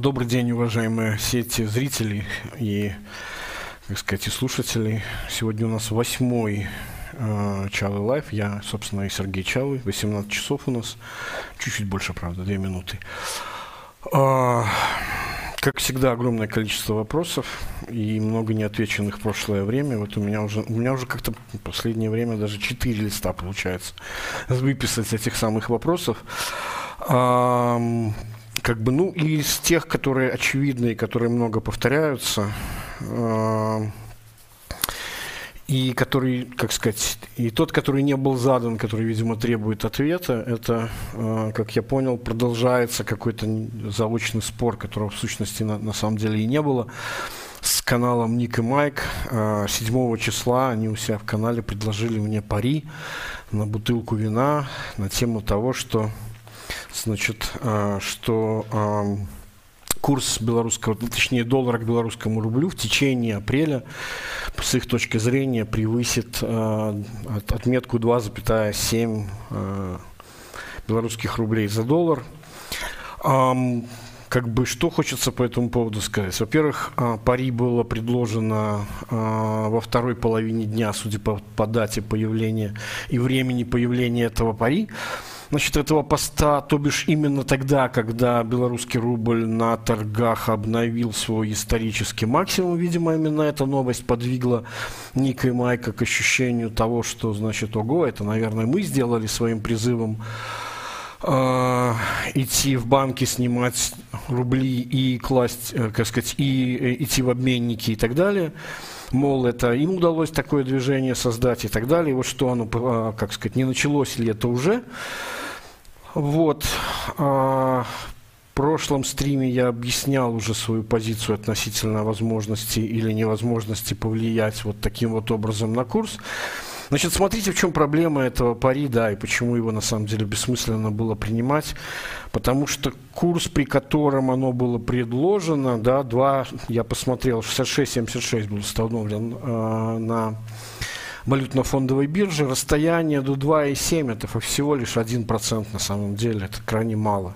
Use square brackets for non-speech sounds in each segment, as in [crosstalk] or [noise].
Добрый день, уважаемые сетезрители и, так сказать, и слушателей. Сегодня у нас восьмой э, Чалый Live. Я, собственно, и Сергей Чалы. 18 часов у нас. Чуть-чуть больше, правда, 2 минуты. Э, как всегда, огромное количество вопросов и много неотвеченных в прошлое время. Вот у меня уже, у меня уже как-то последнее время даже 4 листа получается [laughs] выписать этих самых вопросов. Э, как бы, ну, из тех, которые очевидные, которые много повторяются, э, и который, как сказать, и тот, который не был задан, который, видимо, требует ответа, это, э, как я понял, продолжается какой-то заочный спор, которого в сущности на, на самом деле и не было, с каналом Ник и Майк. Э, 7 числа они у себя в канале предложили мне пари на бутылку вина на тему того, что значит, а, что а, курс белорусского, точнее доллара к белорусскому рублю в течение апреля с их точки зрения превысит а, отметку 2,7 белорусских рублей за доллар. Как бы что хочется по этому поводу сказать? Во-первых, пари было предложено во второй половине дня, судя по, по дате появления и времени появления этого пари значит, этого поста, то бишь именно тогда, когда белорусский рубль на торгах обновил свой исторический максимум, видимо, именно эта новость подвигла Ника и Майка к ощущению того, что, значит, ого, это, наверное, мы сделали своим призывом э, идти в банки, снимать рубли и класть, э, как сказать, и э, идти в обменники и так далее мол, это им удалось такое движение создать и так далее. Вот что оно, э, как сказать, не началось ли это уже. Вот. А, в прошлом стриме я объяснял уже свою позицию относительно возможности или невозможности повлиять вот таким вот образом на курс. Значит, смотрите, в чем проблема этого пари, да, и почему его на самом деле бессмысленно было принимать. Потому что курс, при котором оно было предложено, да, 2, я посмотрел, 66-76 был установлен э, на валютно-фондовой бирже, расстояние до 2,7 это всего лишь 1% на самом деле, это крайне мало.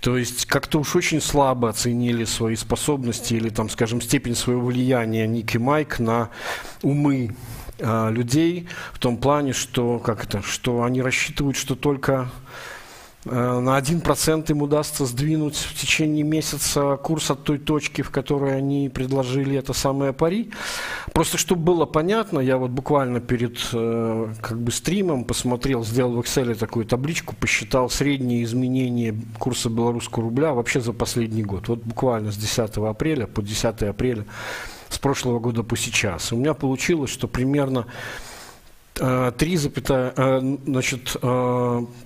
То есть как-то уж очень слабо оценили свои способности или, там, скажем, степень своего влияния Ник и Майк на умы э, людей в том плане, что, как это, что они рассчитывают, что только Э, на 1% им удастся сдвинуть в течение месяца курс от той точки, в которой они предложили это самое пари. Просто чтобы было понятно, я вот буквально перед э, как бы стримом посмотрел, сделал в Excel такую табличку, посчитал средние изменения курса белорусского рубля вообще за последний год. Вот буквально с 10 апреля по 10 апреля с прошлого года по сейчас. У меня получилось, что примерно 3, э, значит,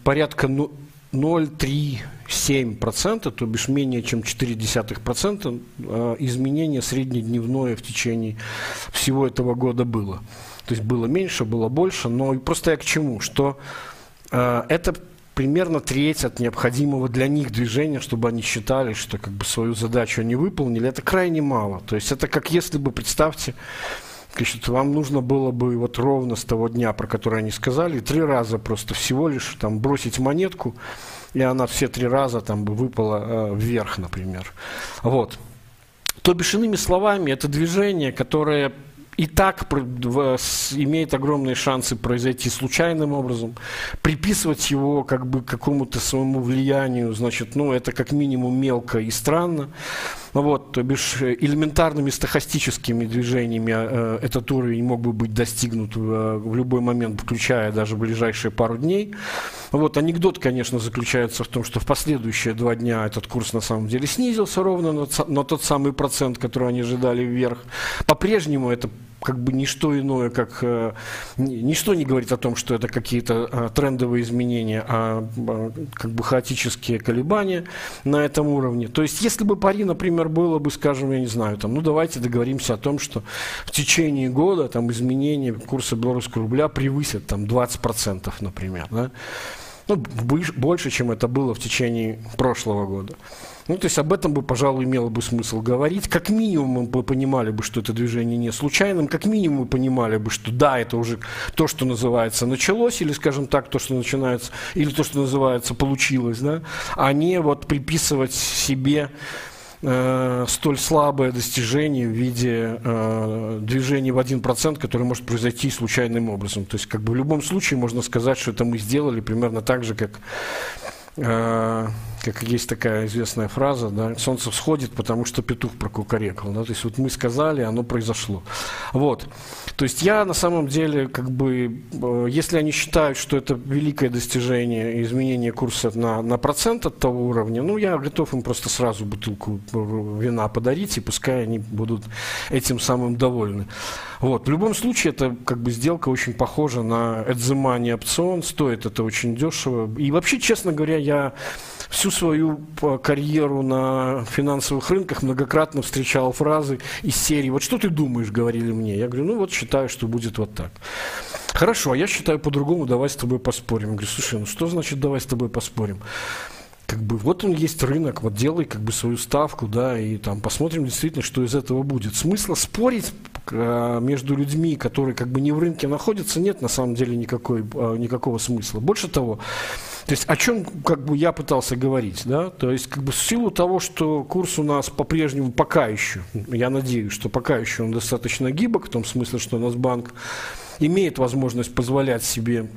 порядка ну, 0,37%, то бишь менее чем 0,4% э, изменение среднедневное в течение всего этого года было. То есть было меньше, было больше, но просто я к чему? Что э, это примерно треть от необходимого для них движения, чтобы они считали, что как бы свою задачу они выполнили, это крайне мало. То есть это как если бы, представьте, Значит, вам нужно было бы вот ровно с того дня, про который они сказали, три раза просто всего лишь там бросить монетку, и она все три раза там бы выпала э, вверх, например. Вот. То бишь, иными словами, это движение, которое и так имеет огромные шансы произойти случайным образом. Приписывать его как бы какому-то своему влиянию, значит, ну, это как минимум мелко и странно. Вот, то бишь элементарными стахастическими движениями э, этот уровень мог бы быть достигнут в, в любой момент, включая даже ближайшие пару дней. Вот, анекдот, конечно, заключается в том, что в последующие два дня этот курс на самом деле снизился ровно на, на тот самый процент, который они ожидали вверх. По-прежнему это как бы ничто иное, как э, ничто не говорит о том, что это какие-то э, трендовые изменения, а э, как бы хаотические колебания на этом уровне. То есть, если бы пари, например, было бы, скажем, я не знаю, там, ну давайте договоримся о том, что в течение года там изменения курса белорусского рубля превысят там 20%, например, да? ну, больше, чем это было в течение прошлого года. Ну, то есть об этом бы, пожалуй, имело бы смысл говорить. Как минимум мы понимали бы, что это движение не случайным. Как минимум мы понимали бы, что да, это уже то, что называется началось, или, скажем так, то, что начинается, или то, что называется получилось, да, а не вот приписывать себе э, столь слабое достижение в виде э, движения в 1%, которое может произойти случайным образом. То есть как бы в любом случае можно сказать, что это мы сделали примерно так же, как э, как есть такая известная фраза, да, солнце всходит, потому что петух прокукарекал. Да, то есть вот мы сказали, оно произошло. Вот. То есть я на самом деле, как бы, э, если они считают, что это великое достижение изменения курса на, на процент от того уровня, ну, я готов им просто сразу бутылку вина подарить, и пускай они будут этим самым довольны. Вот. В любом случае, это как бы сделка очень похожа на отзымание опцион, стоит это очень дешево. И вообще, честно говоря, я всю свою э, карьеру на финансовых рынках многократно встречал фразы из серии «Вот что ты думаешь?» говорили мне. Я говорю, ну вот считаю, что будет вот так. Хорошо, а я считаю по-другому, давай с тобой поспорим. Я говорю, слушай, ну что значит давай с тобой поспорим? Как бы вот он есть рынок, вот делай как бы свою ставку, да, и там посмотрим действительно, что из этого будет. Смысла спорить э, между людьми, которые как бы не в рынке находятся, нет на самом деле никакой, э, никакого смысла. Больше того, то есть о чем как бы я пытался говорить, да, то есть как бы в силу того, что курс у нас по-прежнему пока еще, я надеюсь, что пока еще он достаточно гибок, в том смысле, что у нас банк имеет возможность позволять себе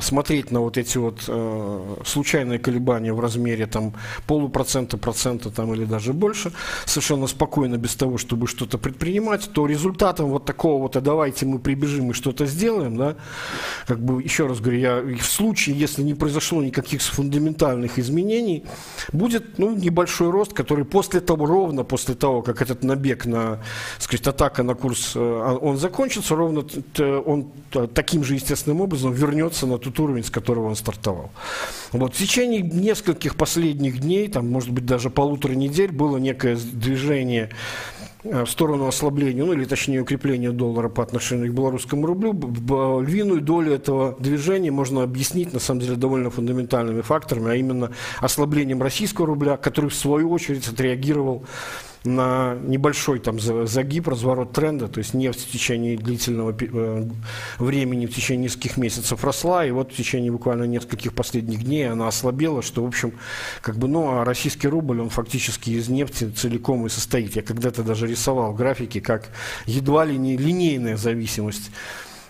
смотреть на вот эти вот э, случайные колебания в размере там полупроцента, процента там или даже больше, совершенно спокойно, без того, чтобы что-то предпринимать, то результатом вот такого вот, а давайте мы прибежим и что-то сделаем, да, как бы, еще раз говорю, я в случае, если не произошло никаких фундаментальных изменений, будет, ну, небольшой рост, который после того, ровно после того, как этот набег на, сказать, атака на курс, э, он закончится, ровно он таким же естественным образом вернется вернется на тот уровень, с которого он стартовал. Вот. В течение нескольких последних дней, там, может быть, даже полутора недель, было некое движение э, в сторону ослабления, ну или точнее укрепления доллара по отношению к белорусскому рублю, львиную долю этого движения можно объяснить на самом деле довольно фундаментальными факторами, а именно ослаблением российского рубля, который в свою очередь отреагировал на небольшой там загиб, разворот тренда, то есть нефть в течение длительного э, времени, в течение нескольких месяцев росла, и вот в течение буквально нескольких последних дней она ослабела, что, в общем, как бы, ну, а российский рубль, он фактически из нефти целиком и состоит. Я когда-то даже рисовал графики, как едва ли не линейная зависимость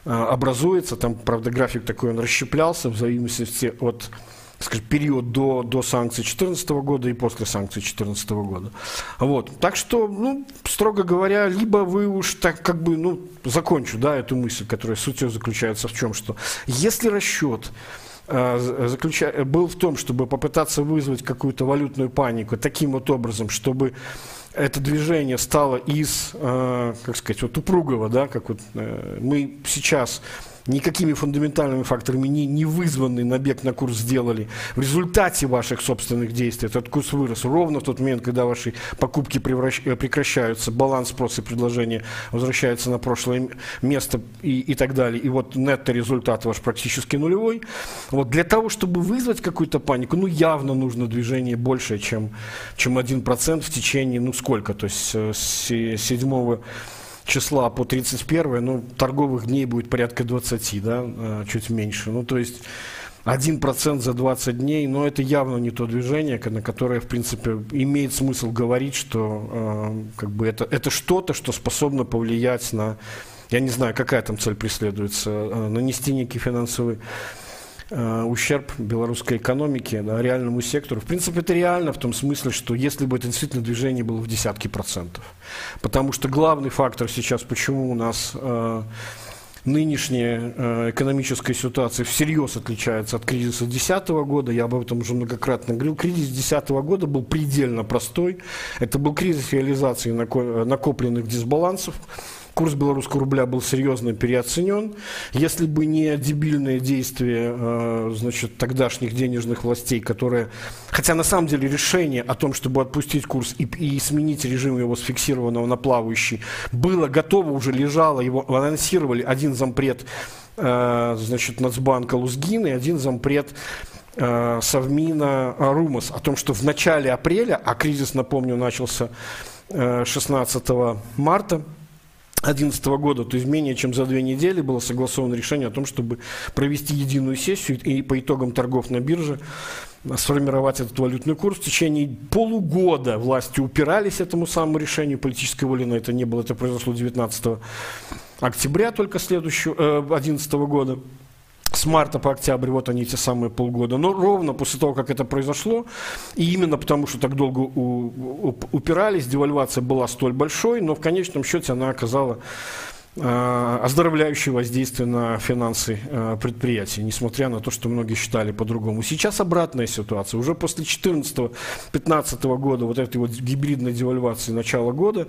э, образуется, там, правда, график такой, он расщеплялся в зависимости от скажем, период до, до санкций 2014 года и после санкций 2014 года. Вот. Так что, ну, строго говоря, либо вы уж так как бы, ну, закончу, да, эту мысль, которая суть заключается в чем, что если расчет э, заключа... был в том, чтобы попытаться вызвать какую-то валютную панику таким вот образом, чтобы это движение стало из, э, как сказать, вот упругого, да, как вот э, мы сейчас никакими фундаментальными факторами не, не вызванный набег на курс сделали. В результате ваших собственных действий этот курс вырос ровно в тот момент, когда ваши покупки превращ, э, прекращаются, баланс спроса и предложения возвращается на прошлое место и, и так далее. И вот нетто-результат ваш практически нулевой. Вот для того, чтобы вызвать какую-то панику, ну явно нужно движение большее, чем, чем 1% в течение, ну сколько, то есть э, с 7 числа по 31, ну, торговых дней будет порядка 20, да, э, чуть меньше. Ну, то есть 1% за 20 дней, но это явно не то движение, на которое, в принципе, имеет смысл говорить, что э, как бы это, это что-то, что способно повлиять на, я не знаю, какая там цель преследуется, э, нанести некий финансовый Э, ущерб белорусской экономике, да, реальному сектору. В принципе, это реально в том смысле, что если бы это действительно движение было в десятки процентов. Потому что главный фактор сейчас, почему у нас э, нынешняя э, экономическая ситуация всерьез отличается от кризиса 2010 года. Я об этом уже многократно говорил. Кризис 2010 года был предельно простой. Это был кризис реализации накопленных дисбалансов курс белорусского рубля был серьезно переоценен. Если бы не дебильные действия э, значит, тогдашних денежных властей, которые, хотя на самом деле решение о том, чтобы отпустить курс и, и сменить режим его с фиксированного на плавающий, было готово, уже лежало, его анонсировали один зампред э, значит, Нацбанка Лузгин и один зампред э, Совмина Румас о том, что в начале апреля, а кризис, напомню, начался 16 марта, 2011 года, то есть менее чем за две недели было согласовано решение о том, чтобы провести единую сессию и по итогам торгов на бирже сформировать этот валютный курс. В течение полугода власти упирались этому самому решению, политической воли на это не было. Это произошло 19 октября только следующего, 2011 э, года с марта по октябрь, вот они эти самые полгода. Но ровно после того, как это произошло, и именно потому, что так долго у, у, упирались, девальвация была столь большой, но в конечном счете она оказала Э, оздоровляющее воздействие на финансы э, предприятий, несмотря на то, что многие считали по-другому. Сейчас обратная ситуация. Уже после 2014-2015 года, вот этой вот гибридной девальвации начала года,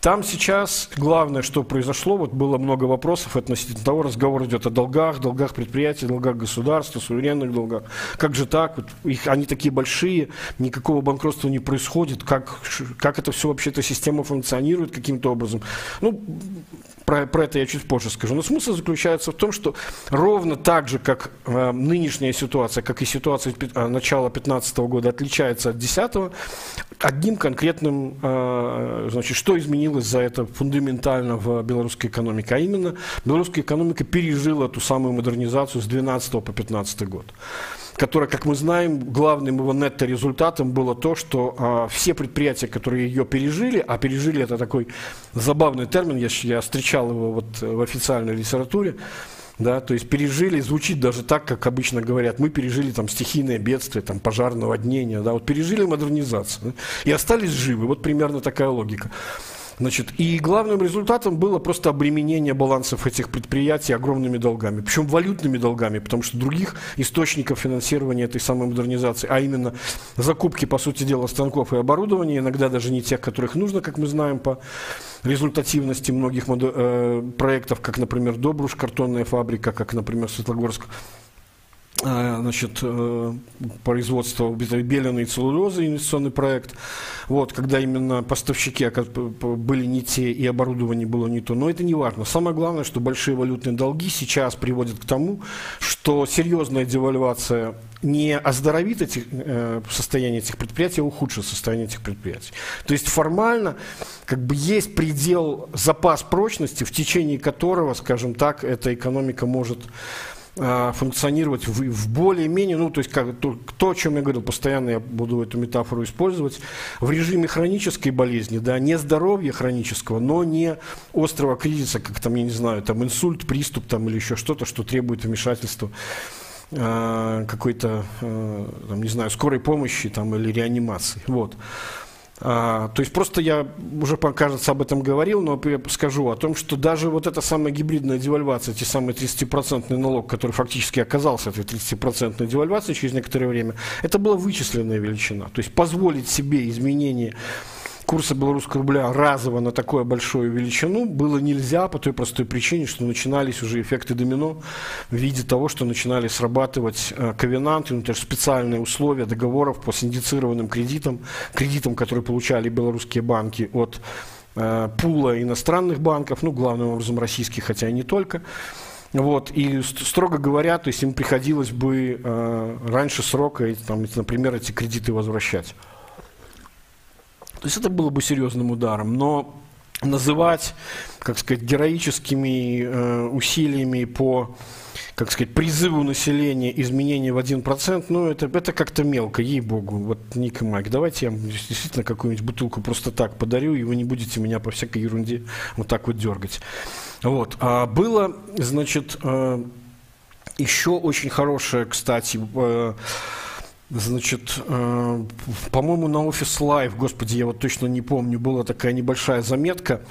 там сейчас главное, что произошло, вот было много вопросов относительно того, разговор идет о долгах, долгах предприятий, долгах государства, суверенных долгах. Как же так? Вот их, они такие большие, никакого банкротства не происходит. Как, как это все вообще, эта система функционирует каким-то образом? Ну, про, про это я чуть позже скажу. Но смысл заключается в том, что ровно так же, как э, нынешняя ситуация, как и ситуация э, начала 2015 года отличается от 2010, одним конкретным, э, значит, что изменилось за это фундаментально в белорусской экономике, а именно белорусская экономика пережила ту самую модернизацию с 2012 по 2015 год которая, как мы знаем, главным его нетто-результатом было то, что а, все предприятия, которые ее пережили, а пережили это такой забавный термин, я, я встречал его вот в официальной литературе, да, то есть пережили, звучит даже так, как обычно говорят, мы пережили там стихийное бедствие, там пожар, наводнение, да, вот пережили модернизацию да, и остались живы, вот примерно такая логика. Значит, и главным результатом было просто обременение балансов этих предприятий огромными долгами, причем валютными долгами, потому что других источников финансирования этой самой модернизации, а именно закупки, по сути дела, станков и оборудования, иногда даже не тех, которых нужно, как мы знаем, по результативности многих э, проектов, как, например, Добруш, картонная фабрика, как, например, Светлогорск значит, э, производство беленой целлулезы, инвестиционный проект, вот, когда именно поставщики были не те и оборудование было не то. Но это не важно. Самое главное, что большие валютные долги сейчас приводят к тому, что серьезная девальвация не оздоровит эти, э, состояние этих предприятий, а ухудшит состояние этих предприятий. То есть формально как бы есть предел, запас прочности, в течение которого, скажем так, эта экономика может а, функционировать в, в более-менее, ну, то есть как, то, то, о чем я говорил, постоянно я буду эту метафору использовать, в режиме хронической болезни, да, не здоровья хронического, но не острого кризиса, как там, я не знаю, там инсульт, приступ там или еще что-то, что требует вмешательства э, какой-то, э, там, не знаю, скорой помощи там, или реанимации. Вот. А, то есть просто я уже, кажется, об этом говорил, но я скажу о том, что даже вот эта самая гибридная девальвация, те самые 30% налог, который фактически оказался этой 30% девальвацией через некоторое время, это была вычисленная величина. То есть позволить себе изменение курса белорусского рубля разово на такую большую величину было нельзя по той простой причине, что начинались уже эффекты домино в виде того, что начинали срабатывать э, ковенанты, ну, специальные условия договоров по синдицированным кредитам, кредитам, которые получали белорусские банки от э, пула иностранных банков, ну, главным образом российских, хотя и не только. Вот, и строго говоря, то есть им приходилось бы э, раньше срока, там, например, эти кредиты возвращать. То есть это было бы серьезным ударом, но называть, как сказать, героическими э, усилиями по как сказать, призыву населения изменения в 1%, ну, это, это как-то мелко, ей-богу. Вот, Ник и Майк, давайте я действительно какую-нибудь бутылку просто так подарю, и вы не будете меня по всякой ерунде вот так вот дергать. Вот. А было, значит, э, еще очень хорошее, кстати, э, Значит, э, по-моему, на офис Live, господи, я вот точно не помню, была такая небольшая заметка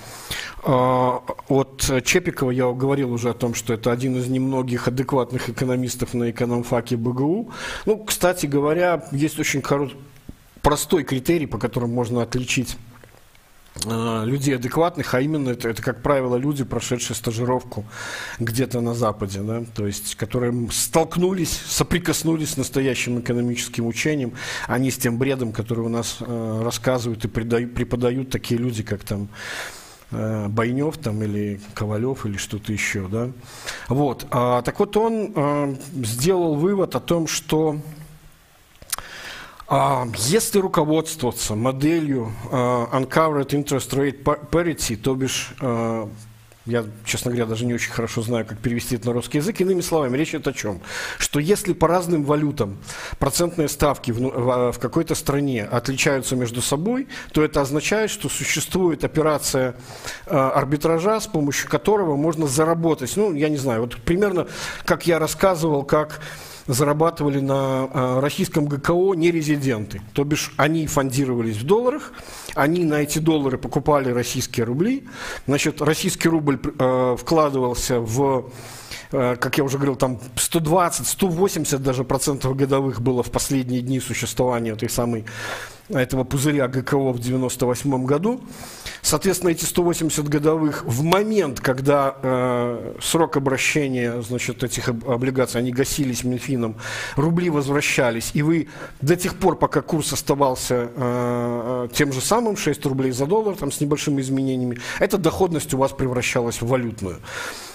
э, от Чепикова. Я говорил уже о том, что это один из немногих адекватных экономистов на экономфаке БГУ. Ну, кстати говоря, есть очень корот... простой критерий, по которому можно отличить людей адекватных, а именно это, это, как правило, люди, прошедшие стажировку где-то на Западе, да, то есть, которые столкнулись, соприкоснулись с настоящим экономическим учением, а не с тем бредом, который у нас э, рассказывают и придают, преподают такие люди, как там э, Байнев там, или Ковалев или что-то еще. Да? Вот. А, так вот он э, сделал вывод о том, что если руководствоваться моделью uh, Uncovered Interest Rate Parity, то бишь uh, Я, честно говоря, даже не очень хорошо знаю, как перевести это на русский язык. Иными словами, речь идет о чем? Что если по разным валютам процентные ставки в, в, в какой-то стране отличаются между собой, то это означает, что существует операция э, арбитража, с помощью которого можно заработать, ну, я не знаю, вот примерно, как я рассказывал, как зарабатывали на э, российском ГКО нерезиденты. То бишь они фондировались в долларах, они на эти доллары покупали российские рубли. Значит, российский рубль э, вкладывался в э, как я уже говорил, там 120, 180 даже процентов годовых было в последние дни существования этой самой этого пузыря ГКО в 98 году. Соответственно, эти 180 годовых в момент, когда э, срок обращения значит, этих облигаций, они гасились Минфином, рубли возвращались, и вы до тех пор, пока курс оставался э, тем же самым, 6 рублей за доллар, там с небольшими изменениями, эта доходность у вас превращалась в валютную.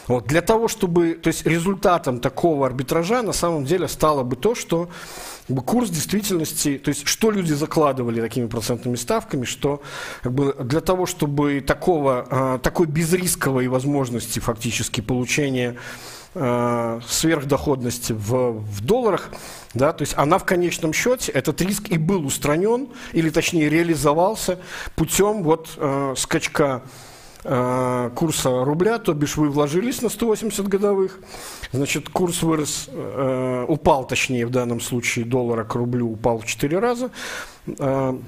Вот, для того, чтобы, то есть результатом такого арбитража на самом деле стало бы то, что как бы, курс действительности, то есть что люди закладывали такими процентными ставками, что как бы, для того, чтобы такого, а, такой безрисковой возможности фактически получения а, сверхдоходности в, в долларах, да, то есть она в конечном счете, этот риск и был устранен, или точнее реализовался путем вот э, скачка курса рубля, то бишь вы вложились на 180 годовых, значит, курс вырос, э, упал, точнее, в данном случае доллара к рублю упал в 4 раза, э,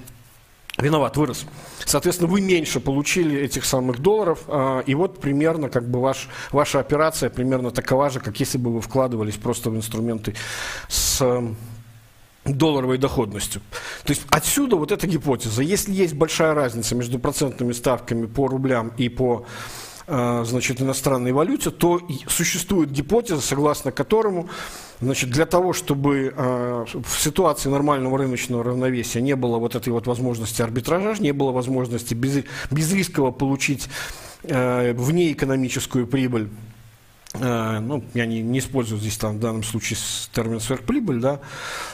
виноват, вырос. Соответственно, вы меньше получили этих самых долларов, и вот примерно как бы ваш, ваша операция примерно такова же, как если бы вы вкладывались просто в инструменты с долларовой доходностью. То есть отсюда вот эта гипотеза. Если есть большая разница между процентными ставками по рублям и по э, значит, иностранной валюте, то существует гипотеза, согласно которому значит, для того, чтобы э, в ситуации нормального рыночного равновесия не было вот этой вот возможности арбитража, не было возможности без, безрисково получить э, внеэкономическую прибыль ну, я не, не использую здесь там, в данном случае термин сверхприбыль, да,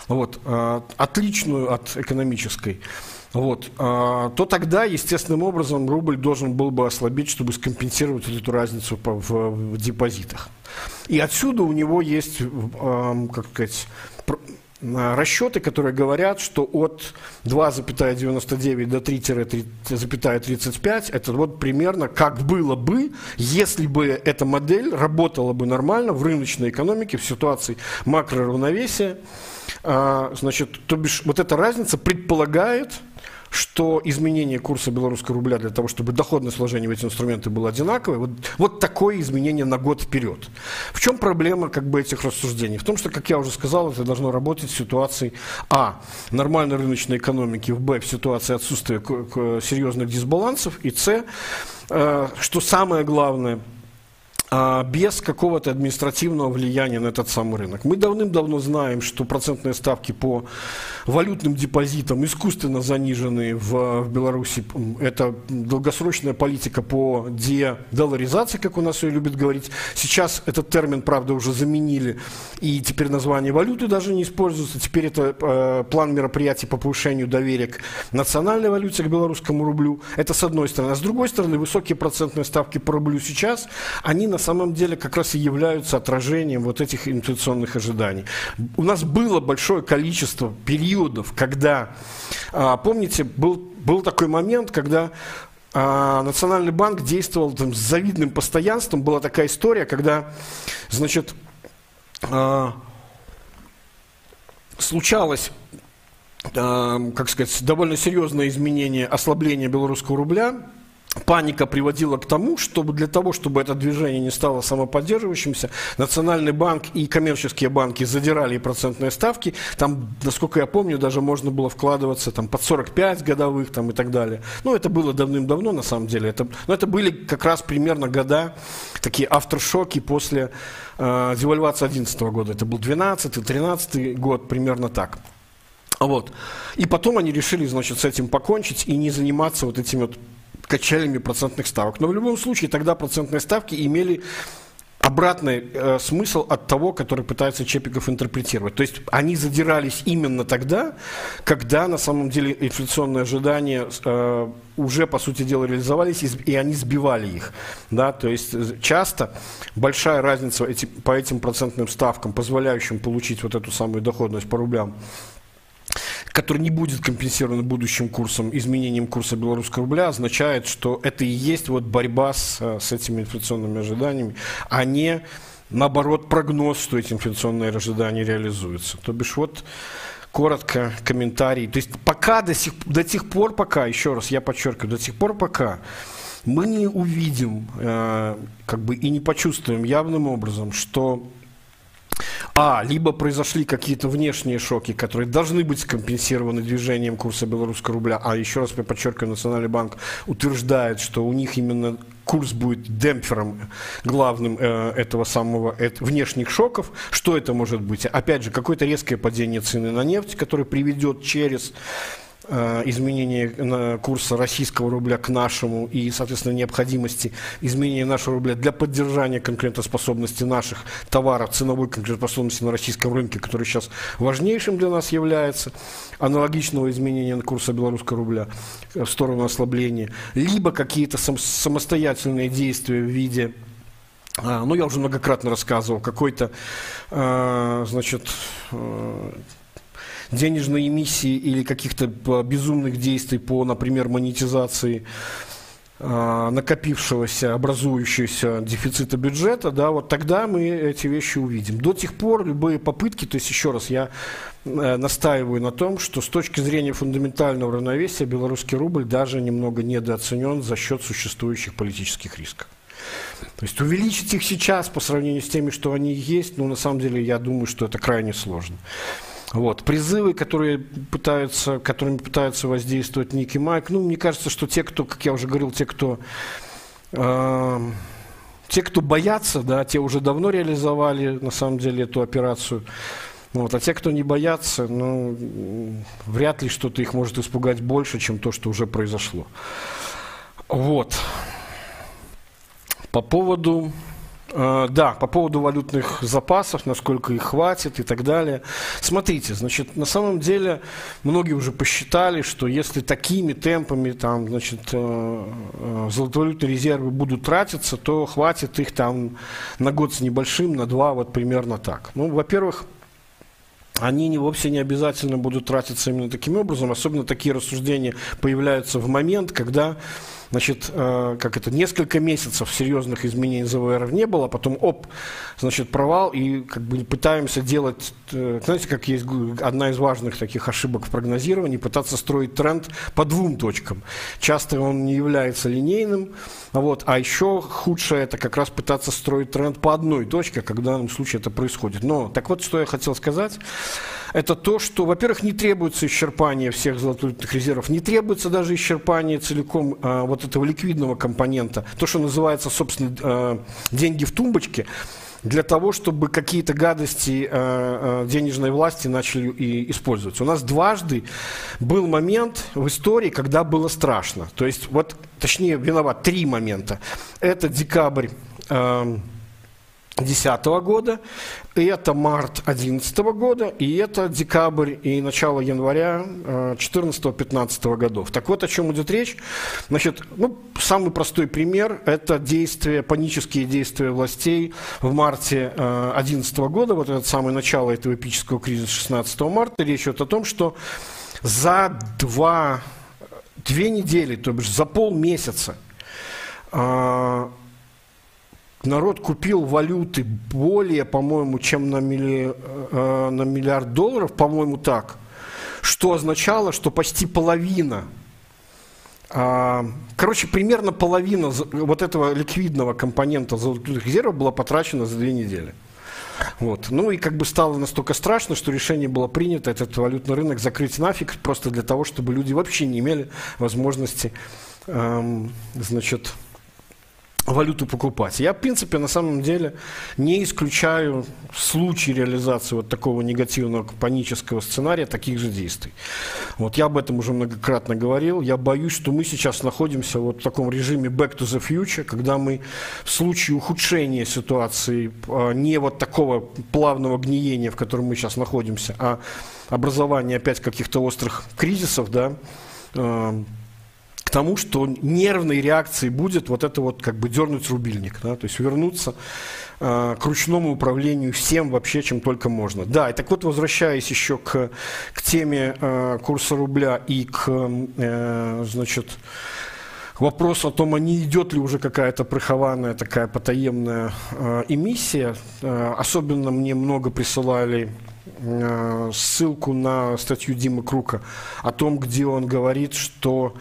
вот, э, отличную от экономической, вот, э, то тогда, естественным образом, рубль должен был бы ослабеть, чтобы скомпенсировать эту разницу в, в депозитах. И отсюда у него есть, как сказать, расчеты, которые говорят, что от 2,99 до 3,35 это вот примерно как было бы, если бы эта модель работала бы нормально в рыночной экономике в ситуации макроравновесия. А, значит, то бишь вот эта разница предполагает, что изменение курса белорусского рубля для того, чтобы доходное сложение в эти инструменты было одинаковое, вот, вот такое изменение на год вперед. В чем проблема как бы, этих рассуждений? В том, что, как я уже сказал, это должно работать в ситуации А. Нормальной рыночной экономики, в Б. В ситуации отсутствия серьезных дисбалансов, и С. Э, что самое главное – без какого-то административного влияния на этот самый рынок. Мы давным-давно знаем, что процентные ставки по валютным депозитам искусственно занижены в, в Беларуси. Это долгосрочная политика по дедоларизации, как у нас ее любят говорить. Сейчас этот термин, правда, уже заменили, и теперь название валюты даже не используется. Теперь это э, план мероприятий по повышению доверия к национальной валюте, к белорусскому рублю. Это с одной стороны. А с другой стороны, высокие процентные ставки по рублю сейчас, они на самом деле как раз и являются отражением вот этих инфляционных ожиданий. У нас было большое количество периодов, когда, а, помните, был, был такой момент, когда а, Национальный банк действовал там, с завидным постоянством. Была такая история, когда, значит, а, случалось как сказать, довольно серьезное изменение, ослабление белорусского рубля, паника приводила к тому, чтобы для того, чтобы это движение не стало самоподдерживающимся, Национальный банк и коммерческие банки задирали процентные ставки. Там, насколько я помню, даже можно было вкладываться там, под 45 годовых там, и так далее. Ну, это было давным-давно, на самом деле. Это, но это были как раз примерно года, такие авторшоки после э, девальвации 2011 года. Это был 12-13 год, примерно так. Вот. И потом они решили, значит, с этим покончить и не заниматься вот этими вот качелями процентных ставок. Но в любом случае тогда процентные ставки имели обратный э, смысл от того, который пытается Чепиков интерпретировать. То есть они задирались именно тогда, когда на самом деле инфляционные ожидания э, уже, по сути дела, реализовались, и, они сбивали их. Да? То есть э, часто большая разница эти, по этим процентным ставкам, позволяющим получить вот эту самую доходность по рублям, который не будет компенсирован будущим курсом, изменением курса белорусского рубля, означает, что это и есть вот борьба с, с этими инфляционными ожиданиями, а не, наоборот, прогноз, что эти инфляционные ожидания реализуются. То бишь вот коротко комментарий. То есть пока до сих, до тех пор, пока, еще раз я подчеркиваю, до тех пор, пока мы не увидим э, как бы и не почувствуем явным образом, что а, либо произошли какие-то внешние шоки, которые должны быть скомпенсированы движением курса белорусского рубля, а еще раз я подчеркиваю, Национальный банк утверждает, что у них именно курс будет демпфером главным э, этого самого э, внешних шоков. Что это может быть? Опять же, какое-то резкое падение цены на нефть, которое приведет через Э, изменения курса российского рубля к нашему и, соответственно, необходимости изменения нашего рубля для поддержания конкурентоспособности наших товаров, ценовой конкурентоспособности на российском рынке, который сейчас важнейшим для нас является, аналогичного изменения курса белорусского рубля в сторону ослабления, либо какие-то самостоятельные действия в виде а, ну, я уже многократно рассказывал, какой-то, э, значит, э, денежной эмиссии или каких-то безумных действий по, например, монетизации а, накопившегося, образующегося дефицита бюджета, да, вот тогда мы эти вещи увидим. До тех пор любые попытки, то есть еще раз я э, настаиваю на том, что с точки зрения фундаментального равновесия белорусский рубль даже немного недооценен за счет существующих политических рисков. То есть увеличить их сейчас по сравнению с теми, что они есть, ну, на самом деле, я думаю, что это крайне сложно. Вот. Призывы, которые пытаются, которыми пытаются воздействовать Ник и Майк, ну, мне кажется, что те, кто, как я уже говорил, те, кто э, те, кто боятся, да, те уже давно реализовали, на самом деле, эту операцию. Вот. А те, кто не боятся, ну, вряд ли что-то их может испугать больше, чем то, что уже произошло. Вот. По поводу да, по поводу валютных запасов, насколько их хватит и так далее. Смотрите, значит, на самом деле многие уже посчитали, что если такими темпами там, значит, э, э, золотовалютные резервы будут тратиться, то хватит их там на год с небольшим, на два, вот примерно так. Ну, во-первых, они не, вовсе не обязательно будут тратиться именно таким образом, особенно такие рассуждения появляются в момент, когда значит, э, как это, несколько месяцев серьезных изменений ЗВР не было, а потом, оп, значит, провал, и как бы пытаемся делать, э, знаете, как есть одна из важных таких ошибок в прогнозировании, пытаться строить тренд по двум точкам. Часто он не является линейным, вот, а еще худшее это как раз пытаться строить тренд по одной точке, когда в данном случае это происходит. Но, так вот, что я хотел сказать это то, что, во-первых, не требуется исчерпание всех золотовалютных резервов, не требуется даже исчерпание целиком э, вот этого ликвидного компонента, то, что называется, собственно, э, деньги в тумбочке, для того, чтобы какие-то гадости э, э, денежной власти начали и использоваться. У нас дважды был момент в истории, когда было страшно. То есть, вот, точнее, виноват три момента. Это декабрь э, 2010 года, и это март 2011 года, и это декабрь и начало января 2014-2015 э, годов. Так вот, о чем идет речь. Значит, ну, самый простой пример – это действия, панические действия властей в марте 2011 э, года, вот это самое начало этого эпического кризиса 16 марта. Речь идет о том, что за два, две недели, то бишь за полмесяца, э, народ купил валюты более, по-моему, чем на, милли, э, на миллиард долларов, по-моему, так, что означало, что почти половина, э, короче, примерно половина вот этого ликвидного компонента золотых резервов была потрачена за две недели. Вот. Ну и как бы стало настолько страшно, что решение было принято этот валютный рынок закрыть нафиг, просто для того, чтобы люди вообще не имели возможности, эм, значит, валюту покупать. Я, в принципе, на самом деле не исключаю в случае реализации вот такого негативного панического сценария таких же действий. Вот я об этом уже многократно говорил. Я боюсь, что мы сейчас находимся вот в таком режиме back to the future, когда мы в случае ухудшения ситуации, а, не вот такого плавного гниения, в котором мы сейчас находимся, а образования опять каких-то острых кризисов, да, а, тому, что нервной реакцией будет вот это вот как бы дернуть рубильник, да, то есть вернуться э, к ручному управлению всем вообще, чем только можно. Да, и так вот, возвращаясь еще к, к теме э, курса рубля и к, э, значит, вопрос о том, а не идет ли уже какая-то прихованная такая потаемная э, эмиссия. Э, особенно мне много присылали э, ссылку на статью Димы Крука о том, где он говорит, что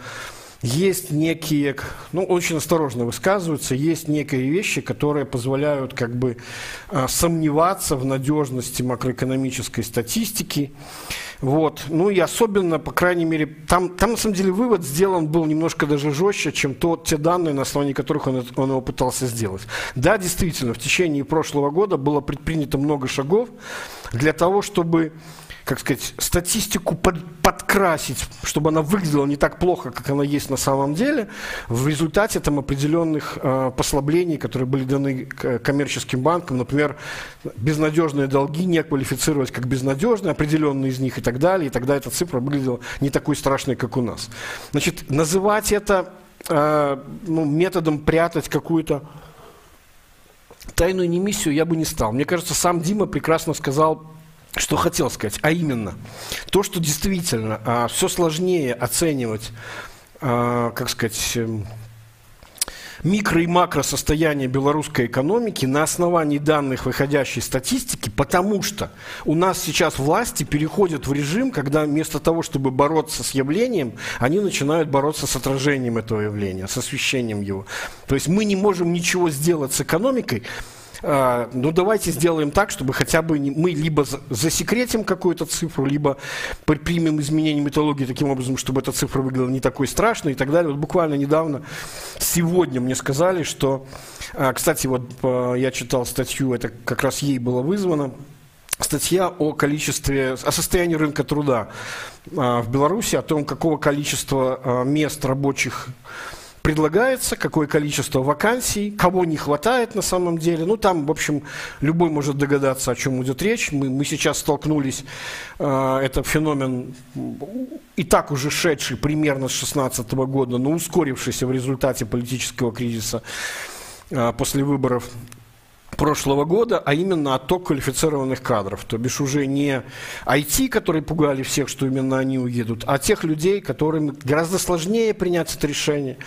есть некие, ну, очень осторожно высказываются, есть некие вещи, которые позволяют как бы а, сомневаться в надежности макроэкономической статистики. Вот. Ну и особенно, по крайней мере, там, там на самом деле вывод сделан был немножко даже жестче, чем то, те данные, на основании которых он, он его пытался сделать. Да, действительно, в течение прошлого года было предпринято много шагов для того, чтобы как сказать, статистику под, подкрасить, чтобы она выглядела не так плохо, как она есть на самом деле, в результате там определенных э, послаблений, которые были даны коммерческим банкам, например, безнадежные долги не квалифицировать как безнадежные, определенные из них и так далее, и тогда эта цифра выглядела не такой страшной, как у нас. Значит, называть это э, ну, методом прятать какую-то тайную немиссию я бы не стал. Мне кажется, сам Дима прекрасно сказал что хотел сказать, а именно то, что действительно а, все сложнее оценивать, а, как сказать, эм, микро и макро состояние белорусской экономики на основании данных выходящей статистики, потому что у нас сейчас власти переходят в режим, когда вместо того, чтобы бороться с явлением, они начинают бороться с отражением этого явления, с освещением его. То есть мы не можем ничего сделать с экономикой, а, ну давайте сделаем так, чтобы хотя бы мы либо засекретим какую-то цифру, либо примем изменение методологии таким образом, чтобы эта цифра выглядела не такой страшной и так далее. Вот буквально недавно, сегодня мне сказали, что, а, кстати, вот я читал статью, это как раз ей было вызвано, статья о количестве, о состоянии рынка труда а, в Беларуси, о том, какого количества мест рабочих предлагается, какое количество вакансий, кого не хватает на самом деле. Ну, там, в общем, любой может догадаться, о чем идет речь. Мы, мы сейчас столкнулись, э, это феномен и так уже шедший примерно с 2016 года, но ускорившийся в результате политического кризиса э, после выборов прошлого года, а именно отток квалифицированных кадров. То бишь уже не IT, которые пугали всех, что именно они уедут, а тех людей, которым гораздо сложнее принять это решение,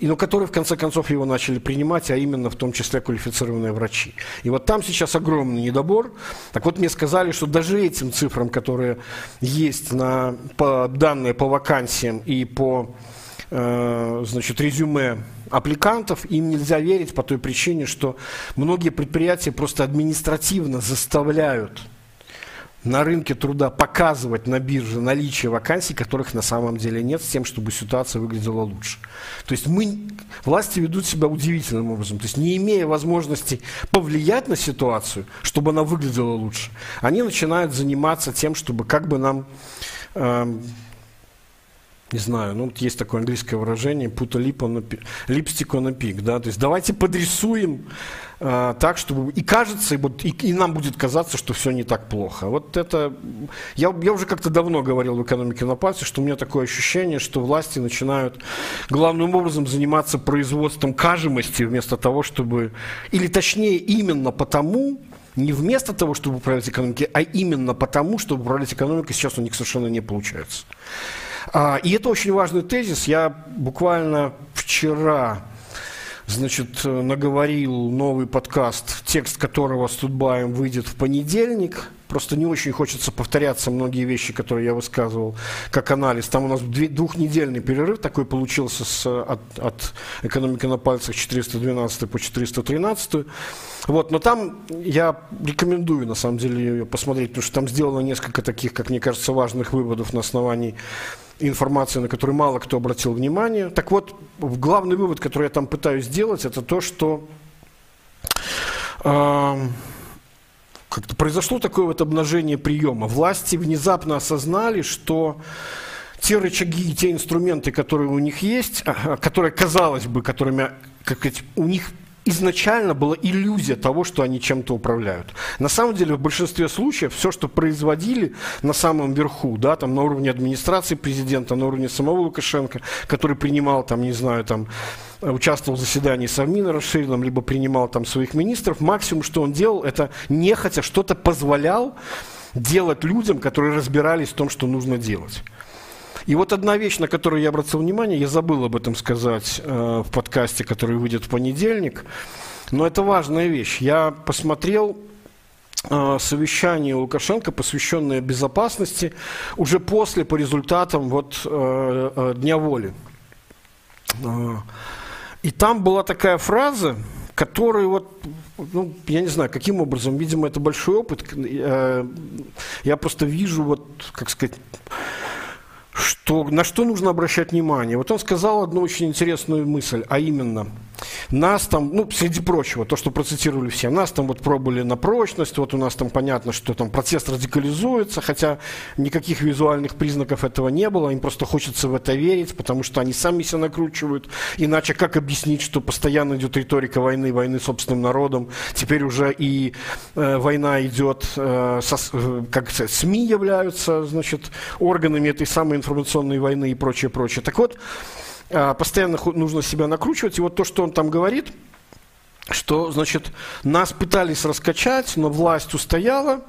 и, но которые в конце концов его начали принимать, а именно в том числе квалифицированные врачи. И вот там сейчас огромный недобор. Так вот мне сказали, что даже этим цифрам, которые есть на по, данные по вакансиям и по э, значит, резюме аппликантов, им нельзя верить по той причине, что многие предприятия просто административно заставляют на рынке труда показывать на бирже наличие вакансий, которых на самом деле нет, с тем, чтобы ситуация выглядела лучше. То есть мы, власти ведут себя удивительным образом. То есть не имея возможности повлиять на ситуацию, чтобы она выглядела лучше, они начинают заниматься тем, чтобы как бы нам... Э, не знаю, ну, есть такое английское выражение, lip on a, lipstick on a pig, да, то есть давайте подрисуем э, так, чтобы и кажется, и, вот, и, и нам будет казаться, что все не так плохо. Вот это, я, я уже как-то давно говорил в экономике на пальце, что у меня такое ощущение, что власти начинают главным образом заниматься производством кажемости вместо того, чтобы, или точнее именно потому, не вместо того, чтобы управлять экономикой, а именно потому, чтобы управлять экономикой сейчас у них совершенно не получается. А, и это очень важный тезис. Я буквально вчера значит, наговорил новый подкаст, текст которого с Тутбаем выйдет в понедельник. Просто не очень хочется повторяться многие вещи, которые я высказывал как анализ. Там у нас двухнедельный перерыв такой получился с, от, от экономики на пальцах 412 по 413. Вот, но там я рекомендую, на самом деле, ее посмотреть, потому что там сделано несколько таких, как мне кажется, важных выводов на основании информация, на которую мало кто обратил внимание. Так вот, главный вывод, который я там пытаюсь сделать, это то, что э, как-то произошло такое вот обнажение приема. Власти внезапно осознали, что те рычаги и те инструменты, которые у них есть, которые, казалось бы, которыми как сказать, у них изначально была иллюзия того, что они чем-то управляют. На самом деле, в большинстве случаев все, что производили на самом верху, да, там на уровне администрации президента, на уровне самого Лукашенко, который принимал, там, не знаю, там, участвовал в заседании Совмина расширенном, либо принимал там своих министров, максимум, что он делал, это нехотя что-то позволял делать людям, которые разбирались в том, что нужно делать. И вот одна вещь, на которую я обратил внимание, я забыл об этом сказать э, в подкасте, который выйдет в понедельник, но это важная вещь. Я посмотрел э, совещание Лукашенко, посвященное безопасности, уже после, по результатам вот, э, э, Дня воли. Э, и там была такая фраза, которая вот, ну, я не знаю, каким образом, видимо, это большой опыт. Я просто вижу, вот, как сказать, что, на что нужно обращать внимание. Вот он сказал одну очень интересную мысль, а именно – нас там, ну, среди прочего, то, что процитировали все, нас там вот пробовали на прочность, вот у нас там понятно, что там процесс радикализуется, хотя никаких визуальных признаков этого не было, им просто хочется в это верить, потому что они сами себя накручивают. Иначе как объяснить, что постоянно идет риторика войны, войны собственным народом, теперь уже и э, война идет, э, со, э, как сказать, СМИ являются, значит, органами этой самой информационной войны и прочее, прочее. Так вот, постоянно нужно себя накручивать. И вот то, что он там говорит, что, значит, нас пытались раскачать, но власть устояла,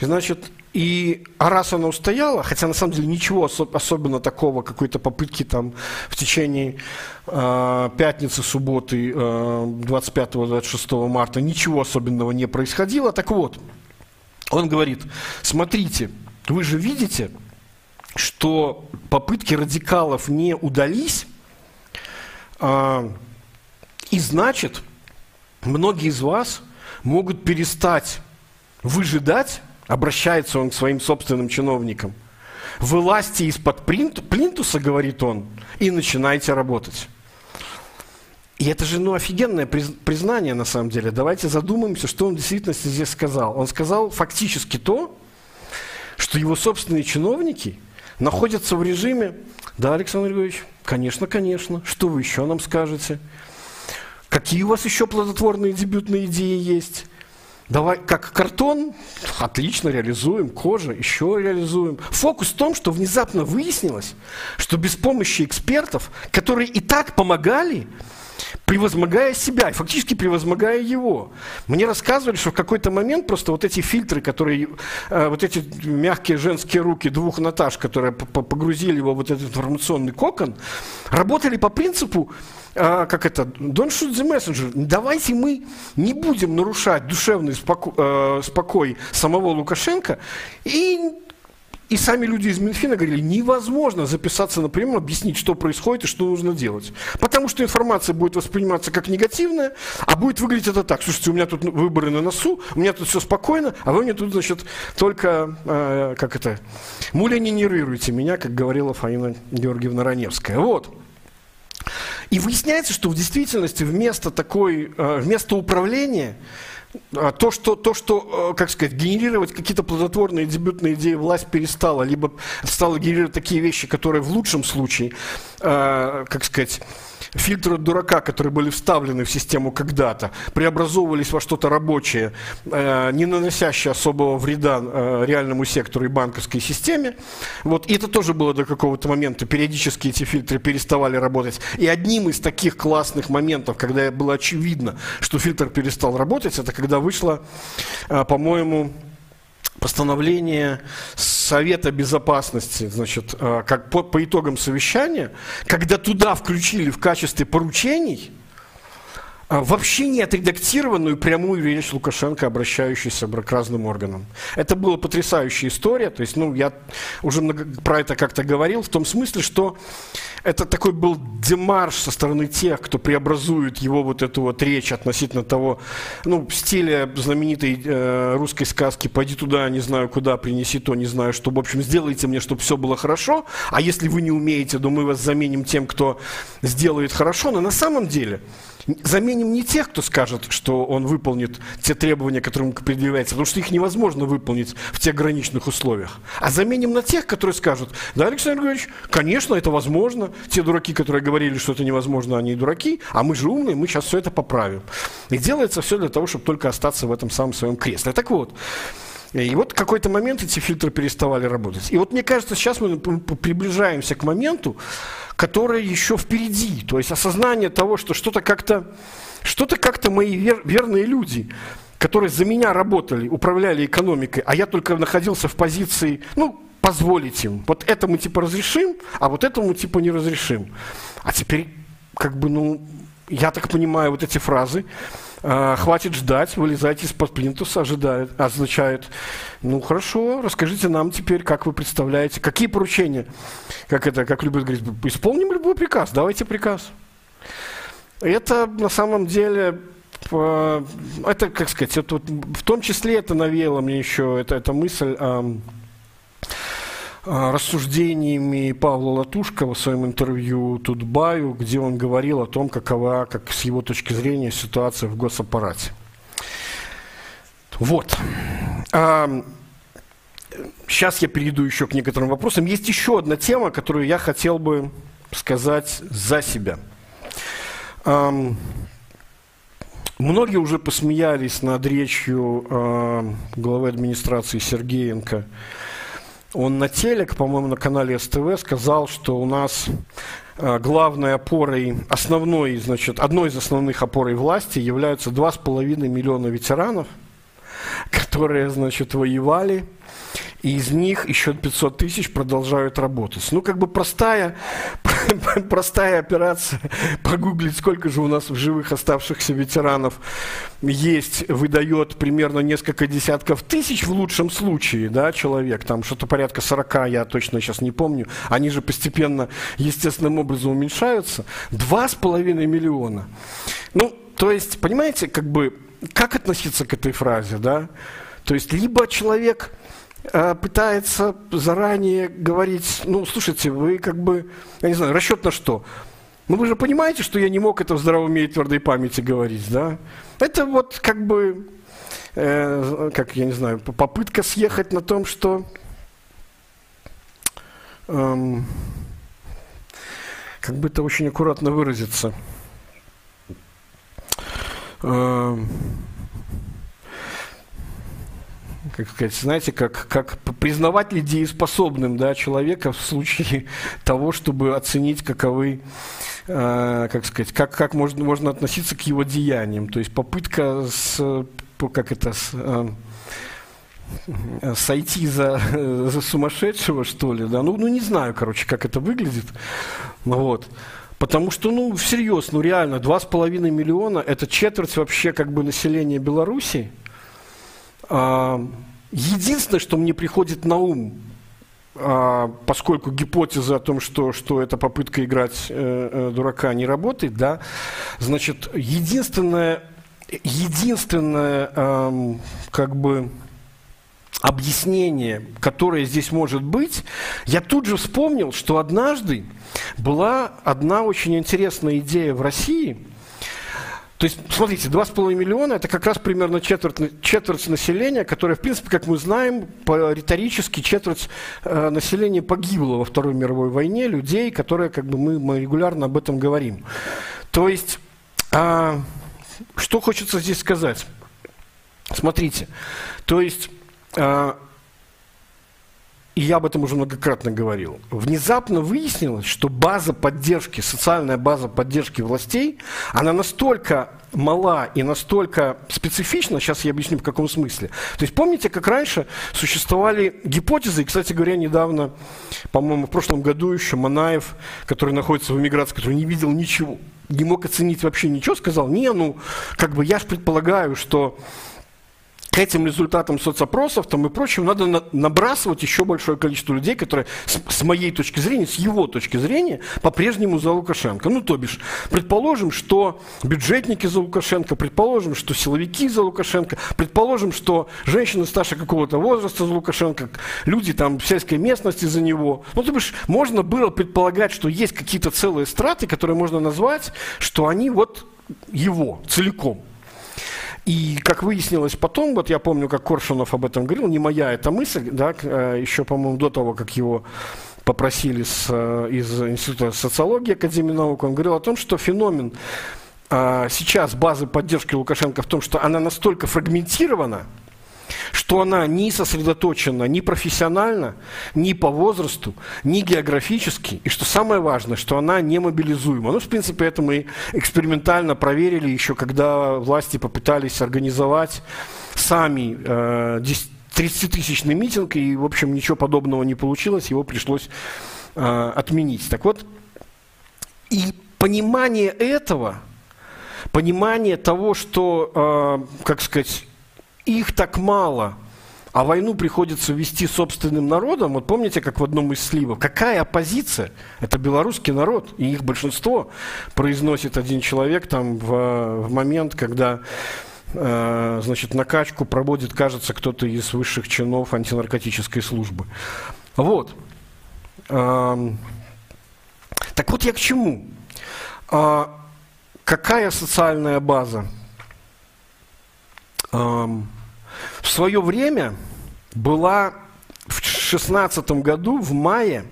и, значит, и, а раз она устояла, хотя на самом деле ничего осо- особенно такого, какой-то попытки там в течение э, пятницы, субботы, э, 25-26 марта, ничего особенного не происходило. Так вот, он говорит, смотрите, вы же видите, что попытки радикалов не удались, а, и значит, многие из вас могут перестать выжидать, обращается он к своим собственным чиновникам, вылазьте из-под плинтуса, говорит он, и начинайте работать. И это же ну, офигенное признание на самом деле. Давайте задумаемся, что он в действительности здесь сказал. Он сказал фактически то, что его собственные чиновники – находятся в режиме, да, Александр Григорьевич, конечно, конечно, что вы еще нам скажете? Какие у вас еще плодотворные дебютные идеи есть? Давай, как картон, отлично реализуем, кожа, еще реализуем. Фокус в том, что внезапно выяснилось, что без помощи экспертов, которые и так помогали, превозмогая себя фактически превозмогая его. Мне рассказывали, что в какой-то момент просто вот эти фильтры, которые, э, вот эти мягкие женские руки двух Наташ, которые погрузили его в вот этот информационный кокон, работали по принципу, э, как это, don't shoot the messenger, давайте мы не будем нарушать душевный споко, э, спокой самого Лукашенко и и сами люди из Минфина говорили, невозможно записаться на прием, объяснить, что происходит и что нужно делать. Потому что информация будет восприниматься как негативная, а будет выглядеть это так. Слушайте, у меня тут выборы на носу, у меня тут все спокойно, а вы мне тут, значит, только, э, как это, мулянинерируете меня, как говорила Фаина Георгиевна Раневская. Вот. И выясняется, что в действительности вместо такой, э, вместо управления то, что, то, что, э, как сказать, генерировать какие-то плодотворные дебютные идеи власть перестала, либо стала генерировать такие вещи, которые в лучшем случае, э, как сказать, фильтры дурака, которые были вставлены в систему когда-то, преобразовывались во что-то рабочее, э, не наносящее особого вреда э, реальному сектору и банковской системе. Вот. И это тоже было до какого-то момента. Периодически эти фильтры переставали работать. И одним из таких классных моментов, когда было очевидно, что фильтр перестал работать, это когда вышло, э, по-моему, постановление Совета Безопасности, значит, э, как по, по итогам совещания, когда туда включили в качестве поручений вообще не отредактированную прямую речь Лукашенко, обращающуюся к разным органам. Это была потрясающая история, то есть, ну, я уже много про это как-то говорил, в том смысле, что это такой был демарш со стороны тех, кто преобразует его вот эту вот речь относительно того, ну, в стиле знаменитой э, русской сказки «Пойди туда, не знаю куда, принеси то, не знаю что». В общем, сделайте мне, чтобы все было хорошо, а если вы не умеете, то мы вас заменим тем, кто сделает хорошо. Но на самом деле заменим не тех, кто скажет, что он выполнит те требования, которые ему предъявляются, потому что их невозможно выполнить в тех граничных условиях, а заменим на тех, которые скажут, да, Александр Григорьевич, конечно, это возможно, те дураки, которые говорили, что это невозможно, они дураки, а мы же умные, мы сейчас все это поправим. И делается все для того, чтобы только остаться в этом самом своем кресле. Так вот, и вот в какой-то момент эти фильтры переставали работать. И вот мне кажется, сейчас мы приближаемся к моменту, которое еще впереди. То есть осознание того, что что-то как-то, что-то как-то мои вер, верные люди, которые за меня работали, управляли экономикой, а я только находился в позиции, ну, позволить им. Вот это мы типа разрешим, а вот этому типа не разрешим. А теперь, как бы, ну, я так понимаю, вот эти фразы, хватит ждать, вылезайте из-под плинтуса, ожидает, означает, ну хорошо, расскажите нам теперь, как вы представляете, какие поручения, как это, как любят говорить, исполним любой приказ, давайте приказ. Это на самом деле это, как сказать, это в том числе это навеяло мне еще это, эта мысль а, рассуждениями Павла Латушкова в своем интервью Тутбаю, где он говорил о том, какова, как с его точки зрения, ситуация в госаппарате. Вот. А, сейчас я перейду еще к некоторым вопросам. Есть еще одна тема, которую я хотел бы сказать за себя. А, многие уже посмеялись над речью а, главы администрации Сергеенко он на телек, по-моему, на канале СТВ сказал, что у нас э, главной опорой, основной, значит, одной из основных опорой власти являются 2,5 миллиона ветеранов, [laughs] которые, значит, воевали и из них еще 500 тысяч продолжают работать. Ну, как бы простая, [laughs] простая операция, погуглить, сколько же у нас в живых оставшихся ветеранов есть, выдает примерно несколько десятков тысяч в лучшем случае, да, человек, там что-то порядка 40, я точно сейчас не помню, они же постепенно естественным образом уменьшаются, 2,5 миллиона. Ну, то есть, понимаете, как бы, как относиться к этой фразе, да? То есть, либо человек пытается заранее говорить, ну, слушайте, вы как бы, я не знаю, расчет на что? Ну, вы же понимаете, что я не мог это в здравом уме и твердой памяти говорить, да? Это вот как бы, э, как, я не знаю, попытка съехать на том, что... Эм, как бы это очень аккуратно выразиться. Эм, как сказать, знаете, как, как признавать ли дееспособным да, человека в случае [laughs] того, чтобы оценить, каковы, э, как сказать, как, как можно, можно относиться к его деяниям. То есть попытка с, как это, с, э, сойти за, [laughs] за сумасшедшего, что ли, да, ну, ну не знаю, короче, как это выглядит, вот. Потому что, ну, всерьез, ну, реально, 2,5 миллиона – это четверть вообще как бы населения Беларуси, единственное, что мне приходит на ум, а, поскольку гипотеза о том, что, что эта попытка играть э, э, дурака не работает, да, значит, единственное, единственное как бы объяснение, которое здесь может быть, я тут же вспомнил, что однажды была одна очень интересная идея в России – то есть, смотрите, 2,5 миллиона – это как раз примерно четверть, четверть населения, которое, в принципе, как мы знаем, по, риторически четверть э, населения погибло во Второй мировой войне, людей, которые, как бы, мы, мы регулярно об этом говорим. То есть, э, что хочется здесь сказать? Смотрите, то есть, э, и я об этом уже многократно говорил, внезапно выяснилось, что база поддержки, социальная база поддержки властей, она настолько мала и настолько специфична, сейчас я объясню в каком смысле. То есть помните, как раньше существовали гипотезы, и, кстати говоря, недавно, по-моему, в прошлом году еще Манаев, который находится в эмиграции, который не видел ничего, не мог оценить вообще ничего, сказал, не, ну, как бы я же предполагаю, что к этим результатам соцопросов там и прочим надо на, набрасывать еще большое количество людей, которые с, с моей точки зрения, с его точки зрения, по-прежнему за Лукашенко. Ну, то бишь, предположим, что бюджетники за Лукашенко, предположим, что силовики за Лукашенко, предположим, что женщины старше какого-то возраста за Лукашенко, люди там в сельской местности за него. Ну, то бишь, можно было предполагать, что есть какие-то целые страты, которые можно назвать, что они вот его целиком. И, как выяснилось потом, вот я помню, как Коршунов об этом говорил, не моя эта мысль, да, э, еще, по-моему, до того, как его попросили с, э, из Института социологии Академии наук, он говорил о том, что феномен а, сейчас базы поддержки Лукашенко в том, что она настолько фрагментирована, что она не сосредоточена ни профессионально, ни по возрасту, ни географически, и что самое важное, что она не мобилизуема. Ну, в принципе, это мы экспериментально проверили еще, когда власти попытались организовать сами э, 30-тысячный митинг, и, в общем, ничего подобного не получилось, его пришлось э, отменить. Так вот, и понимание этого, понимание того, что, э, как сказать, их так мало, а войну приходится вести собственным народом, вот помните, как в одном из сливов, какая оппозиция? Это белорусский народ, и их большинство произносит один человек там в, в момент, когда э, значит, накачку проводит, кажется, кто-то из высших чинов антинаркотической службы. Вот. Э, так вот я к чему? Э, какая социальная база? В свое время была в шестнадцатом году, в мае,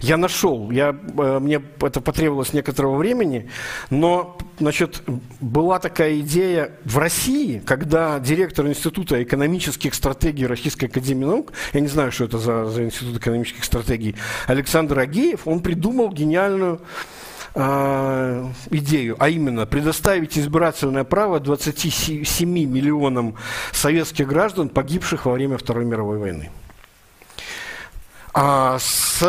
я нашел, я, э, мне это потребовалось некоторого времени, но значит, была такая идея в России, когда директор Института экономических стратегий Российской Академии Наук, я не знаю, что это за, за Институт экономических стратегий, Александр Агеев, он придумал гениальную э, идею, а именно предоставить избирательное право 27 миллионам советских граждан, погибших во время Второй мировой войны. А с,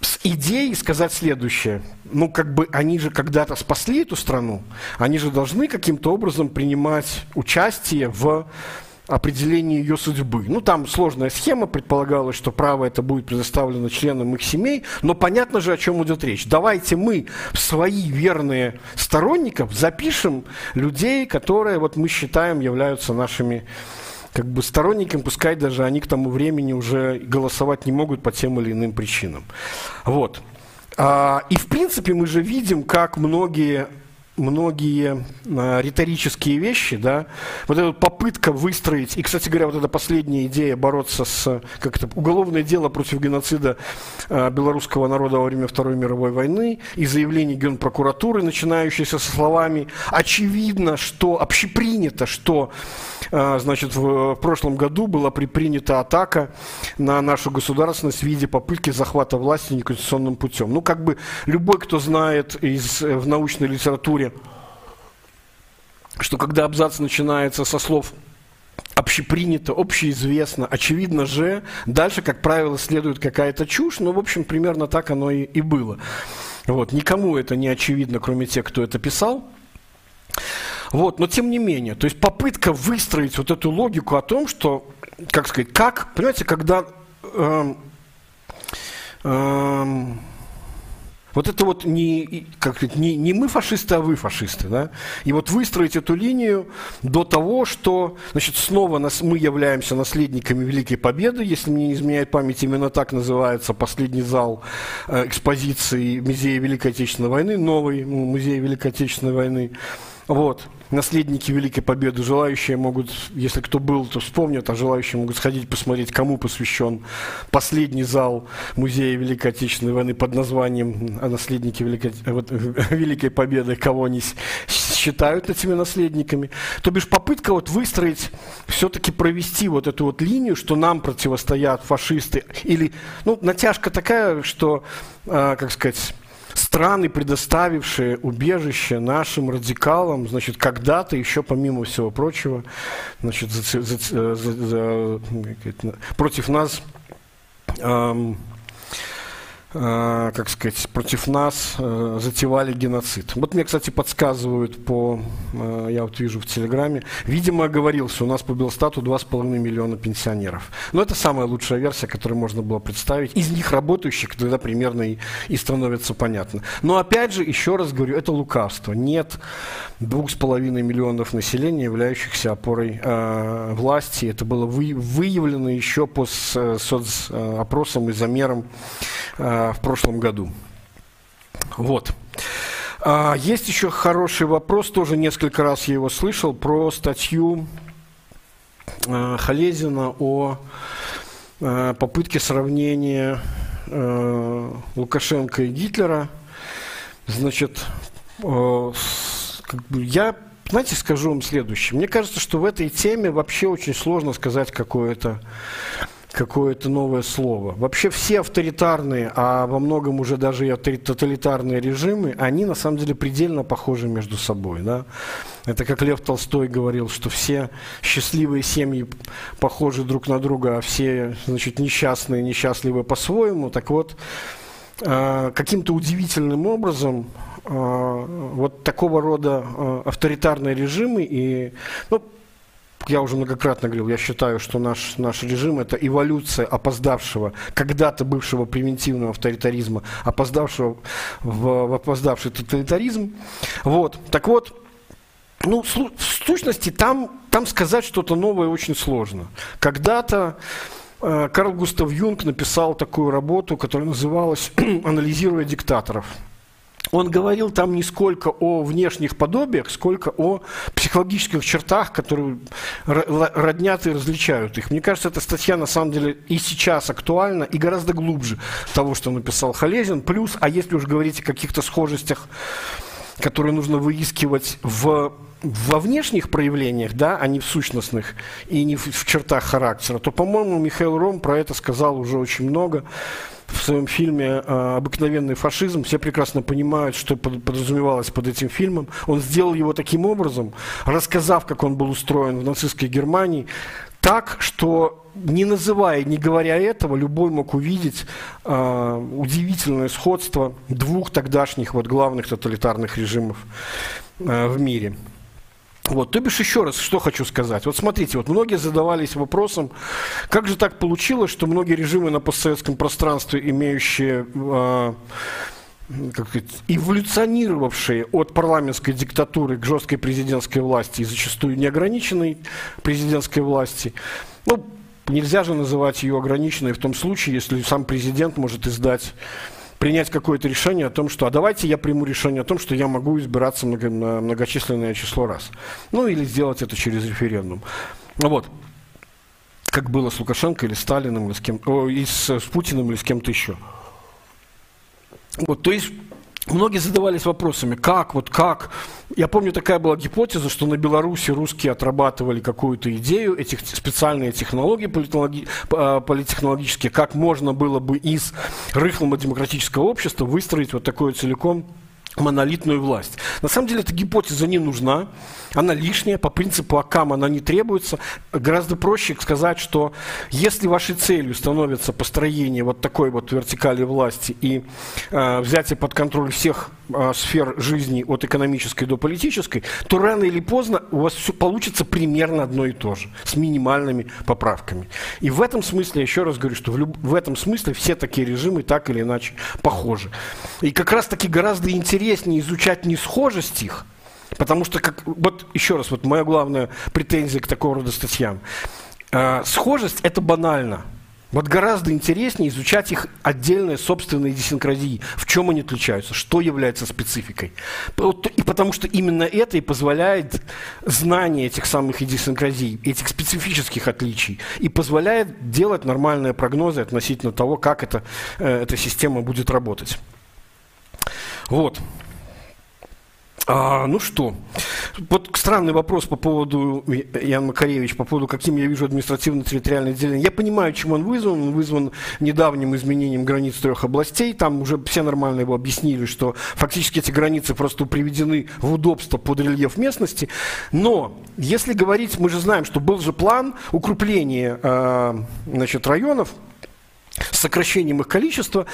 с идеей сказать следующее. Ну, как бы они же когда-то спасли эту страну, они же должны каким-то образом принимать участие в определении ее судьбы. Ну, там сложная схема, предполагалось, что право это будет предоставлено членам их семей, но понятно же, о чем идет речь. Давайте мы свои верные сторонников запишем людей, которые, вот мы считаем, являются нашими как бы сторонниками, пускай даже они к тому времени уже голосовать не могут по тем или иным причинам. Вот. А, и в принципе мы же видим, как многие многие э, риторические вещи, да, вот эта попытка выстроить, и, кстати говоря, вот эта последняя идея бороться с, как это, уголовное дело против геноцида э, белорусского народа во время Второй мировой войны, и заявление генпрокуратуры, начинающееся со словами «очевидно, что общепринято, что э, значит, в, в прошлом году была предпринята атака на нашу государственность в виде попытки захвата власти неконституционным путем». Ну, как бы любой, кто знает из, в научной литературе Торе, что когда абзац начинается со слов общепринято, общеизвестно, очевидно же, дальше, как правило, следует какая-то чушь, но, в общем, примерно так оно и, и было. Вот. Никому это не очевидно, кроме тех, кто это писал. Вот, но тем не менее, то есть попытка выстроить вот эту логику о том, что, как сказать, как, понимаете, когда эм, эм, вот это вот не, как не, не мы фашисты, а вы фашисты. Да? И вот выстроить эту линию до того, что значит, снова нас, мы являемся наследниками Великой Победы, если мне не изменяет память, именно так называется последний зал э, экспозиции Музея Великой Отечественной войны, новый музей Великой Отечественной войны. Вот, наследники Великой Победы, желающие могут, если кто был, то вспомнят, а желающие могут сходить посмотреть, кому посвящен последний зал Музея Великой Отечественной войны под названием «Наследники Великой, [laughs] Великой Победы», кого они считают этими наследниками. То бишь попытка вот выстроить, все-таки провести вот эту вот линию, что нам противостоят фашисты, или, ну, натяжка такая, что, э, как сказать, страны, предоставившие убежище нашим радикалам, значит, когда-то еще, помимо всего прочего, значит, за, за, за, за, против нас эм, Э, как сказать, против нас э, затевали геноцид. Вот мне, кстати, подсказывают по, э, я вот вижу в Телеграме, видимо, оговорился, у нас по Белстату 2,5 миллиона пенсионеров. Но это самая лучшая версия, которую можно было представить. Из них работающих тогда примерно и, и становится понятно. Но опять же, еще раз говорю, это лукавство. Нет 2,5 миллионов населения, являющихся опорой э, власти. Это было вы, выявлено еще по соцопросам и замерам э, в прошлом году. Вот. А, есть еще хороший вопрос, тоже несколько раз я его слышал, про статью э, Халезина о э, попытке сравнения э, Лукашенко и Гитлера. Значит, я, знаете, скажу вам следующее. Мне кажется, что в этой теме вообще очень сложно сказать какое-то какое-то новое слово. Вообще все авторитарные, а во многом уже даже и тоталитарные режимы, они на самом деле предельно похожи между собой. Да? Это как Лев Толстой говорил, что все счастливые семьи похожи друг на друга, а все значит, несчастные, несчастливые по-своему. Так вот, а, каким-то удивительным образом а, вот такого рода а, авторитарные режимы и ну, я уже многократно говорил, я считаю, что наш, наш режим – это эволюция опоздавшего, когда-то бывшего превентивного авторитаризма, опоздавшего в, в опоздавший тоталитаризм. Вот. Так вот, ну, в сущности, там, там сказать что-то новое очень сложно. Когда-то э, Карл Густав Юнг написал такую работу, которая называлась «Анализируя диктаторов». Он говорил там не сколько о внешних подобиях, сколько о психологических чертах, которые роднят и различают их. Мне кажется, эта статья на самом деле и сейчас актуальна, и гораздо глубже того, что написал Халезин. Плюс, а если уж говорить о каких-то схожестях, которые нужно выискивать в во внешних проявлениях, да, а не в сущностных и не в, в чертах характера, то, по-моему, Михаил Ром про это сказал уже очень много в своем фильме э, «Обыкновенный фашизм». Все прекрасно понимают, что подразумевалось под этим фильмом. Он сделал его таким образом, рассказав, как он был устроен в нацистской Германии, так, что не называя, не говоря этого, любой мог увидеть э, удивительное сходство двух тогдашних вот главных тоталитарных режимов э, в мире. Вот, то бишь еще раз, что хочу сказать. Вот смотрите, вот многие задавались вопросом, как же так получилось, что многие режимы на постсоветском пространстве, имеющие э, как сказать, эволюционировавшие от парламентской диктатуры к жесткой президентской власти и зачастую неограниченной президентской власти, ну, нельзя же называть ее ограниченной в том случае, если сам президент может издать принять какое-то решение о том, что а давайте я приму решение о том, что я могу избираться много, на многочисленное число раз. Ну или сделать это через референдум. Вот. Как было с Лукашенко или Сталиным, или с, кем, о, и с, с Путиным или с кем-то еще. Вот, то есть Многие задавались вопросами, как, вот как. Я помню, такая была гипотеза, что на Беларуси русские отрабатывали какую-то идею, этих специальные технологии политологи, а, политехнологические, как можно было бы из рыхлого демократического общества выстроить вот такое целиком монолитную власть. На самом деле эта гипотеза не нужна, она лишняя, по принципу АКАМ она не требуется. Гораздо проще сказать, что если вашей целью становится построение вот такой вот вертикали власти и э, взятие под контроль всех э, сфер жизни от экономической до политической, то рано или поздно у вас все получится примерно одно и то же, с минимальными поправками. И в этом смысле, я еще раз говорю, что в, люб... в этом смысле все такие режимы так или иначе похожи. И как раз таки гораздо интереснее изучать не схожесть их, Потому что, как, вот еще раз, вот моя главная претензия к такого рода статьям. Э, схожесть – это банально. Вот гораздо интереснее изучать их отдельные собственные идиосинкразии, в чем они отличаются, что является спецификой. И потому что именно это и позволяет знание этих самых идиосинкразий, этих специфических отличий, и позволяет делать нормальные прогнозы относительно того, как это, э, эта система будет работать. Вот. А, ну что, вот странный вопрос по поводу, Ян Макаревич, по поводу, каким я вижу административно-территориальное отделение. Я понимаю, чем он вызван. Он вызван недавним изменением границ трех областей. Там уже все нормально его объяснили, что фактически эти границы просто приведены в удобство под рельеф местности. Но если говорить, мы же знаем, что был же план укрепления э, значит, районов, сокращением их количества.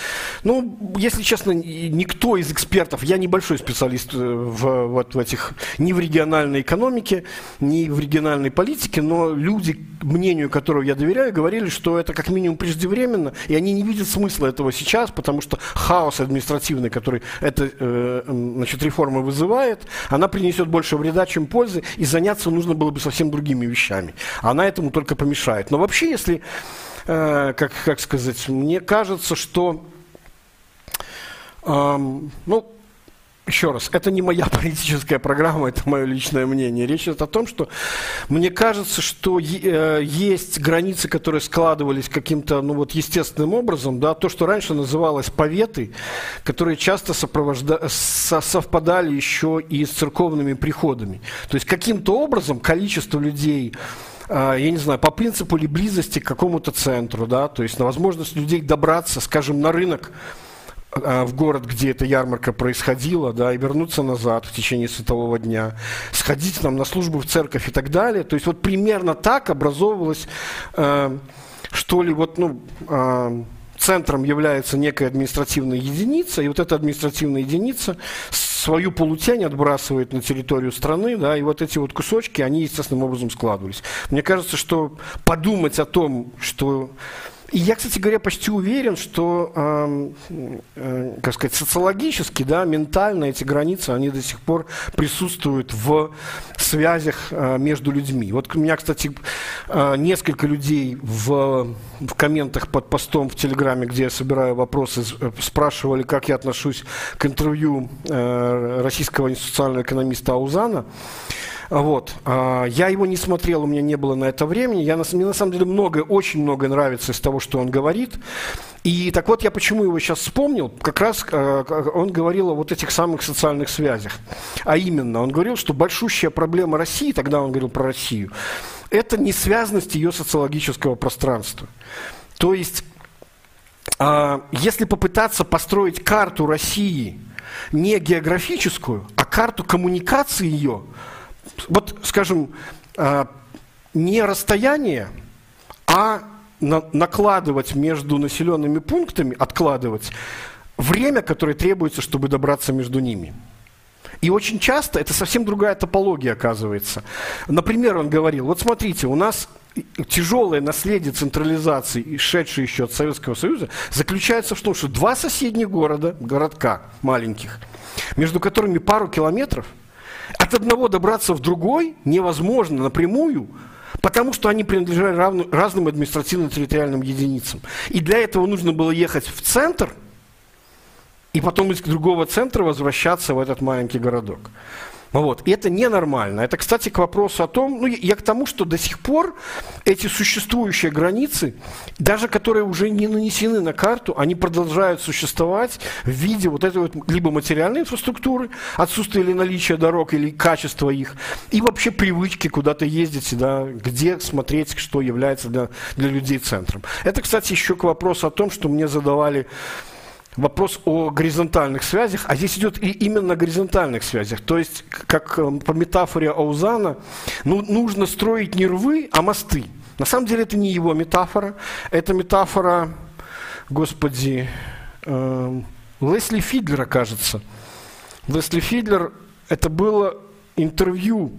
Ну, если честно, никто из экспертов, я небольшой специалист э, в, вот, в этих, ни в региональной экономике, ни в региональной политике, но люди, мнению которого я доверяю, говорили, что это как минимум преждевременно, и они не видят смысла этого сейчас, потому что хаос административный, который эта э, значит, реформа вызывает, она принесет больше вреда, чем пользы, и заняться нужно было бы совсем другими вещами. Она этому только помешает. Но вообще, если Э, как, как сказать, мне кажется, что, эм, ну, еще раз, это не моя [laughs] политическая программа, это мое личное мнение. Речь идет о том, что мне кажется, что э, есть границы, которые складывались каким-то, ну вот, естественным образом, да, то, что раньше называлось поветы, которые часто сопровожда... совпадали еще и с церковными приходами. То есть каким-то образом количество людей, я не знаю, по принципу ли близости к какому-то центру, да, то есть на возможность людей добраться, скажем, на рынок, а, в город, где эта ярмарка происходила, да, и вернуться назад в течение светового дня, сходить там на службу в церковь и так далее. То есть вот примерно так образовывалось, э, что ли, вот, ну, центром является некая административная единица, и вот эта административная единица свою полутень отбрасывает на территорию страны, да, и вот эти вот кусочки, они естественным образом складывались. Мне кажется, что подумать о том, что и я, кстати говоря, почти уверен, что, э, э, как сказать, социологически, да, ментально эти границы, они до сих пор присутствуют в связях э, между людьми. Вот у меня, кстати, э, несколько людей в, в комментах под постом в Телеграме, где я собираю вопросы, э, спрашивали, как я отношусь к интервью э, российского институционального экономиста Аузана. Вот. А, я его не смотрел, у меня не было на это времени. Я, мне на самом деле многое, очень многое нравится из того, что он говорит. И так вот, я почему его сейчас вспомнил, как раз а, он говорил о вот этих самых социальных связях. А именно, он говорил, что большущая проблема России, тогда он говорил про Россию, это несвязность ее социологического пространства. То есть, а, если попытаться построить карту России не географическую, а карту коммуникации ее, вот, скажем, а, не расстояние, а накладывать между населенными пунктами, откладывать время, которое требуется, чтобы добраться между ними. И очень часто это совсем другая топология оказывается. Например, он говорил, вот смотрите, у нас тяжелое наследие централизации, шедшее еще от Советского Союза, заключается в том, что два соседних города, городка маленьких, между которыми пару километров – от одного добраться в другой невозможно напрямую, потому что они принадлежали равну, разным административно-территориальным единицам. И для этого нужно было ехать в центр, и потом из другого центра возвращаться в этот маленький городок. Вот. И это ненормально. Это, кстати, к вопросу о том, ну, я к тому, что до сих пор эти существующие границы, даже которые уже не нанесены на карту, они продолжают существовать в виде вот этой вот либо материальной инфраструктуры, отсутствия или наличия дорог, или качества их, и вообще привычки куда-то ездить, да, где смотреть, что является для, для людей центром. Это, кстати, еще к вопросу о том, что мне задавали вопрос о горизонтальных связях, а здесь идет и именно о горизонтальных связях. То есть, как э, по метафоре Аузана, ну, нужно строить не рвы, а мосты. На самом деле это не его метафора, это метафора, господи, э, Лесли Фидлера, кажется. Лесли Фидлер, это было интервью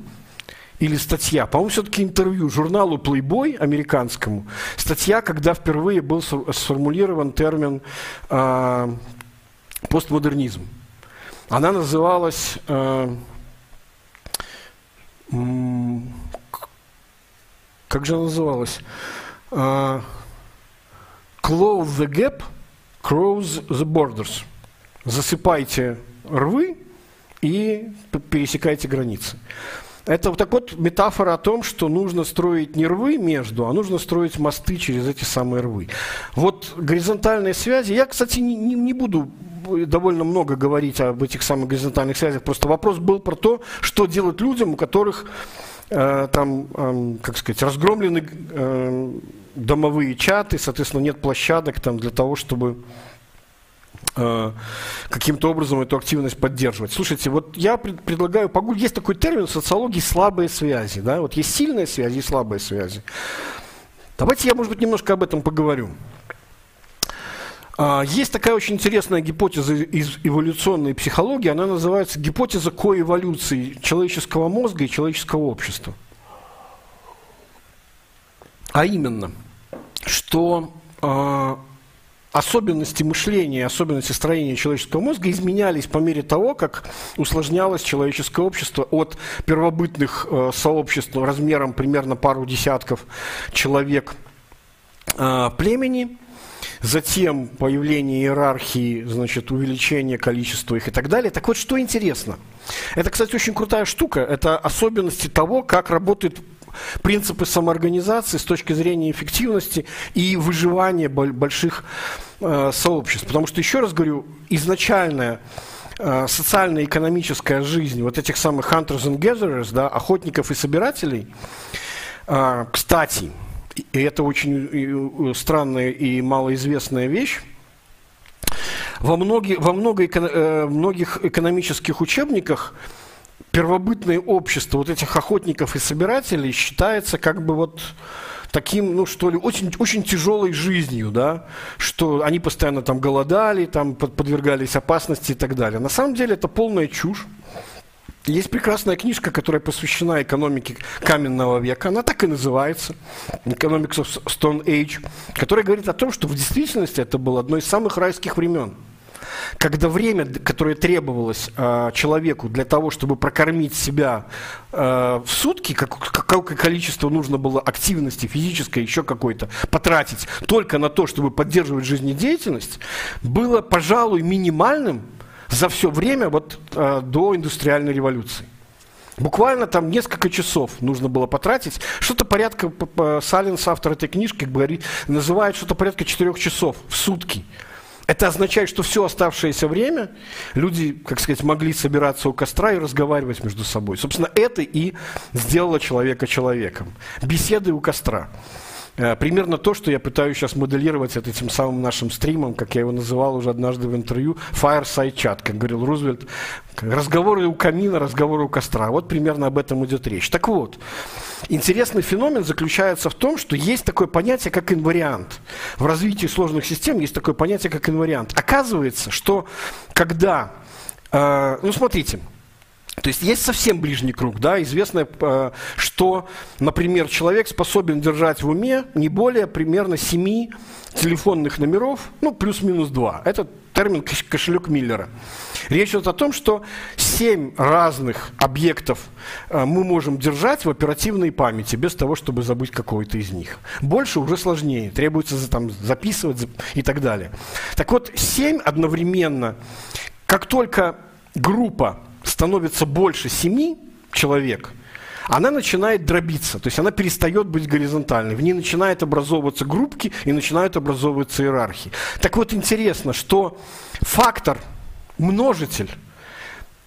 или статья, по-моему, все-таки интервью журналу Playboy американскому, статья, когда впервые был сформулирован термин э, постмодернизм. Она называлась э, как же она называлась? Э, close the gap, cross the borders. Засыпайте рвы и пересекайте границы. Это вот так вот метафора о том, что нужно строить не рвы между, а нужно строить мосты через эти самые рвы. Вот горизонтальные связи, я, кстати, не, не, не буду довольно много говорить об этих самых горизонтальных связях, просто вопрос был про то, что делать людям, у которых э, там, э, как сказать, разгромлены э, домовые чаты, соответственно, нет площадок там для того, чтобы каким-то образом эту активность поддерживать. Слушайте, вот я пред, предлагаю погуглить, есть такой термин в социологии слабые связи, да, вот есть сильные связи и слабые связи. Давайте я, может быть, немножко об этом поговорю. А, есть такая очень интересная гипотеза из эволюционной психологии, она называется гипотеза коэволюции человеческого мозга и человеческого общества. А именно, что а, особенности мышления, особенности строения человеческого мозга изменялись по мере того, как усложнялось человеческое общество от первобытных э, сообществ размером примерно пару десятков человек э, племени, затем появление иерархии, значит, увеличение количества их и так далее. Так вот, что интересно? Это, кстати, очень крутая штука. Это особенности того, как работает принципы самоорганизации с точки зрения эффективности и выживания больших э, сообществ. Потому что, еще раз говорю, изначальная э, социально-экономическая жизнь вот этих самых hunters and gatherers, да, охотников и собирателей, э, кстати, и это очень странная и малоизвестная вещь, во, многие, во э, многих экономических учебниках первобытное общество вот этих охотников и собирателей считается как бы вот таким, ну что ли, очень, очень тяжелой жизнью, да, что они постоянно там голодали, там подвергались опасности и так далее. На самом деле это полная чушь. Есть прекрасная книжка, которая посвящена экономике каменного века. Она так и называется. Economics of Stone Age. Которая говорит о том, что в действительности это было одно из самых райских времен когда время, которое требовалось э, человеку для того, чтобы прокормить себя э, в сутки, как, какое количество нужно было активности физической, еще какой-то, потратить только на то, чтобы поддерживать жизнедеятельность, было, пожалуй, минимальным за все время вот, э, до индустриальной революции. Буквально там несколько часов нужно было потратить. Что-то порядка, Саленс, автор этой книжки, говорит, называет что-то порядка четырех часов в сутки. Это означает, что все оставшееся время люди, как сказать, могли собираться у костра и разговаривать между собой. Собственно, это и сделало человека человеком. Беседы у костра. Э, примерно то, что я пытаюсь сейчас моделировать этим самым нашим стримом, как я его называл уже однажды в интервью, fireside chat, как говорил Рузвельт, разговоры у камина, разговоры у костра. Вот примерно об этом идет речь. Так вот, интересный феномен заключается в том, что есть такое понятие, как инвариант. В развитии сложных систем есть такое понятие, как инвариант. Оказывается, что когда, э, ну смотрите, то есть есть совсем ближний круг, да, известно, э, что, например, человек способен держать в уме не более примерно 7 телефонных номеров, ну, плюс-минус 2. Это термин кошелек Миллера. Речь идет о том, что 7 разных объектов э, мы можем держать в оперативной памяти, без того, чтобы забыть какой-то из них. Больше уже сложнее, требуется там, записывать и так далее. Так вот, 7 одновременно, как только группа становится больше семи человек, она начинает дробиться, то есть она перестает быть горизонтальной. В ней начинают образовываться группки и начинают образовываться иерархии. Так вот интересно, что фактор, множитель,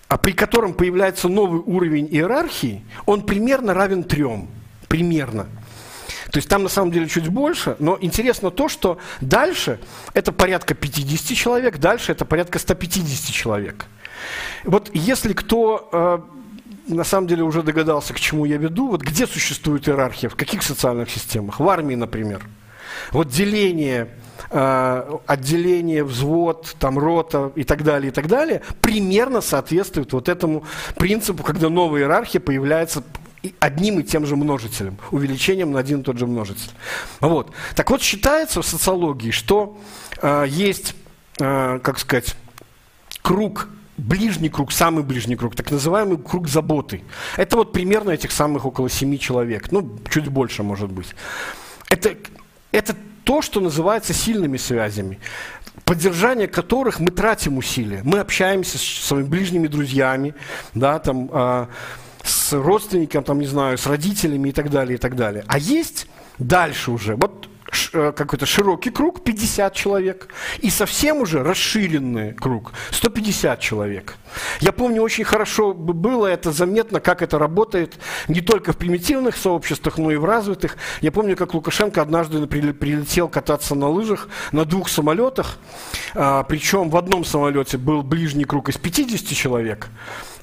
а при котором появляется новый уровень иерархии, он примерно равен трем. Примерно. То есть там на самом деле чуть больше, но интересно то, что дальше это порядка 50 человек, дальше это порядка 150 человек. Вот если кто э, на самом деле уже догадался, к чему я веду, вот где существует иерархия, в каких социальных системах? В армии, например. Вот деление, э, отделение, взвод, там, рота и так далее, и так далее, примерно соответствует вот этому принципу, когда новая иерархия появляется одним и тем же множителем, увеличением на один и тот же множитель. Вот. Так вот, считается в социологии, что э, есть, э, как сказать, круг ближний круг, самый ближний круг, так называемый круг заботы. Это вот примерно этих самых около семи человек, ну, чуть больше, может быть. Это, это то, что называется сильными связями, поддержание которых мы тратим усилия. Мы общаемся с своими ближними друзьями, да, там, э, с родственником, там, не знаю, с родителями и так далее, и так далее. А есть дальше уже, вот какой-то широкий круг, 50 человек, и совсем уже расширенный круг, 150 человек. Я помню, очень хорошо было это заметно, как это работает не только в примитивных сообществах, но и в развитых. Я помню, как Лукашенко однажды прилетел кататься на лыжах на двух самолетах, а, причем в одном самолете был ближний круг из 50 человек,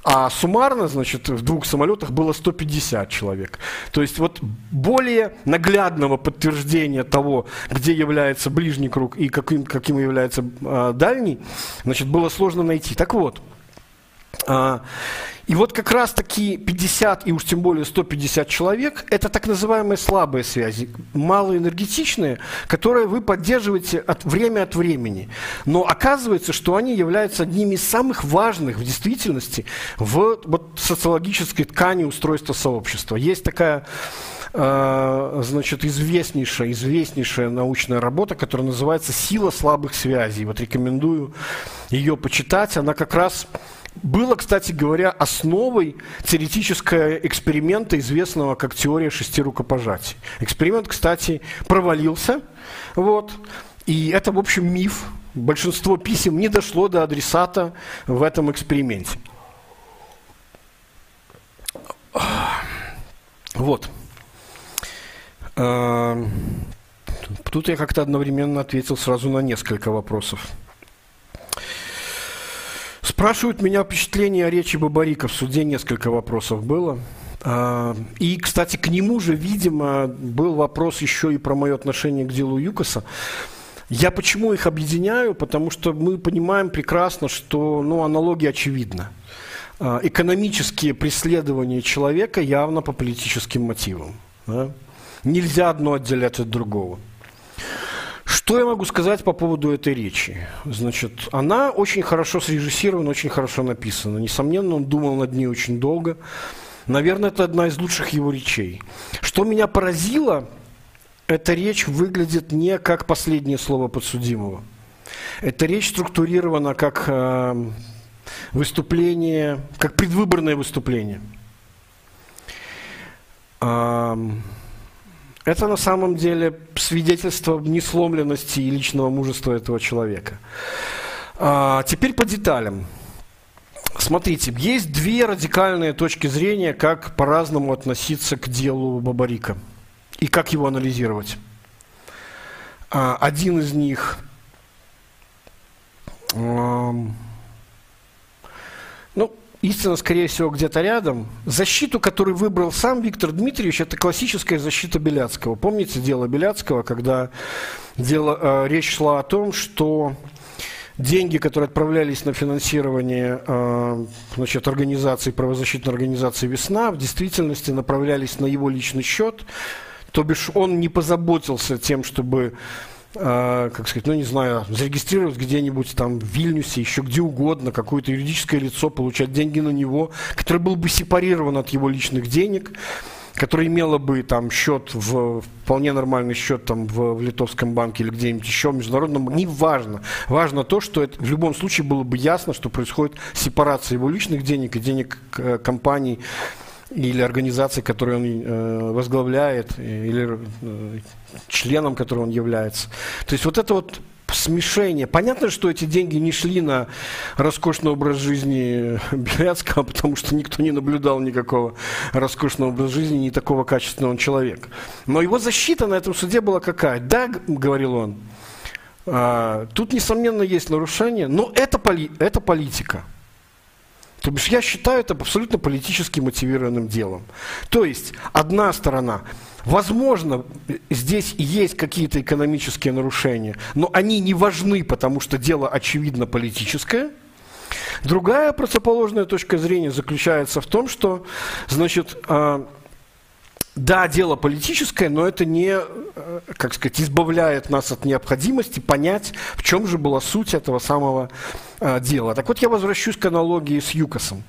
а суммарно, значит, в двух самолетах было 150 человек. То есть вот более наглядного подтверждения того, где является ближний круг и каким, каким является э, дальний, значит, было сложно найти. Так вот, и вот как раз таки 50 и уж тем более 150 человек – это так называемые слабые связи, малоэнергетичные, которые вы поддерживаете от, время от времени. Но оказывается, что они являются одними из самых важных в действительности в вот, социологической ткани устройства сообщества. Есть такая а, значит, известнейшая, известнейшая научная работа, которая называется «Сила слабых связей». Вот рекомендую ее почитать. Она как раз было, кстати говоря, основой теоретического эксперимента, известного как теория шести рукопожатий. Эксперимент, кстати, провалился. Вот. И это, в общем, миф. Большинство писем не дошло до адресата в этом эксперименте. Вот. Эм, тут я как-то одновременно ответил сразу на несколько вопросов. Спрашивают меня впечатление о речи Бабарика. В суде несколько вопросов было. А, и, кстати, к нему же, видимо, был вопрос еще и про мое отношение к делу Юкоса. Я почему их объединяю? Потому что мы понимаем прекрасно, что ну, аналогия очевидна. А, экономические преследования человека явно по политическим мотивам. Да? Нельзя одно отделять от другого. Что я могу сказать по поводу этой речи? Значит, она очень хорошо срежиссирована, очень хорошо написана. Несомненно, он думал над ней очень долго. Наверное, это одна из лучших его речей. Что меня поразило, эта речь выглядит не как последнее слово подсудимого. Эта речь структурирована как э, выступление, как предвыборное выступление. Э, это на самом деле свидетельство несломленности и личного мужества этого человека. А, теперь по деталям. Смотрите, есть две радикальные точки зрения, как по-разному относиться к делу Бабарика и как его анализировать. А, один из них ну, истина, скорее всего, где-то рядом. Защиту, которую выбрал сам Виктор Дмитриевич, это классическая защита Беляцкого. Помните дело Беляцкого, когда дело, э, речь шла о том, что деньги, которые отправлялись на финансирование э, значит, организации, правозащитной организации «Весна», в действительности направлялись на его личный счет, то бишь он не позаботился тем, чтобы э, как сказать, ну не знаю, зарегистрировать где-нибудь там в Вильнюсе, еще где угодно, какое-то юридическое лицо, получать деньги на него, которое было бы сепарировано от его личных денег, которое имело бы там счет в вполне нормальный счет там в, в литовском банке или где-нибудь еще международном, не важно. То, что это, в любом случае было бы ясно, что происходит сепарация его личных денег и денег э, компаний или организации, которую он э, возглавляет, или э, членом которой он является. То есть вот это вот смешение. Понятно, что эти деньги не шли на роскошный образ жизни [laughs] Беляцкого, потому что никто не наблюдал никакого роскошного образа жизни, не такого качественного человека. Но его защита на этом суде была какая? Да, говорил он, а, тут, несомненно, есть нарушение, но это, поли это политика. То бишь я считаю это абсолютно политически мотивированным делом. То есть одна сторона, возможно, здесь есть какие-то экономические нарушения, но они не важны, потому что дело очевидно политическое. Другая противоположная точка зрения заключается в том, что, значит, а, да, дело политическое, но это не, э, как сказать, избавляет нас от необходимости понять, в чем же была суть этого самого э, дела. Так вот, я возвращусь к аналогии с Юкосом.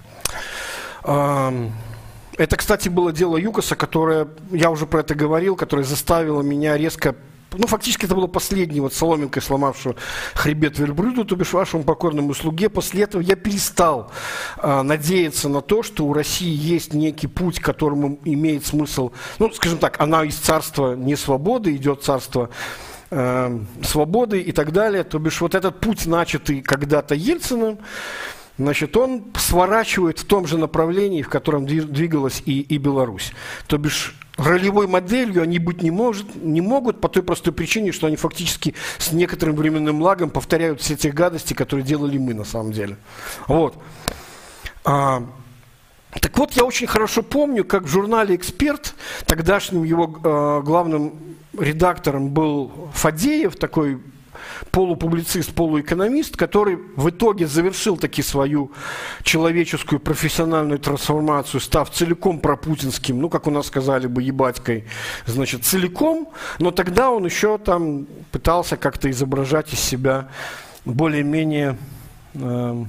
Это, кстати, было дело Юкоса, которое, я уже про это говорил, которое заставило меня резко ну, фактически это было последнее вот соломинкой сломавшего хребет верблюду, то бишь вашему покорному слуге. После этого я перестал э, надеяться на то, что у России есть некий путь, которому имеет смысл, ну, скажем так, она из царства не свободы, идет царство э, свободы и так далее. То бишь вот этот путь, начатый когда-то Ельциным, значит, он сворачивает в том же направлении, в котором двигалась и, и Беларусь. То бишь ролевой моделью они быть не, может, не могут по той простой причине, что они фактически с некоторым временным лагом повторяют все те гадости, которые делали мы на самом деле. Вот. А, так вот, я очень хорошо помню, как в журнале «Эксперт», тогдашним его э, главным редактором был Фадеев, такой полупублицист, полуэкономист, который в итоге завершил таки свою человеческую профессиональную трансформацию, став целиком пропутинским, ну, как у нас сказали бы, ебатькой, значит, целиком, но тогда он еще там пытался как-то изображать из себя более-менее э,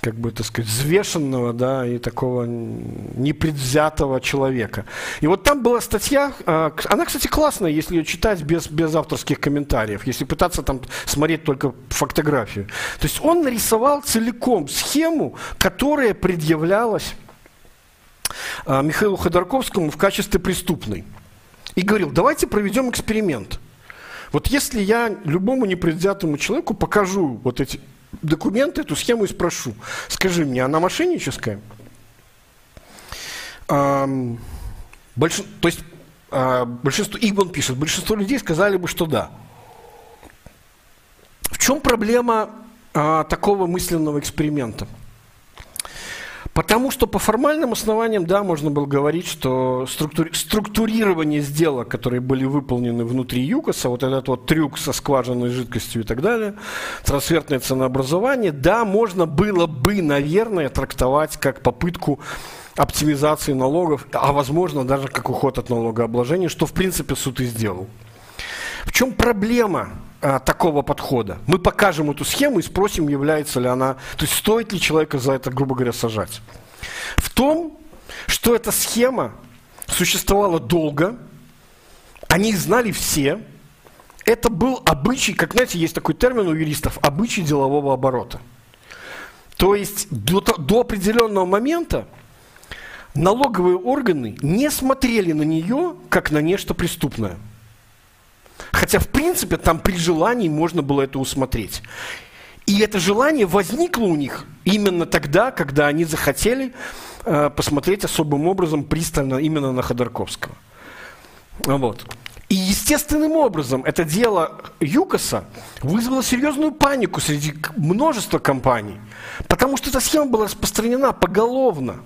как бы, так сказать, взвешенного, да, и такого непредвзятого человека. И вот там была статья, а, она, кстати, классная, если ее читать без, без авторских комментариев, если пытаться там смотреть только фотографию. То есть он нарисовал целиком схему, которая предъявлялась а, Михаилу Ходорковскому в качестве преступной. И говорил, давайте проведем эксперимент. Вот если я любому непредвзятому человеку покажу вот эти документы, эту схему и спрошу. Скажи мне, она мошенническая? Эм, больш... То есть э, большинство, Игбан пишет, большинство людей сказали бы, что да. В чем проблема э, такого мысленного эксперимента? Потому что по формальным основаниям, да, можно было говорить, что структури- структурирование сделок, которые были выполнены внутри ЮКОСа, вот этот вот трюк со скважинной жидкостью и так далее, трансфертное ценообразование, да, можно было бы, наверное, трактовать как попытку оптимизации налогов, а возможно даже как уход от налогообложения, что в принципе суд и сделал. В чем проблема а, такого подхода. Мы покажем эту схему и спросим, является ли она, то есть стоит ли человека за это, грубо говоря, сажать. В том, что эта схема существовала долго, они знали все, это был обычай, как знаете, есть такой термин у юристов, обычай делового оборота. То есть до, до определенного момента налоговые органы не смотрели на нее как на нечто преступное – Хотя, в принципе, там при желании можно было это усмотреть. И это желание возникло у них именно тогда, когда они захотели э, посмотреть особым образом пристально именно на Ходорковского. Вот. И естественным образом это дело ЮКОСа вызвало серьезную панику среди множества компаний, потому что эта схема была распространена поголовно.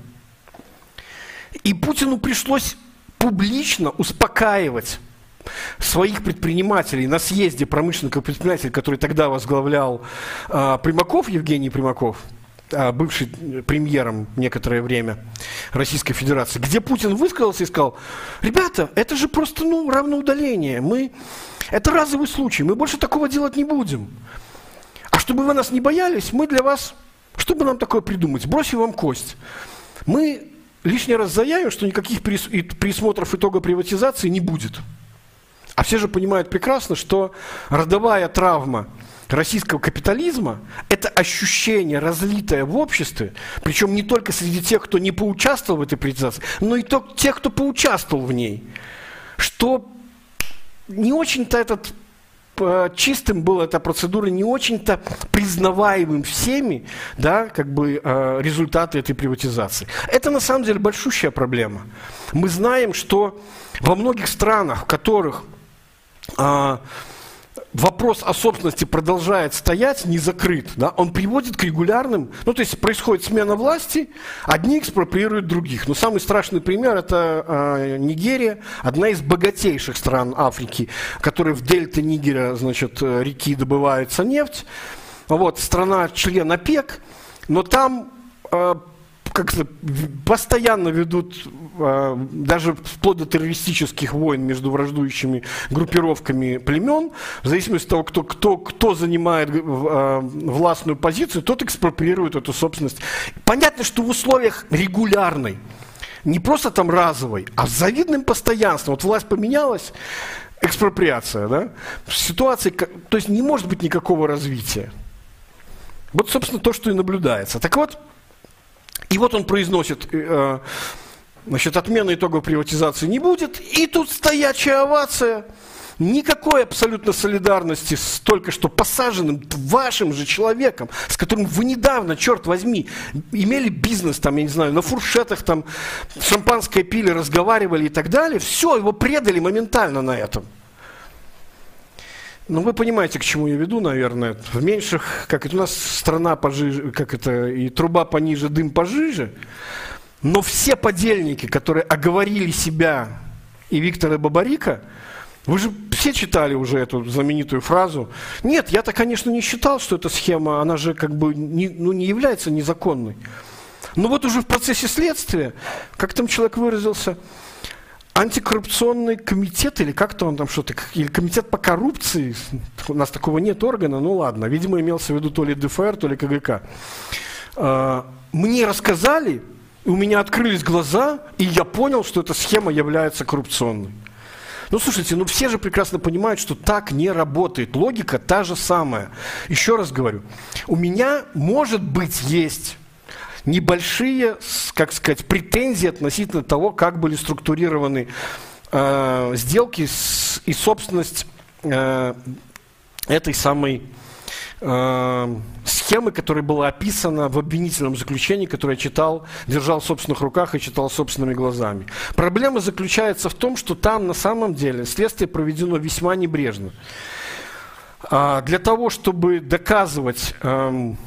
И Путину пришлось публично успокаивать своих предпринимателей на съезде промышленных предпринимателей, который тогда возглавлял э, Примаков, Евгений Примаков, э, бывший премьером некоторое время Российской Федерации, где Путин высказался и сказал, ребята, это же просто ну, равноудаление, мы, это разовый случай, мы больше такого делать не будем. А чтобы вы нас не боялись, мы для вас, чтобы нам такое придумать, бросим вам кость. Мы лишний раз заявим, что никаких пересмотров итога приватизации не будет. А все же понимают прекрасно, что родовая травма российского капитализма – это ощущение, разлитое в обществе, причем не только среди тех, кто не поучаствовал в этой приватизации, но и тех, кто поучаствовал в ней, что не очень-то этот э, чистым была эта процедура, не очень-то признаваемым всеми, да, как бы э, результаты этой приватизации. Это на самом деле большущая проблема. Мы знаем, что во многих странах, в которых вопрос о собственности продолжает стоять, не закрыт, да, он приводит к регулярным, ну то есть происходит смена власти, одни экспроприируют других. Но самый страшный пример это э, Нигерия, одна из богатейших стран Африки, которая в дельте Нигера, значит, реки добывается нефть. Вот, страна член ОПЕК, но там э, как постоянно ведут а, даже вплоть до террористических войн между враждующими группировками племен, в зависимости от того, кто, кто, кто занимает а, властную позицию, тот экспроприирует эту собственность. Понятно, что в условиях регулярной, не просто там разовой, а с завидным постоянством. Вот власть поменялась, экспроприация, да? Ситуация, то есть не может быть никакого развития. Вот, собственно, то, что и наблюдается. Так вот, и вот он произносит, э, значит, отмены итогов приватизации не будет, и тут стоячая овация – Никакой абсолютно солидарности с только что посаженным вашим же человеком, с которым вы недавно, черт возьми, имели бизнес, там, я не знаю, на фуршетах, там, шампанское пили, разговаривали и так далее. Все, его предали моментально на этом. Ну, вы понимаете, к чему я веду, наверное. В меньших, как это у нас страна пожиже, как это, и труба пониже, дым пожиже. Но все подельники, которые оговорили себя и Виктора Бабарика – вы же все читали уже эту знаменитую фразу. Нет, я-то, конечно, не считал, что эта схема, она же как бы не, ну, не является незаконной. Но вот уже в процессе следствия, как там человек выразился, антикоррупционный комитет, или как-то он там что-то, или комитет по коррупции, у нас такого нет органа, ну ладно, видимо, имелся в виду то ли ДФР, то ли КГК. А, мне рассказали, у меня открылись глаза, и я понял, что эта схема является коррупционной. Ну, слушайте, ну все же прекрасно понимают, что так не работает. Логика та же самая. Еще раз говорю, у меня, может быть, есть небольшие, как сказать, претензии относительно того, как были структурированы э, сделки с, и собственность э, этой самой э, схемы, которая была описана в обвинительном заключении, которое я читал, держал в собственных руках и читал собственными глазами. Проблема заключается в том, что там на самом деле следствие проведено весьма небрежно. А для того, чтобы доказывать эм,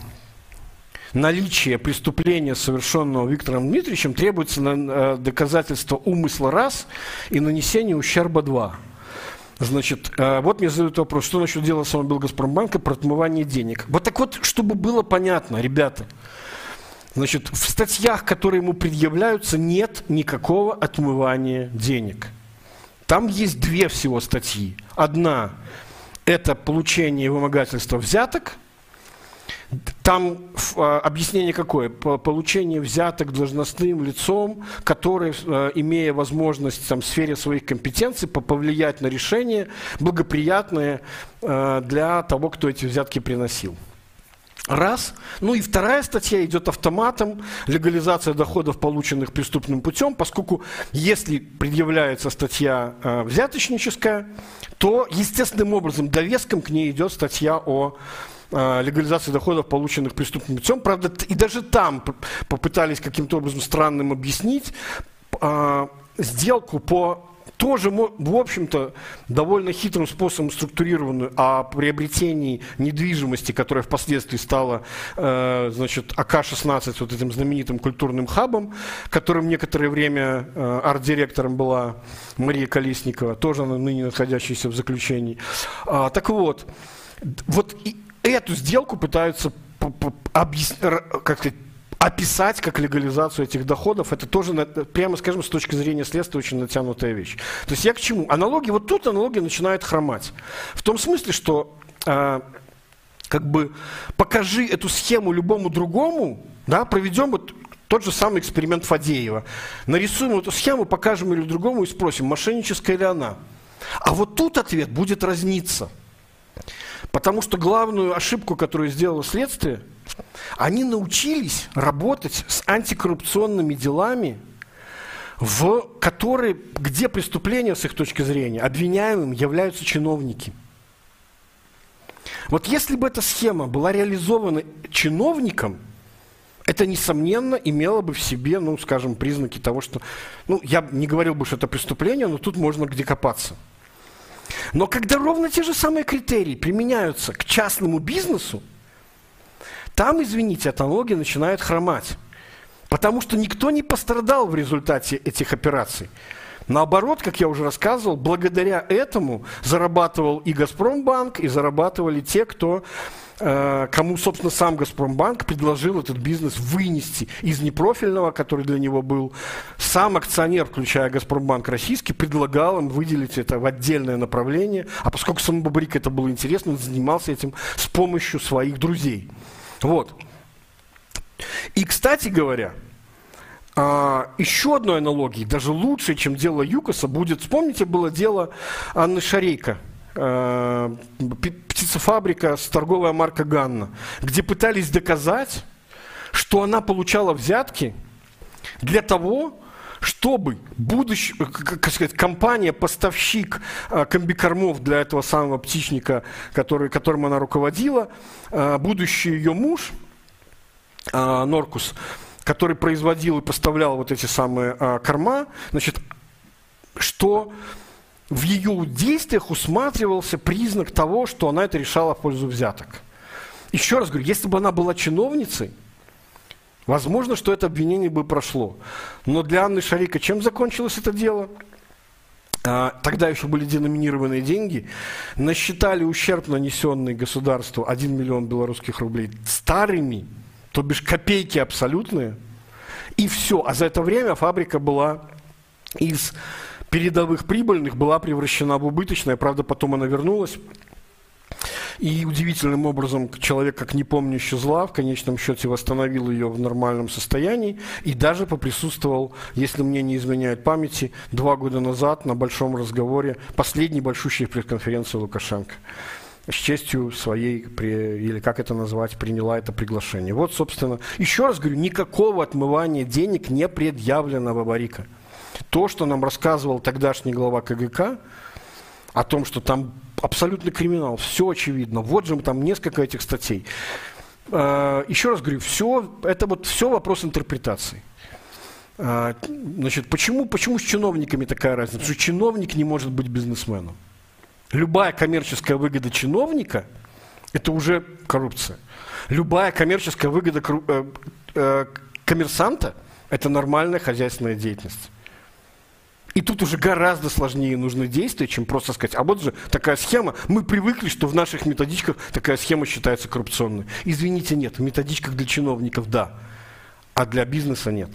наличие преступления, совершенного Виктором Дмитриевичем, требуется э, доказательство умысла раз и нанесение ущерба два. Значит, э, вот мне задают вопрос, что насчет дела самого Белгазпромбанка про отмывание денег. Вот так вот, чтобы было понятно, ребята, значит, в статьях, которые ему предъявляются, нет никакого отмывания денег. Там есть две всего статьи. Одна – это получение вымогательства взяток – там а, объяснение какое? Получение взяток должностным лицом, который, а, имея возможность там, в сфере своих компетенций повлиять на решение, благоприятное а, для того, кто эти взятки приносил. Раз. Ну и вторая статья идет автоматом, легализация доходов, полученных преступным путем, поскольку если предъявляется статья э, взяточническая, то естественным образом довеском к ней идет статья о Э, легализации доходов, полученных преступным путем. Правда, и даже там попытались каким-то образом странным объяснить э, сделку по тоже, в общем-то, довольно хитрым способом структурированную о приобретении недвижимости, которая впоследствии стала, э, значит, АК-16, вот этим знаменитым культурным хабом, которым некоторое время э, арт-директором была Мария Колесникова, тоже она ныне находящаяся в заключении. А, так вот, вот и, эту сделку пытаются как сказать, описать как легализацию этих доходов, это тоже, прямо скажем, с точки зрения следствия очень натянутая вещь. То есть я к чему? Аналогии, вот тут аналогия начинает хромать. В том смысле, что э, как бы покажи эту схему любому другому, да, проведем вот тот же самый эксперимент Фадеева. Нарисуем эту схему, покажем или другому и спросим, мошенническая ли она. А вот тут ответ будет разниться. Потому что главную ошибку, которую сделало следствие, они научились работать с антикоррупционными делами, в которые, где преступления, с их точки зрения, обвиняемым являются чиновники. Вот если бы эта схема была реализована чиновником, это, несомненно, имело бы в себе, ну, скажем, признаки того, что... Ну, я не говорил бы, что это преступление, но тут можно где копаться – но когда ровно те же самые критерии применяются к частному бизнесу, там, извините, от начинают хромать. Потому что никто не пострадал в результате этих операций. Наоборот, как я уже рассказывал, благодаря этому зарабатывал и Газпромбанк, и зарабатывали те, кто кому, собственно, сам Газпромбанк предложил этот бизнес вынести из непрофильного, который для него был. Сам акционер, включая Газпромбанк российский, предлагал им выделить это в отдельное направление. А поскольку самому Бабрику это было интересно, он занимался этим с помощью своих друзей. Вот. И, кстати говоря, а, еще одной аналогией, даже лучше, чем дело ЮКОСа, будет, вспомните, было дело Анны Шарейко, э, птицефабрика с торговая марка Ганна, где пытались доказать, что она получала взятки для того, чтобы будущий, как сказать, компания, поставщик э, комбикормов для этого самого птичника, который, которым она руководила, э, будущий ее муж, Норкус, который производил и поставлял вот эти самые корма, значит, что в ее действиях усматривался признак того, что она это решала в пользу взяток. Еще раз говорю, если бы она была чиновницей, возможно, что это обвинение бы прошло. Но для Анны Шарика чем закончилось это дело? А, тогда еще были деноминированные деньги, насчитали ущерб, нанесенный государству 1 миллион белорусских рублей старыми то бишь копейки абсолютные, и все. А за это время фабрика была из передовых прибыльных была превращена в убыточное, правда, потом она вернулась. И удивительным образом человек, как не помнящий зла, в конечном счете восстановил ее в нормальном состоянии и даже поприсутствовал, если мне не изменяет памяти, два года назад на большом разговоре, последней большущей пресс-конференции Лукашенко с честью своей, при, или как это назвать, приняла это приглашение. Вот, собственно, еще раз говорю, никакого отмывания денег не предъявлено Бабарика. То, что нам рассказывал тогдашний глава КГК, о том, что там абсолютный криминал, все очевидно. Вот же там несколько этих статей. А, еще раз говорю, все, это вот все вопрос интерпретации. А, значит, почему, почему с чиновниками такая разница? Потому что чиновник не может быть бизнесменом любая коммерческая выгода чиновника – это уже коррупция. Любая коммерческая выгода э, э, коммерсанта – это нормальная хозяйственная деятельность. И тут уже гораздо сложнее нужны действия, чем просто сказать, а вот же такая схема, мы привыкли, что в наших методичках такая схема считается коррупционной. Извините, нет, в методичках для чиновников – да, а для бизнеса – нет.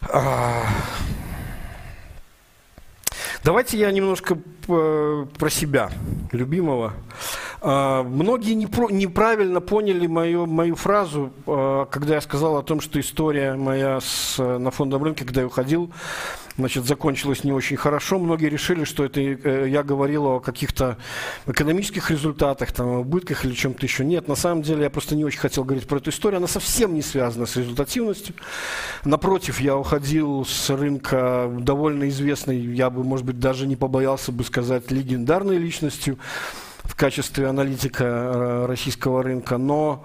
А, Давайте я немножко про себя, любимого. А, многие неправильно поняли мою, мою фразу, а, когда я сказал о том, что история моя с, на фондовом рынке, когда я уходил, значит, закончилась не очень хорошо. Многие решили, что это э, я говорил о каких-то экономических результатах, там, о убытках или чем-то еще. Нет, на самом деле я просто не очень хотел говорить про эту историю. Она совсем не связана с результативностью. Напротив, я уходил с рынка довольно известной, я бы, может быть, даже не побоялся бы сказать, легендарной личностью в качестве аналитика э, российского рынка. Но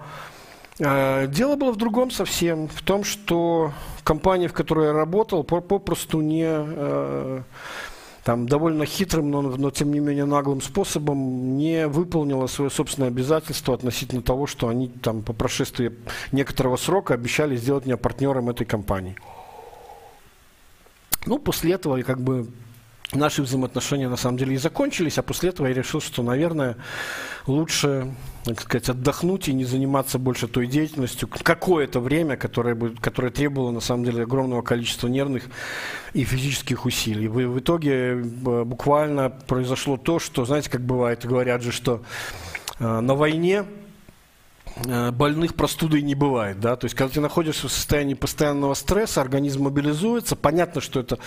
э, дело было в другом совсем, в том, что компания, в которой я работал, попросту не э, там, довольно хитрым, но, но тем не менее наглым способом не выполнила свое собственное обязательство относительно того, что они там по прошествии некоторого срока обещали сделать меня партнером этой компании. Ну, после этого как бы наши взаимоотношения на самом деле и закончились, а после этого я решил, что, наверное, лучше, так сказать, отдохнуть и не заниматься больше той деятельностью какое-то время, которое, бы, которое требовало, на самом деле, огромного количества нервных и физических усилий. В, в итоге э, буквально произошло то, что, знаете, как бывает, говорят же, что э, на войне э, больных простудой не бывает, да, то есть когда ты находишься в состоянии постоянного стресса, организм мобилизуется, понятно, что это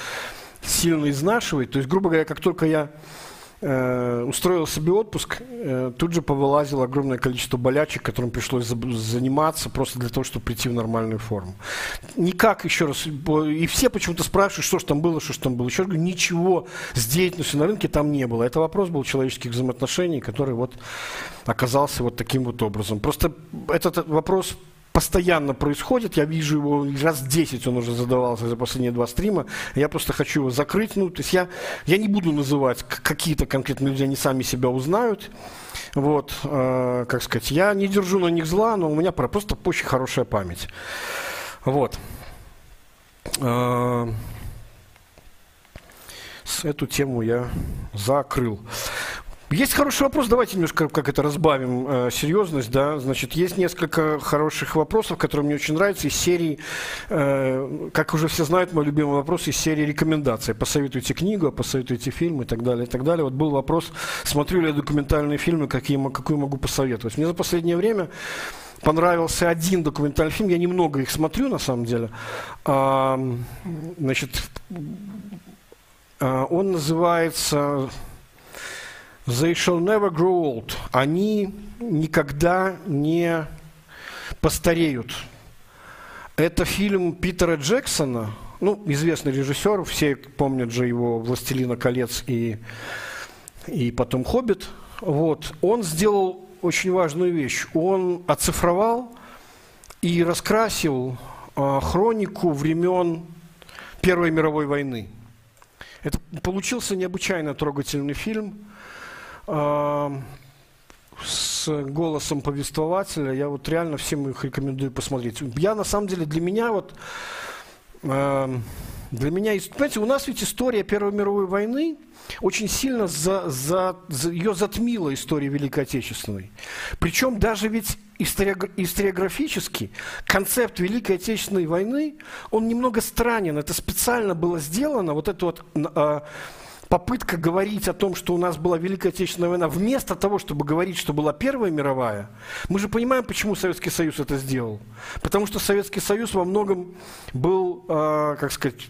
сильно изнашивает. То есть, грубо говоря, как только я э, устроил себе отпуск, э, тут же повылазило огромное количество болячек, которым пришлось за, заниматься просто для того, чтобы прийти в нормальную форму. Никак, еще раз, и все почему-то спрашивают, что же там было, что же там было. Еще раз говорю, ничего с деятельностью на рынке там не было. Это вопрос был человеческих взаимоотношений, который вот оказался вот таким вот образом. Просто этот вопрос постоянно происходит. Я вижу его раз 10 он уже задавался за последние два стрима. Я просто хочу его закрыть. Ну, то есть я, я не буду называть какие-то конкретные люди, они сами себя узнают. Вот, э, как сказать, я не держу на них зла, но у меня просто очень хорошая память. Вот. Э, эту тему я закрыл. Есть хороший вопрос, давайте немножко как это разбавим э, серьезность, да, значит, есть несколько хороших вопросов, которые мне очень нравятся из серии, э, как уже все знают, мой любимый вопрос из серии рекомендаций, посоветуйте книгу, посоветуйте фильм и так далее, и так далее. Вот был вопрос, смотрю ли я документальные фильмы, какие, какую могу посоветовать. Мне за последнее время понравился один документальный фильм, я немного их смотрю на самом деле. А, значит, а, он называется They shall never grow old. Они никогда не постареют. Это фильм Питера Джексона, ну, известный режиссер, все помнят же его «Властелина колец» и, и потом «Хоббит». Вот. Он сделал очень важную вещь. Он оцифровал и раскрасил э, хронику времен Первой мировой войны. Это получился необычайно трогательный фильм с голосом повествователя. Я вот реально всем их рекомендую посмотреть. Я на самом деле для меня вот для меня, понимаете, у нас ведь история Первой мировой войны очень сильно за, за, за, ее затмила история Великой Отечественной. Причем даже ведь историографически концепт Великой Отечественной войны, он немного странен. Это специально было сделано, вот это вот э, попытка говорить о том, что у нас была Великая Отечественная война, вместо того, чтобы говорить, что была Первая мировая, мы же понимаем, почему Советский Союз это сделал. Потому что Советский Союз во многом был, э, как сказать,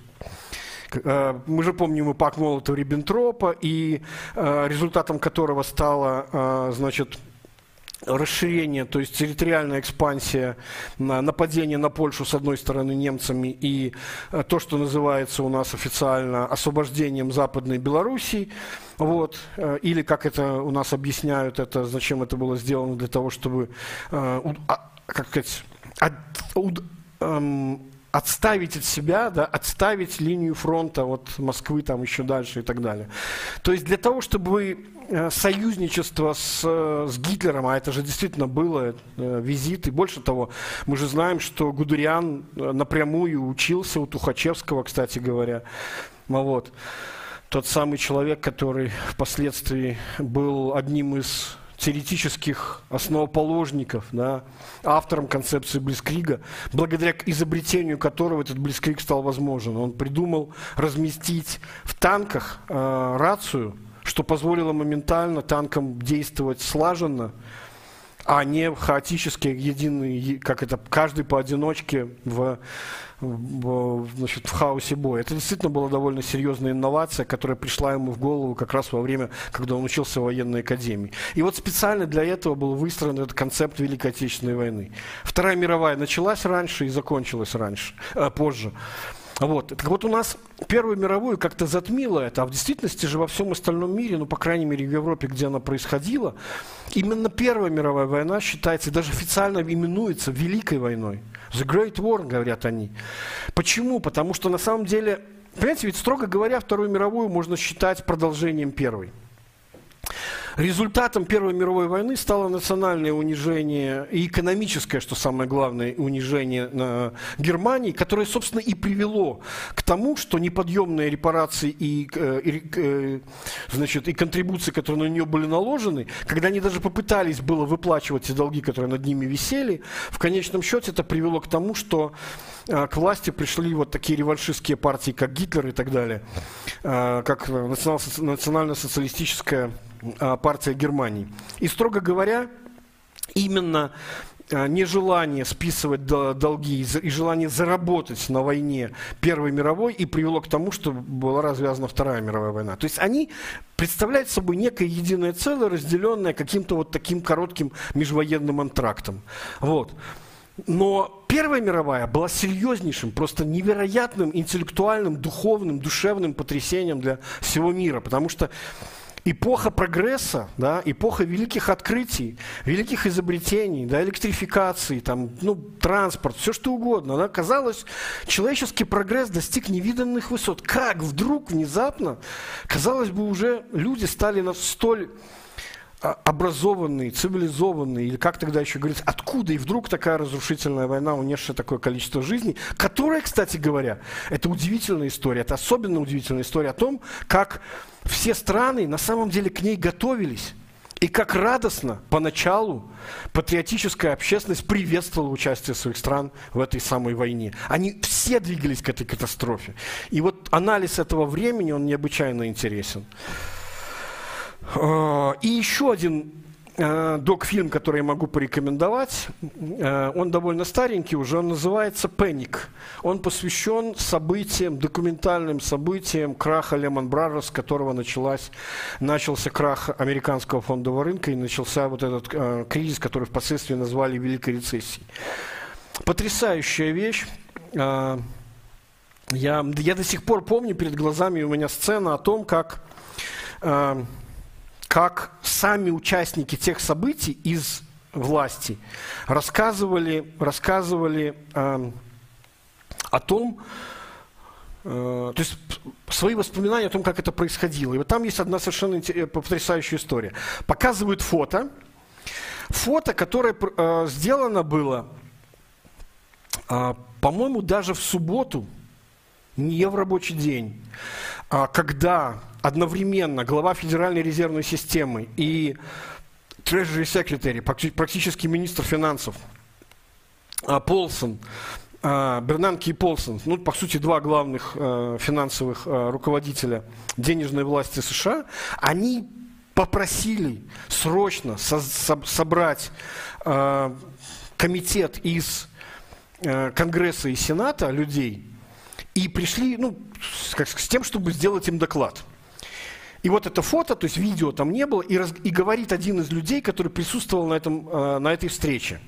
Э, мы же помним и пак Молотова-Риббентропа, и э, результатом которого стало, э, значит, расширение, то есть территориальная экспансия, нападение на Польшу с одной стороны немцами и то, что называется у нас официально освобождением Западной Белоруссии, вот, или как это у нас объясняют, это зачем это было сделано для того, чтобы, а, как сказать, от, эм, отставить от себя, да, отставить линию фронта от Москвы там еще дальше и так далее. То есть для того, чтобы э, союзничество с, э, с Гитлером, а это же действительно было э, визит, и больше того, мы же знаем, что Гудериан напрямую учился у Тухачевского, кстати говоря, вот. Тот самый человек, который впоследствии был одним из теоретических основоположников, да, автором концепции Блицкрига, благодаря изобретению которого этот Блицкриг стал возможен. Он придумал разместить в танках э, рацию, что позволило моментально танкам действовать слаженно, а не хаотически, единый, как это, каждый поодиночке в в, значит, в хаосе боя. Это действительно была довольно серьезная инновация, которая пришла ему в голову как раз во время, когда он учился в военной академии. И вот специально для этого был выстроен этот концепт Великой Отечественной войны. Вторая мировая началась раньше и закончилась раньше, э, позже. Вот. Так вот у нас Первую мировую как-то затмило это, а в действительности же во всем остальном мире, ну, по крайней мере, в Европе, где она происходила, именно Первая мировая война считается даже официально именуется Великой войной. The Great War, говорят они. Почему? Потому что на самом деле, понимаете, ведь строго говоря, Вторую мировую можно считать продолжением Первой. Результатом Первой мировой войны стало национальное унижение и экономическое, что самое главное, унижение на Германии, которое, собственно, и привело к тому, что неподъемные репарации и, э, и, э, значит, и контрибуции, которые на нее были наложены, когда они даже попытались было выплачивать те долги, которые над ними висели, в конечном счете это привело к тому, что э, к власти пришли вот такие реваншистские партии, как Гитлер и так далее, как национально-социалистическая партия Германии. И, строго говоря, именно а, нежелание списывать долги и желание заработать на войне Первой мировой и привело к тому, что была развязана Вторая мировая война. То есть они представляют собой некое единое целое, разделенное каким-то вот таким коротким межвоенным антрактом. Вот. Но Первая мировая была серьезнейшим, просто невероятным интеллектуальным, духовным, душевным потрясением для всего мира, потому что эпоха прогресса, да, эпоха великих открытий, великих изобретений, да, электрификации, там, ну, транспорт, все что угодно. Да, казалось, человеческий прогресс достиг невиданных высот. Как вдруг, внезапно, казалось бы, уже люди стали на столь а, образованные, цивилизованные, или как тогда еще говорить, откуда и вдруг такая разрушительная война, унесшая такое количество жизней, которая, кстати говоря, это удивительная история, это особенно удивительная история о том, как все страны на самом деле к ней готовились. И как радостно поначалу патриотическая общественность приветствовала участие своих стран в этой самой войне. Они все двигались к этой катастрофе. И вот анализ этого времени, он необычайно интересен. А, и еще один э, док-фильм, который я могу порекомендовать. Э, он довольно старенький уже, он называется «Пэник». Он посвящен событиям, документальным событиям краха Lehman Brothers, с которого началась, начался крах американского фондового рынка и начался вот этот э, кризис, который впоследствии назвали Великой рецессией. Потрясающая вещь. Э, я, я до сих пор помню перед глазами у меня сцена о том, как э, как сами участники тех событий из власти рассказывали, рассказывали э, о том, э, то есть свои воспоминания о том, как это происходило. И вот там есть одна совершенно потрясающая история. Показывают фото, фото, которое э, сделано было, э, по-моему, даже в субботу, не в рабочий день, а когда одновременно глава Федеральной резервной системы и Treasury Secretary, практически министр финансов, а, Полсон, а, Бернанки и Полсон, ну, по сути, два главных э, финансовых э, руководителя денежной власти США, они попросили срочно со со собрать э, комитет из Конгресса и Сената людей и пришли ну, с тем, чтобы сделать им доклад. И вот это фото, то есть видео там не было, и, раз, и говорит один из людей, который присутствовал на, этом, э, на этой встрече.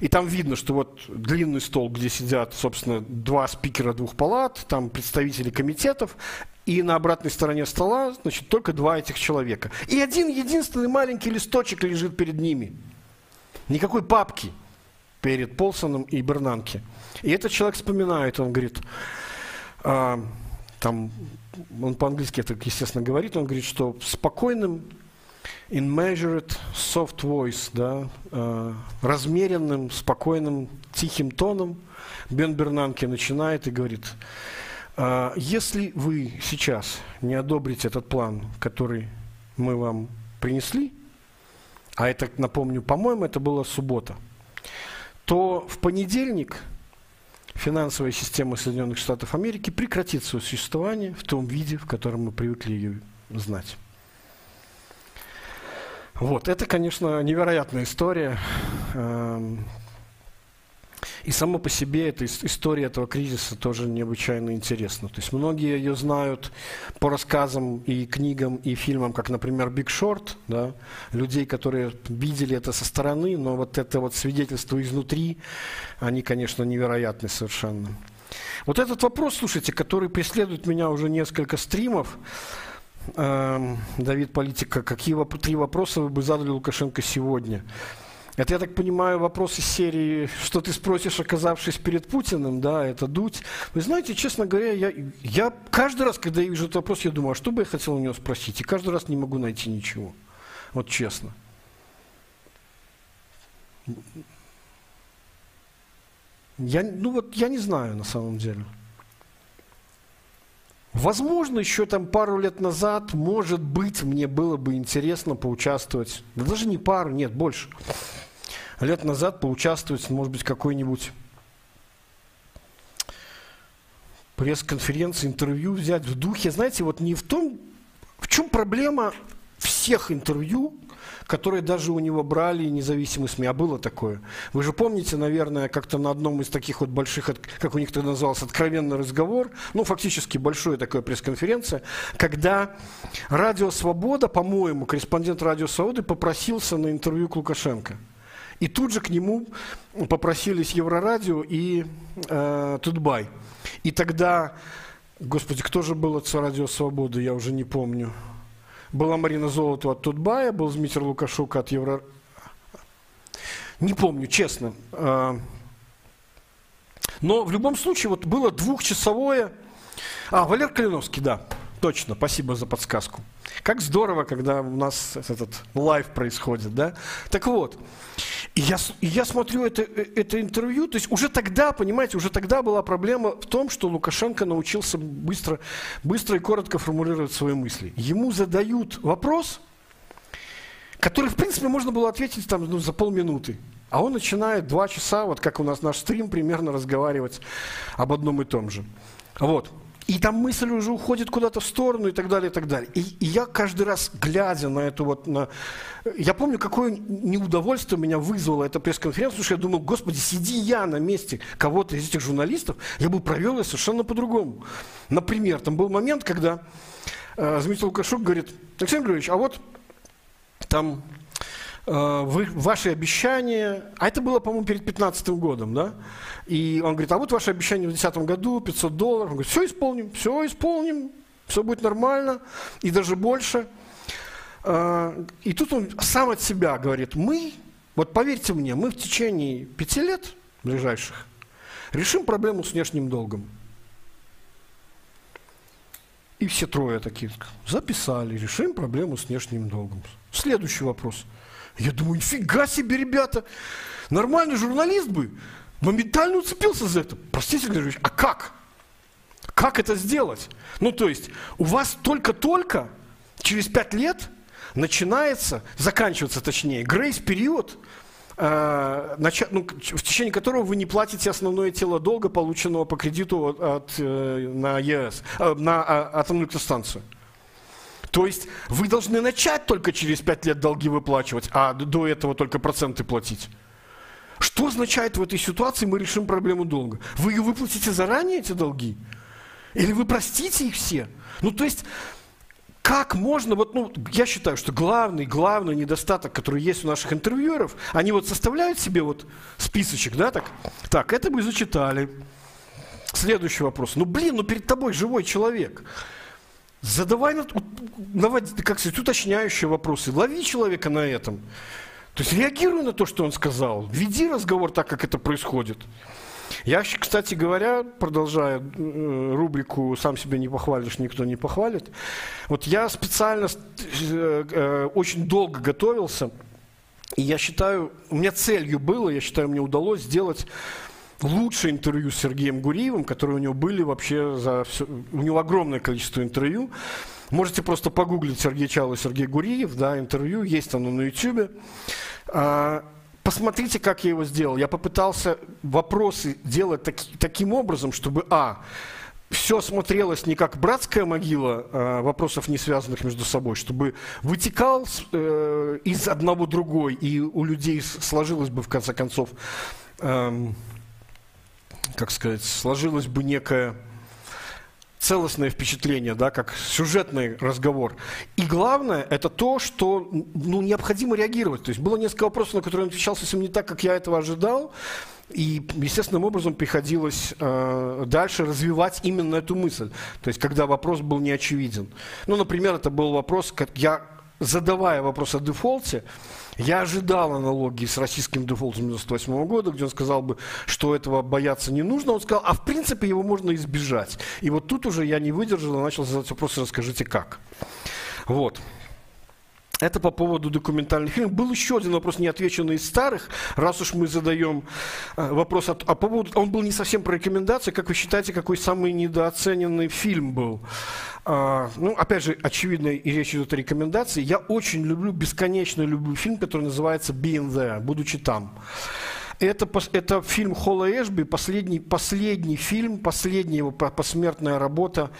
И там видно, что вот длинный стол, где сидят, собственно, два спикера двух палат, там представители комитетов, и на обратной стороне стола, значит, только два этих человека. И один единственный маленький листочек лежит перед ними. Никакой папки перед Полсоном и Бернанке. И этот человек вспоминает, он говорит, а, там он по-английски это, естественно, говорит, он говорит, что спокойным, in measured soft voice, да, э, размеренным, спокойным, тихим тоном Бен Бернанке начинает и говорит, э, если вы сейчас не одобрите этот план, который мы вам принесли, а это, напомню, по-моему, это была суббота, то в понедельник – финансовая система Соединенных Штатов Америки прекратит свое существование в том виде, в котором мы привыкли ее знать. Вот, это, конечно, невероятная история. И само по себе эта история этого кризиса тоже необычайно интересна. То есть многие ее знают по рассказам и книгам, и фильмам, как, например, «Биг Шорт», да, людей, которые видели это со стороны, но вот это вот свидетельство изнутри, они, конечно, невероятны совершенно. Вот этот вопрос, слушайте, который преследует меня уже несколько стримов, эм, Давид Политика, какие три вопроса вы бы задали Лукашенко сегодня – это, я так понимаю, вопрос из серии, что ты спросишь, оказавшись перед Путиным, да, это дуть. Вы знаете, честно говоря, я, я каждый раз, когда я вижу этот вопрос, я думаю, а что бы я хотел у него спросить? И каждый раз не могу найти ничего. Вот честно. Я, ну вот, я не знаю на самом деле. Возможно, еще там пару лет назад, может быть, мне было бы интересно поучаствовать. Да даже не пару, нет, больше лет назад поучаствовать, может быть, какой-нибудь пресс-конференции, интервью взять в духе. Знаете, вот не в том, в чем проблема всех интервью, которые даже у него брали независимые СМИ. А было такое. Вы же помните, наверное, как-то на одном из таких вот больших, как у них это называлось, откровенный разговор, ну, фактически большая такая пресс-конференция, когда Радио Свобода, по-моему, корреспондент Радио Свободы попросился на интервью к Лукашенко. И тут же к нему попросились Еврорадио и э, Тутбай. И тогда, господи, кто же был от Радио Свободы, я уже не помню. Была Марина Золотова от Тутбая, был Дмитрий Лукашук от Евро... Не помню, честно. Э, но в любом случае вот было двухчасовое... А, Валер Калиновский, да, точно, спасибо за подсказку. Как здорово, когда у нас этот лайв происходит, да? Так вот, я, я смотрю это, это интервью, то есть уже тогда, понимаете, уже тогда была проблема в том, что Лукашенко научился быстро, быстро и коротко формулировать свои мысли. Ему задают вопрос, который, в принципе, можно было ответить там, ну, за полминуты. А он начинает два часа, вот как у нас наш стрим, примерно разговаривать об одном и том же. Вот. И там мысль уже уходит куда-то в сторону и так далее, и так далее. И, и я каждый раз, глядя на эту вот, на... я помню, какое неудовольствие меня вызвало эта пресс-конференция, потому что я думал, господи, сиди я на месте кого-то из этих журналистов, я бы провел ее совершенно по-другому. Например, там был момент, когда э, Дмитрий Лукашук говорит, Александр Григорьевич, а вот там вы, ваши обещания, а это было, по-моему, перед 15 годом, да? И он говорит, а вот ваше обещание в 2010 году, 500 долларов. Он говорит, все исполним, все исполним, все будет нормально, и даже больше. Э, и тут он сам от себя говорит, мы, вот поверьте мне, мы в течение пяти лет ближайших решим проблему с внешним долгом. И все трое такие записали, решим проблему с внешним долгом. Следующий вопрос. Я думаю, нифига себе, ребята, нормальный журналист бы моментально уцепился за это. Простите, Григорьевич, а как? Как это сделать? Ну, то есть, у вас только-только через пять лет начинается, заканчивается точнее, грейс-период, э, ну, в течение которого вы не платите основное тело долга, полученного по кредиту от, э, на ЕС, э, на а, атомную электростанцию. То есть вы должны начать только через 5 лет долги выплачивать, а до этого только проценты платить. Что означает в этой ситуации мы решим проблему долга? Вы ее выплатите заранее, эти долги? Или вы простите их все? Ну, то есть, как можно, вот, ну, я считаю, что главный, главный недостаток, который есть у наших интервьюеров, они вот составляют себе вот списочек, да, так, так, это мы зачитали. Следующий вопрос. Ну, блин, ну перед тобой живой человек. Задавай, наводи, как сказать, уточняющие вопросы. Лови человека на этом. То есть реагируй на то, что он сказал. Веди разговор так, как это происходит. Я, кстати говоря, продолжая рубрику «Сам себя не похвалишь, никто не похвалит», вот я специально э, э, очень долго готовился, и я считаю, у меня целью было, я считаю, мне удалось сделать лучшее интервью с Сергеем Гуриевым, которые у него были вообще за все, у него огромное количество интервью. Можете просто погуглить Сергей Чал и Сергей Гуриев, да, интервью, есть оно на YouTube. А, посмотрите, как я его сделал. Я попытался вопросы делать таки, таким образом, чтобы, а, все смотрелось не как братская могила э, вопросов, не связанных между собой, чтобы вытекал э, из одного другой, и у людей сложилось бы, в конце концов, э, как сказать, сложилось бы некое целостное впечатление, да, как сюжетный разговор. И главное, это то, что ну, необходимо реагировать. То есть было несколько вопросов, на которые он отвечал совсем не так, как я этого ожидал. И естественным образом приходилось э, дальше развивать именно эту мысль. То есть, когда вопрос был неочевиден. Ну, например, это был вопрос, как я, задавая вопрос о дефолте, я ожидал аналогии с российским дефолтом 98 года, где он сказал бы, что этого бояться не нужно. Он сказал, а в принципе его можно избежать. И вот тут уже я не выдержал и начал задать вопрос, расскажите как. Вот. Это по поводу документальных фильмов. Был еще один вопрос, не отвеченный из старых. Раз уж мы задаем э, вопрос, о, о поводу, он был не совсем про рекомендации. Как вы считаете, какой самый недооцененный фильм был? А, ну, опять же, очевидно, и речь идет о рекомендации. Я очень люблю, бесконечно люблю фильм, который называется «Being There», «Будучи там». Это, это фильм Холла Эшби, последний, последний фильм, последняя его посмертная работа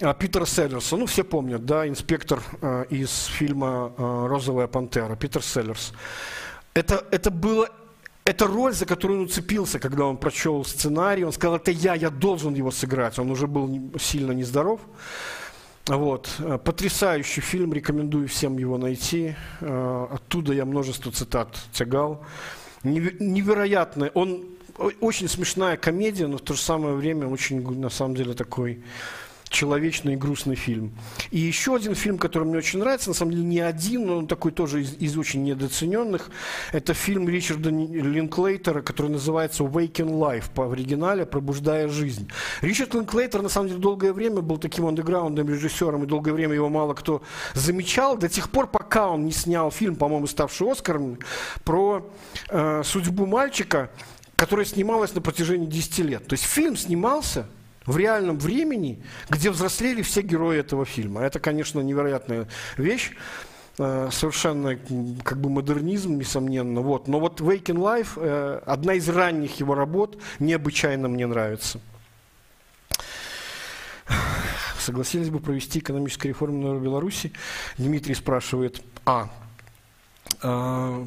а, Питера Селлерса. Ну, все помнят, да, инспектор э, из фильма э, «Розовая пантера», Питер Селлерс. Это, это было это роль, за которую он уцепился, когда он прочел сценарий. Он сказал, это я, я должен его сыграть. Он уже был сильно нездоров. Вот. Потрясающий фильм, рекомендую всем его найти. Э, оттуда я множество цитат тягал. Невероятно. Он очень смешная комедия, но в то же самое время очень, на самом деле, такой человечный и грустный фильм. И еще один фильм, который мне очень нравится, на самом деле не один, но он такой тоже из, из очень недооцененных, это фильм Ричарда Линклейтера, который называется «Waking Life» по оригинале «Пробуждая жизнь». Ричард Линклейтер, на самом деле, долгое время был таким андеграундным режиссером, и долгое время его мало кто замечал, до тех пор, пока он не снял фильм, по-моему, ставший Оскаром, про э, судьбу мальчика, которая снималась на протяжении 10 лет. То есть фильм снимался – в реальном времени, где взрослели все герои этого фильма. Это, конечно, невероятная вещь э, совершенно как бы модернизм, несомненно. Вот. Но вот Waking Life, э, одна из ранних его работ, необычайно мне нравится. согласились бы провести экономическую реформу в Беларуси? Дмитрий спрашивает. А, э,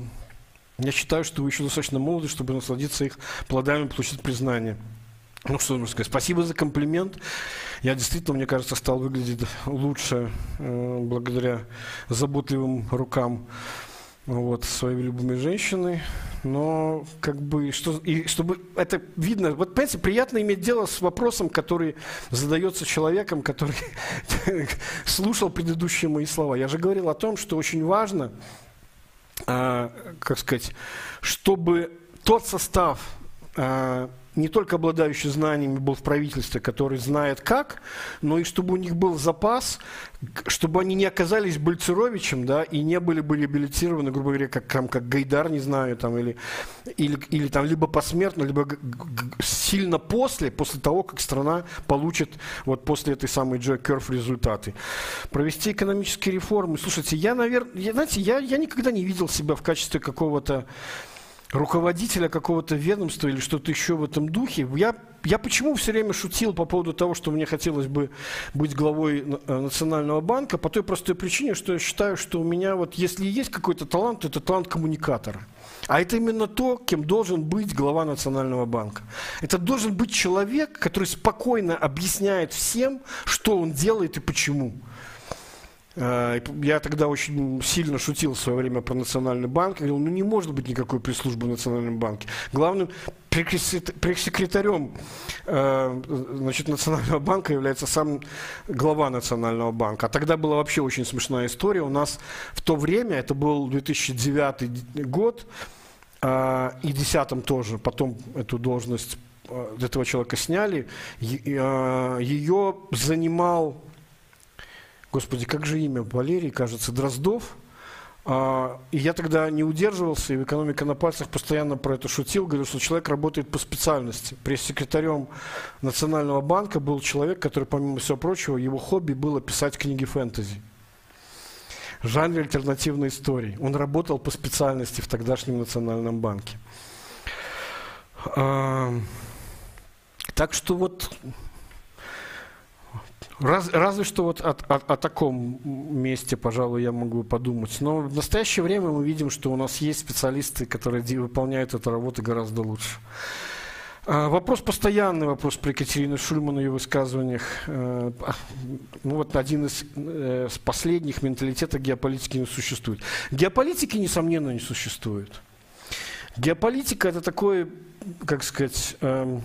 я считаю, что вы еще достаточно молоды, чтобы насладиться их плодами, получить признание. Ну, что нужно сказать? Спасибо за комплимент. Я действительно, мне кажется, стал выглядеть лучше э, благодаря заботливым рукам вот, своей любимой женщины. Но, как бы, что, и чтобы это видно, вот, понимаете, приятно иметь дело с вопросом, который задается человеком, который [laughs] слушал предыдущие мои слова. Я же говорил о том, что очень важно, э, как сказать, чтобы тот состав э, не только обладающий знаниями был в правительстве, который знает как, но и чтобы у них был запас, чтобы они не оказались Бальцеровичем, да, и не были бы реабилитированы, грубо говоря, как, там, как Гайдар, не знаю, там, или, или, или там, либо посмертно, либо сильно после, после того, как страна получит вот после этой самой Джой Керф результаты. Провести экономические реформы. Слушайте, я, наверное, знаете, я, я никогда не видел себя в качестве какого-то руководителя какого-то ведомства или что-то еще в этом духе. Я, я почему все время шутил по поводу того, что мне хотелось бы быть главой э, Национального банка? По той простой причине, что я считаю, что у меня вот, если есть какой-то талант, то это талант коммуникатора. А это именно то, кем должен быть глава Национального банка. Это должен быть человек, который спокойно объясняет всем, что он делает и почему. Э, я тогда очень сильно шутил в свое время про Национальный банк. Говорил, ну не может быть никакой пресс-службы в Национальном банке. Главным пресс-секретарем э, значит, Национального банка является сам глава Национального банка. А тогда была вообще очень смешная история. У нас в то время, это был 2009 год, э, и 2010 тоже, потом эту должность этого человека сняли. Ее занимал Господи, как же имя? Валерий, кажется, Дроздов. А, и я тогда не удерживался, и в «Экономика на пальцах» постоянно про это шутил, говорил, что человек работает по специальности. Пресс-секретарем Национального банка был человек, который, помимо всего прочего, его хобби было писать книги фэнтези. В жанре альтернативной истории. Он работал по специальности в тогдашнем Национальном банке. А, так что вот Раз, разве что вот о, о, о таком месте, пожалуй, я могу подумать. Но в настоящее время мы видим, что у нас есть специалисты, которые выполняют эту работу гораздо лучше. А, вопрос постоянный, вопрос про Екатерину Шульман в ее высказываниях. Э, а, ну вот один из, э, последних менталитета геополитики не существует. Геополитики, несомненно, не существует. Геополитика это такой, как сказать, эм,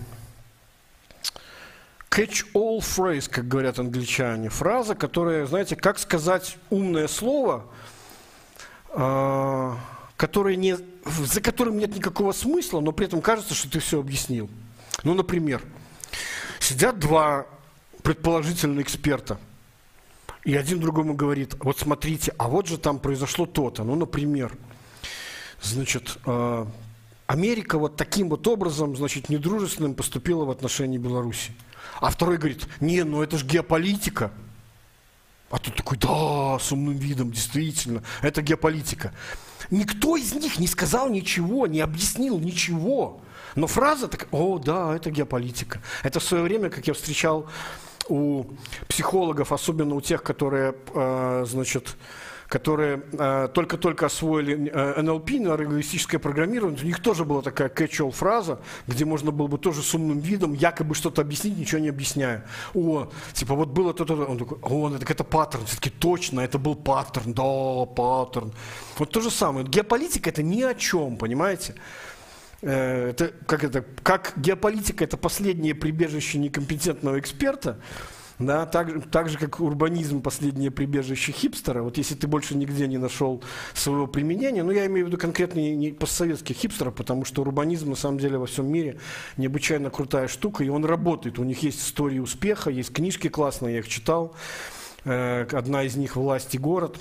catch-all phrase, как говорят англичане. Фраза, которая, знаете, как сказать умное слово, э, которое не, за которым нет никакого смысла, но при этом кажется, что ты все объяснил. Ну, например, сидят два предположительных эксперта, и один другому говорит, вот смотрите, а вот же там произошло то-то. Ну, например, значит, э, Америка вот таким вот образом, значит, недружественным поступила в отношении Беларуси. А второй говорит, не, ну это же геополитика. А тут такой, да, с умным видом, действительно, это геополитика. Никто из них не сказал ничего, не объяснил ничего. Но фраза такая, о, да, это геополитика. Это в свое время, как я встречал у психологов, особенно у тех, которые, э, значит, которые э, только-только освоили э, НЛП, нейролингвистическое программирование, у них тоже была такая catch-all фраза, где можно было бы тоже с умным видом якобы что-то объяснить, ничего не объясняя. О, типа вот было то-то, он такой, о, это, это паттерн, все-таки точно, это был паттерн, да, паттерн. Вот то же самое. Геополитика это ни о чем, понимаете? Э, это, как, это, как геополитика это последнее прибежище некомпетентного эксперта, да, так, так же, как урбанизм – последнее прибежище хипстера. Вот если ты больше нигде не нашел своего применения, ну, я имею в виду конкретно не, не постсоветских хипстеров, потому что урбанизм, на самом деле, во всем мире необычайно крутая штука, и он работает. У них есть истории успеха, есть книжки классные, я их читал. Э, одна из них «Власть и город».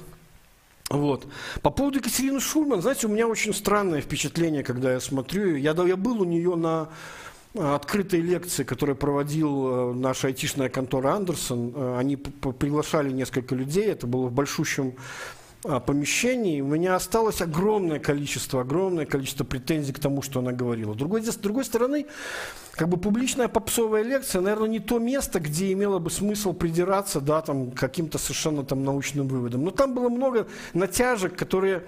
Вот. По поводу Екатерины Шульман, знаете, у меня очень странное впечатление, когда я смотрю. Я, я был у нее на открытой лекции, которую проводил э, наша айтишная контора Андерсон. Э, они приглашали несколько людей, это было в большущем а, помещении, у меня осталось огромное количество, огромное количество претензий к тому, что она говорила. Другой, с другой стороны, как бы публичная попсовая лекция, наверное, не то место, где имело бы смысл придираться, да, там, каким-то совершенно там научным выводом. Но там было много натяжек, которые,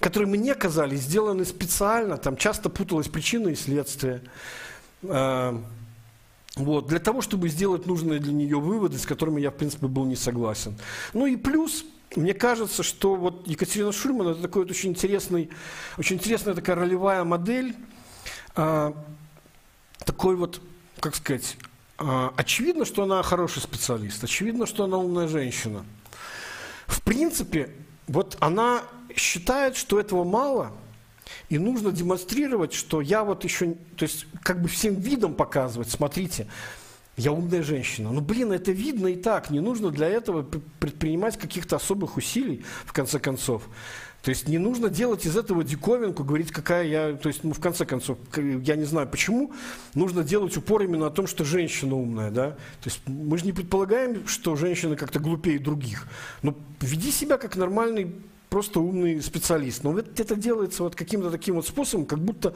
которые мне казались сделаны специально, там часто путалась причина и следствие. А, вот, для того, чтобы сделать нужные для нее выводы, с которыми я, в принципе, был не согласен. Ну и плюс, мне кажется, что вот Екатерина Шульман это такой вот очень интересный, очень интересная такая ролевая модель, а, такой вот, как сказать, а, очевидно, что она хороший специалист, очевидно, что она умная женщина. В принципе, вот она считает, что этого мало, и нужно демонстрировать, что я вот еще, то есть как бы всем видом показывать, смотрите, я умная женщина. Ну, блин, это видно и так. Не нужно для этого предпринимать каких-то особых усилий, в конце концов. То есть не нужно делать из этого диковинку, говорить, какая я... То есть, ну, в конце концов, я не знаю почему, нужно делать упор именно о том, что женщина умная, да? То есть мы же не предполагаем, что женщины как-то глупее других. Но веди себя как нормальный просто умный специалист. Но вот это делается вот каким-то таким вот способом, как будто,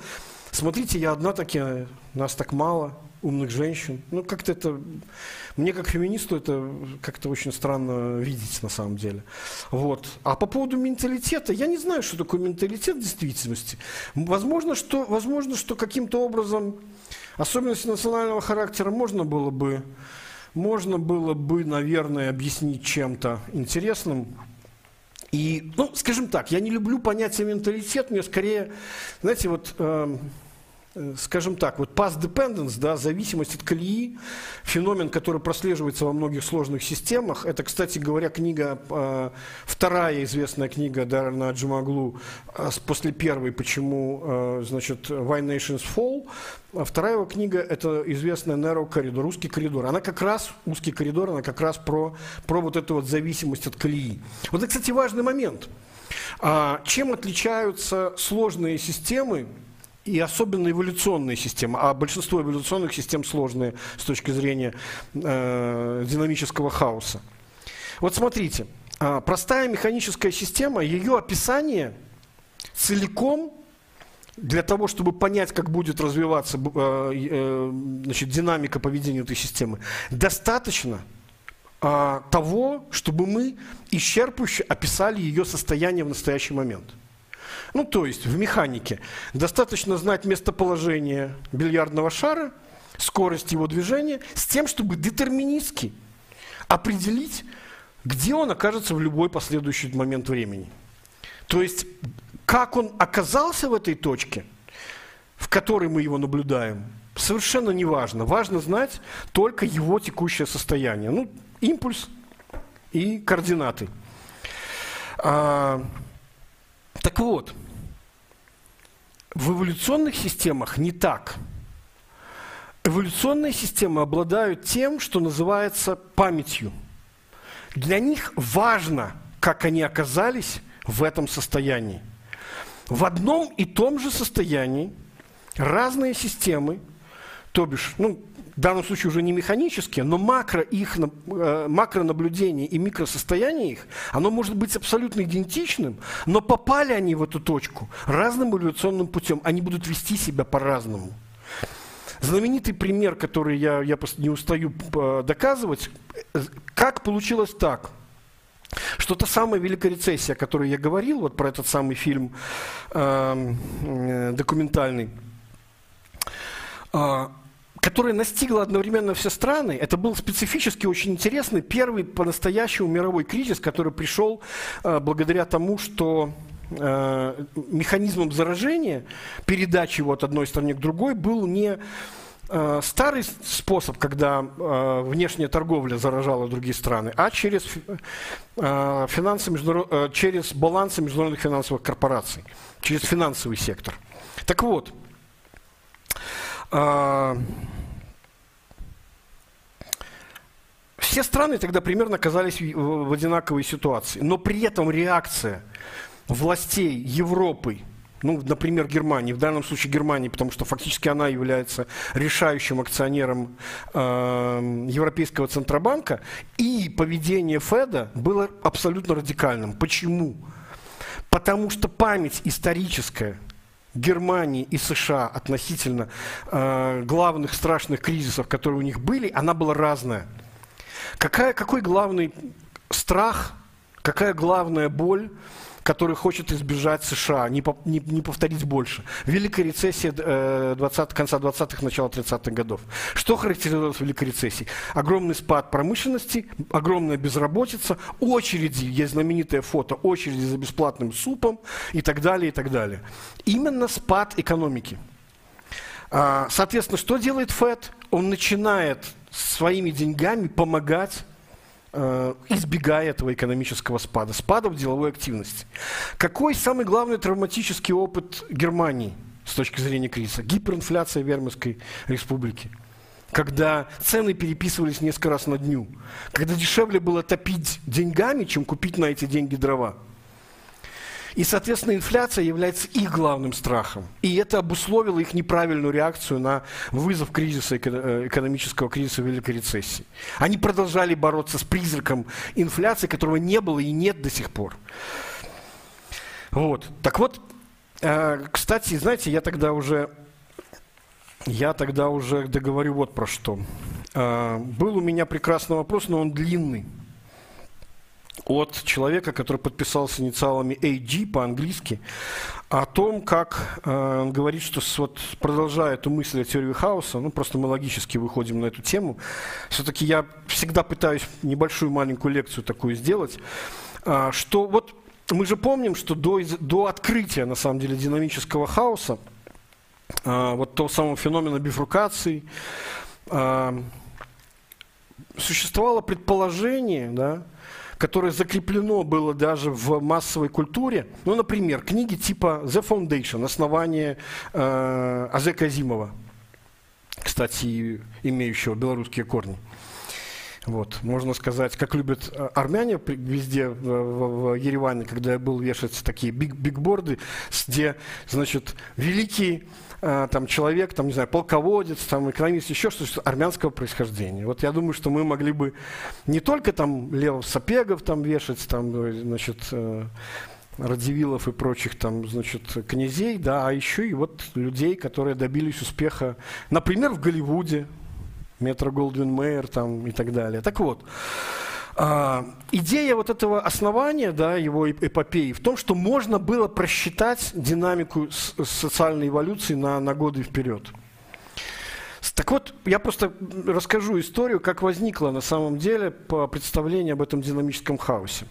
смотрите, я одна такая, нас так мало, умных женщин. Ну, как-то это, мне как феминисту это как-то очень странно видеть на самом деле. Вот. А по поводу менталитета, я не знаю, что такое менталитет в действительности. Возможно, что, возможно, что каким-то образом особенности национального характера можно было бы, можно было бы, наверное, объяснить чем-то интересным, и, ну, скажем так, я не люблю понятие менталитет, мне скорее, знаете, вот, э, скажем так, вот past dependence, да, зависимость от колеи, феномен, который прослеживается во многих сложных системах. Это, кстати говоря, книга, э, вторая известная книга Даррена Джумаглу э, после первой, почему, э, значит, Why Nations Fall. А вторая его книга – это известная Narrow Corridor, узкий коридор. Она как раз, узкий коридор, она как раз про, про вот эту вот зависимость от колеи. Вот это, кстати, важный момент. А, чем отличаются сложные системы и особенно эволюционные системы, а большинство эволюционных систем сложные с точки зрения э, динамического хаоса. Вот смотрите, э, простая механическая система, ее описание целиком для того, чтобы понять, как будет развиваться э, э, значит, динамика поведения этой системы, достаточно а, того, чтобы мы исчерпывающе описали ее состояние в настоящий момент. Ну, то есть в механике достаточно знать местоположение бильярдного шара, скорость его движения, с тем, чтобы детерминистски определить, где он окажется в любой последующий момент времени. То есть как он оказался в этой точке, в которой мы его наблюдаем, совершенно не важно. Важно знать только его текущее состояние. Ну, импульс и координаты. А, так вот, в эволюционных системах не так. Эволюционные системы обладают тем, что называется памятью. Для них важно, как они оказались в этом состоянии. В одном и том же состоянии разные системы, то бишь, ну, в данном случае уже не механические, но макро их, э, макронаблюдение и микросостояние их, оно может быть абсолютно идентичным, но попали они в эту точку разным эволюционным путем, они будут вести себя по-разному. Знаменитый пример, который я, я не устаю э, доказывать, э, как получилось так – что та самая Великая рецессия, о которой я говорил, вот про этот самый фильм эм, э, документальный, которая настигла одновременно все страны, это был специфически очень интересный первый по-настоящему мировой кризис, который пришел э, благодаря тому, что э, механизмом заражения, передачи его от одной страны к другой, был не Э, старый способ, когда внешняя торговля заражала другие страны, а через, финансы через балансы международных финансовых корпораций, через финансовый сектор. Так вот, все страны тогда примерно оказались в одинаковой ситуации, но при этом реакция властей Европы ну, например, Германии, в данном случае Германии, потому что фактически она является решающим акционером э, Европейского Центробанка, и поведение Феда было абсолютно радикальным. Почему? Потому что память историческая Германии и США относительно э, главных страшных кризисов, которые у них были, она была разная. Какая, какой главный страх, какая главная боль который хочет избежать США, не, не, не повторить больше. Великая рецессия э, 20, конца 20-х, начала 30-х годов. Что характеризовалось Великой рецессией? Огромный спад промышленности, огромная безработица, очереди, есть знаменитое фото, очереди за бесплатным супом и так далее, и так далее. Именно спад экономики. А, соответственно, что делает ФЭД? Он начинает своими деньгами помогать Э, избегая этого экономического спада, спада в деловой активности. Какой самый главный травматический опыт Германии с точки зрения кризиса? Гиперинфляция Вермовской республики. Когда цены переписывались несколько раз на дню. Когда дешевле было топить деньгами, чем купить на эти деньги дрова. И, соответственно, инфляция является их главным страхом. И это обусловило их неправильную реакцию на вызов кризиса, э, экономического кризиса Великой рецессии. Они продолжали бороться с призраком инфляции, которого не было и нет до сих пор. Вот. Так вот, э, кстати, знаете, я тогда уже, я тогда уже договорю вот про что. Э, был у меня прекрасный вопрос, но он длинный от человека, который подписался инициалами AG по-английски, о том, как э, он говорит, что вот, продолжая эту мысль о теории хаоса, ну просто мы логически выходим на эту тему, все-таки я всегда пытаюсь небольшую маленькую лекцию такую сделать, э, что вот мы же помним, что до, до открытия, на самом деле, динамического хаоса, э, вот того самого феномена бифрукации, существовало предположение, да, которое закреплено было даже в массовой культуре. Ну, например, книги типа «The Foundation», «Основание» э, Азека Азимова, кстати, имеющего белорусские корни. Вот, можно сказать, как любят э, армяне везде в, в, в Ереване, когда я был вешать такие биг, бигборды, где, значит, великий Э, там человек, там, не знаю, полководец, там, экономист, еще что-то армянского происхождения. Вот я думаю, что мы могли бы не только там Лев Сапегов там вешать, там, э, значит, э, Радивилов и прочих там, значит, князей, да, а еще и вот людей, которые добились успеха, например, в Голливуде, Метро Голдвин Мейер там и так далее. Так вот, идея вот этого основания, да, его эпопеи, в том, что можно было просчитать динамику социальной эволюции на, на годы вперед. Так вот, я просто расскажу историю, как возникло на самом деле по представлению об этом динамическом хаосе.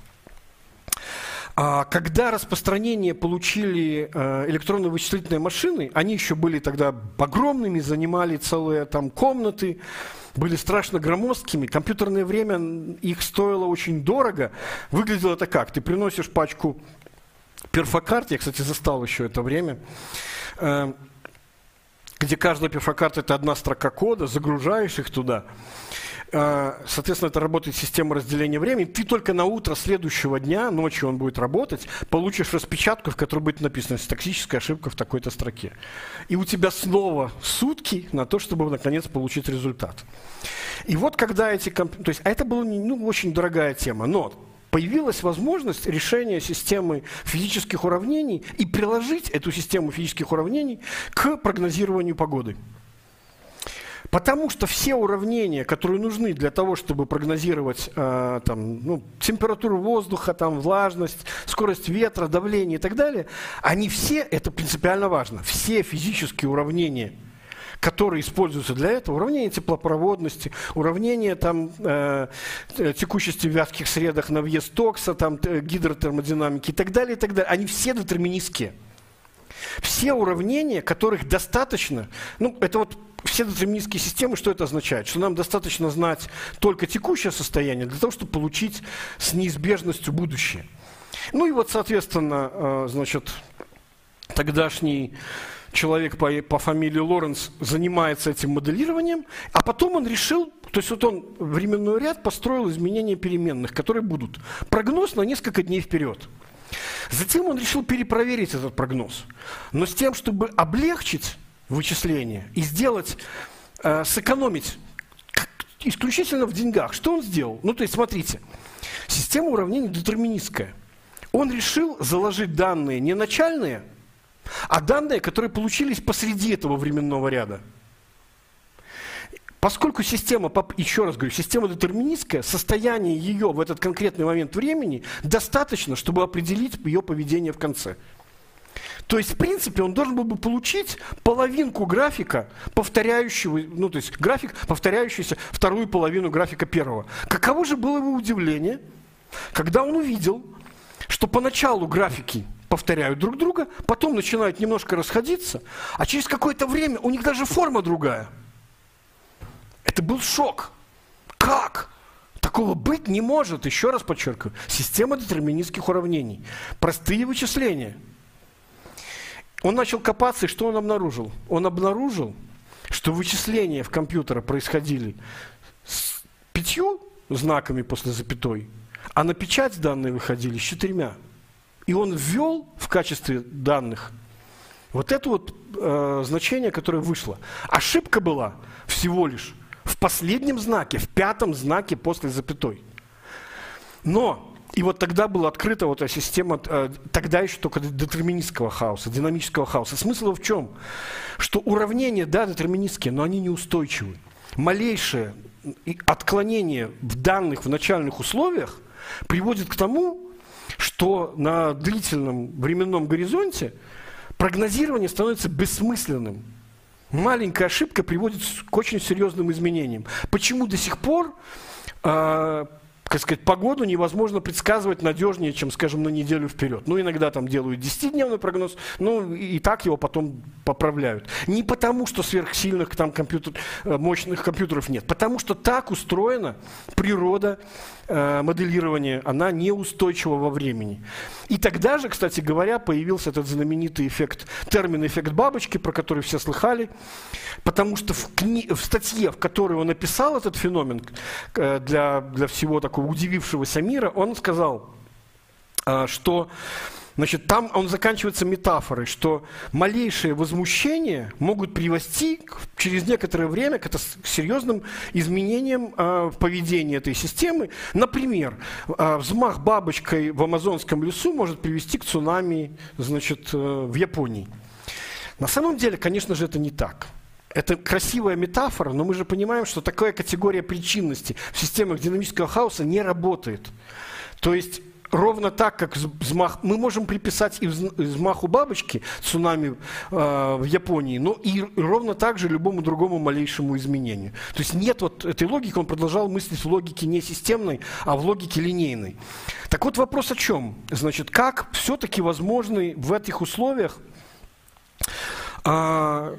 А когда распространение получили э, электронные вычислительные машины, они еще были тогда огромными, занимали целые там комнаты, были страшно громоздкими, компьютерное время их стоило очень дорого. Выглядело это как? Ты приносишь пачку перфокарт, я, кстати, застал еще это время, э, где каждая перфокарта – это одна строка кода, загружаешь их туда – соответственно, это работает система разделения времени. Ты только на утро следующего дня, ночью он будет работать, получишь распечатку, в которой будет написано «токсическая ошибка в такой-то строке». И у тебя снова сутки на то, чтобы, наконец, получить результат. И вот когда эти... То есть, а это была ну, очень дорогая тема, но появилась возможность решения системы физических уравнений и приложить эту систему физических уравнений к прогнозированию погоды. Потому что все уравнения, которые нужны для того, чтобы прогнозировать э, там, ну, температуру воздуха, там, влажность, скорость ветра, давление и так далее, они все, это принципиально важно, все физические уравнения, которые используются для этого, уравнение теплопроводности, уравнение там, э, текучести в вязких средах на въезд токса, там, гидротермодинамики и так далее, и так далее, они все детерминистские. Все уравнения, которых достаточно, ну, это вот все детерминистские системы, что это означает? Что нам достаточно знать только текущее состояние для того, чтобы получить с неизбежностью будущее. Ну и вот, соответственно, э, значит, тогдашний человек по, по фамилии Лоренс занимается этим моделированием, а потом он решил, то есть вот он временной ряд построил изменения переменных, которые будут. Прогноз на несколько дней вперед. Затем он решил перепроверить этот прогноз, но с тем, чтобы облегчить вычисление и сделать, э, сэкономить исключительно в деньгах. Что он сделал? Ну, то есть, смотрите, система уравнений детерминистская. Он решил заложить данные не начальные, а данные, которые получились посреди этого временного ряда. Поскольку система, еще раз говорю, система детерминистская, состояние ее в этот конкретный момент времени достаточно, чтобы определить ее поведение в конце. То есть, в принципе, он должен был бы получить половинку графика, повторяющего, ну, то есть график, повторяющийся вторую половину графика первого. Каково же было его удивление, когда он увидел, что поначалу графики повторяют друг друга, потом начинают немножко расходиться, а через какое-то время у них даже форма другая. Это был шок. Как? Такого быть не может, еще раз подчеркиваю. Система детерминистских уравнений. Простые вычисления – он начал копаться, и что он обнаружил? Он обнаружил, что вычисления в компьютера происходили с пятью знаками после запятой, а на печать данные выходили с четырьмя. И он ввел в качестве данных вот это вот э, значение, которое вышло. Ошибка была всего лишь в последнем знаке, в пятом знаке после запятой. Но и вот тогда была открыта вот эта система, э, тогда еще только детерминистского хаоса, динамического хаоса. Смысл в чем? Что уравнения, да, детерминистские, но они неустойчивы. Малейшее отклонение в данных в начальных условиях приводит к тому, что на длительном временном горизонте прогнозирование становится бессмысленным. Маленькая ошибка приводит к очень серьезным изменениям. Почему до сих пор э, как сказать, погоду невозможно предсказывать надежнее, чем, скажем, на неделю вперед. Ну, иногда там делают 10-дневный прогноз, ну, и так его потом поправляют. Не потому, что сверхсильных там компьютер, э, мощных компьютеров нет, потому что так устроена природа э, моделирования, она неустойчива во времени. И тогда же, кстати говоря, появился этот знаменитый эффект, термин эффект бабочки, про который все слыхали, потому что в, кни... в статье, в которой он описал этот феномен э, для, для всего такого удивившегося мира, он сказал, э, что Значит, там он заканчивается метафорой, что малейшие возмущения могут привести через некоторое время к, к серьезным изменениям э, в поведении этой системы. Например, э, взмах бабочкой в амазонском лесу может привести к цунами значит, э, в Японии. На самом деле, конечно же, это не так. Это красивая метафора, но мы же понимаем, что такая категория причинности в системах динамического хаоса не работает. То есть ровно так, как взмах, мы можем приписать и взмаху бабочки, цунами э, в Японии, но и ровно так же любому другому малейшему изменению. То есть нет вот этой логики, он продолжал мыслить в логике не системной, а в логике линейной. Так вот вопрос о чем? Значит, как все-таки возможны в этих условиях э,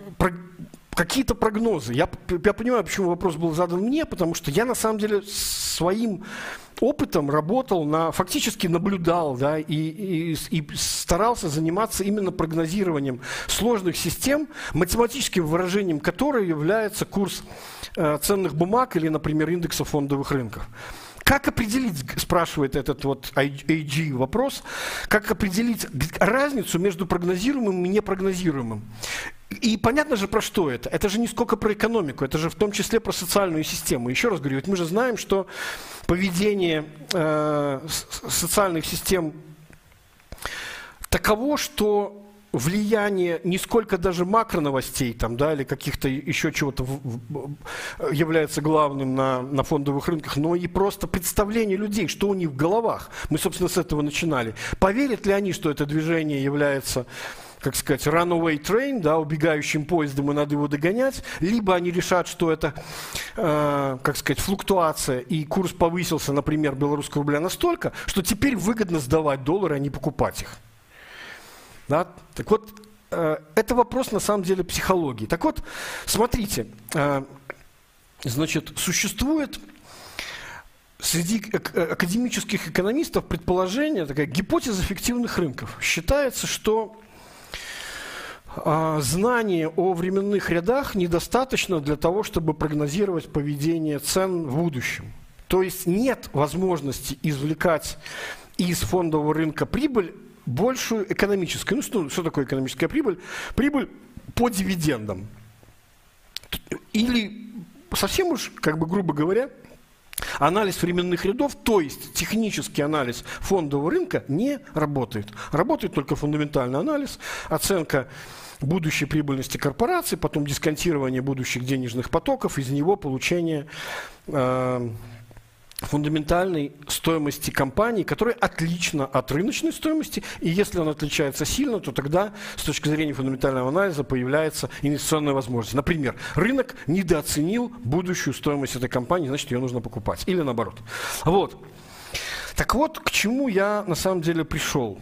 какие-то прогнозы. Я, я понимаю, почему вопрос был задан мне, потому что я на самом деле своим опытом работал на, фактически наблюдал, да, и, и, и старался заниматься именно прогнозированием сложных систем, математическим выражением которой является курс э, ценных бумаг или, например, индекса фондовых рынков. Как определить, спрашивает этот вот AG вопрос, как определить разницу между прогнозируемым и непрогнозируемым? И понятно же, про что это. Это же не сколько про экономику, это же в том числе про социальную систему. Еще раз говорю, ведь мы же знаем, что поведение э, социальных систем таково, что влияние не сколько даже макроновостей там, да, или каких-то еще чего-то является главным на, на фондовых рынках, но и просто представление людей, что у них в головах. Мы, собственно, с этого начинали. Поверят ли они, что это движение является как сказать, runaway train, да, убегающим поездом, и надо его догонять, либо они решат, что это, э, как сказать, флуктуация, и курс повысился, например, белорусского рубля настолько, что теперь выгодно сдавать доллары, а не покупать их. Да? Так вот, э, это вопрос на самом деле психологии. Так вот, смотрите, э, значит, существует среди академических экономистов предположение, такая гипотеза фиктивных рынков. Считается, что э, знание о временных рядах недостаточно для того, чтобы прогнозировать поведение цен в будущем. То есть нет возможности извлекать из фондового рынка прибыль большую экономическую. Ну что, что такое экономическая прибыль? Прибыль по дивидендам. Или совсем уж, как бы грубо говоря, Анализ временных рядов, то есть технический анализ фондового рынка не работает. Работает только фундаментальный анализ, оценка будущей прибыльности корпорации, потом дисконтирование будущих денежных потоков, из него получение э, фундаментальной стоимости компании, которая отлична от рыночной стоимости, и если она отличается сильно, то тогда с точки зрения фундаментального анализа появляется инвестиционная возможность. Например, рынок недооценил будущую стоимость этой компании, значит ее нужно покупать. Или наоборот. Вот. Так вот, к чему я на самом деле пришел.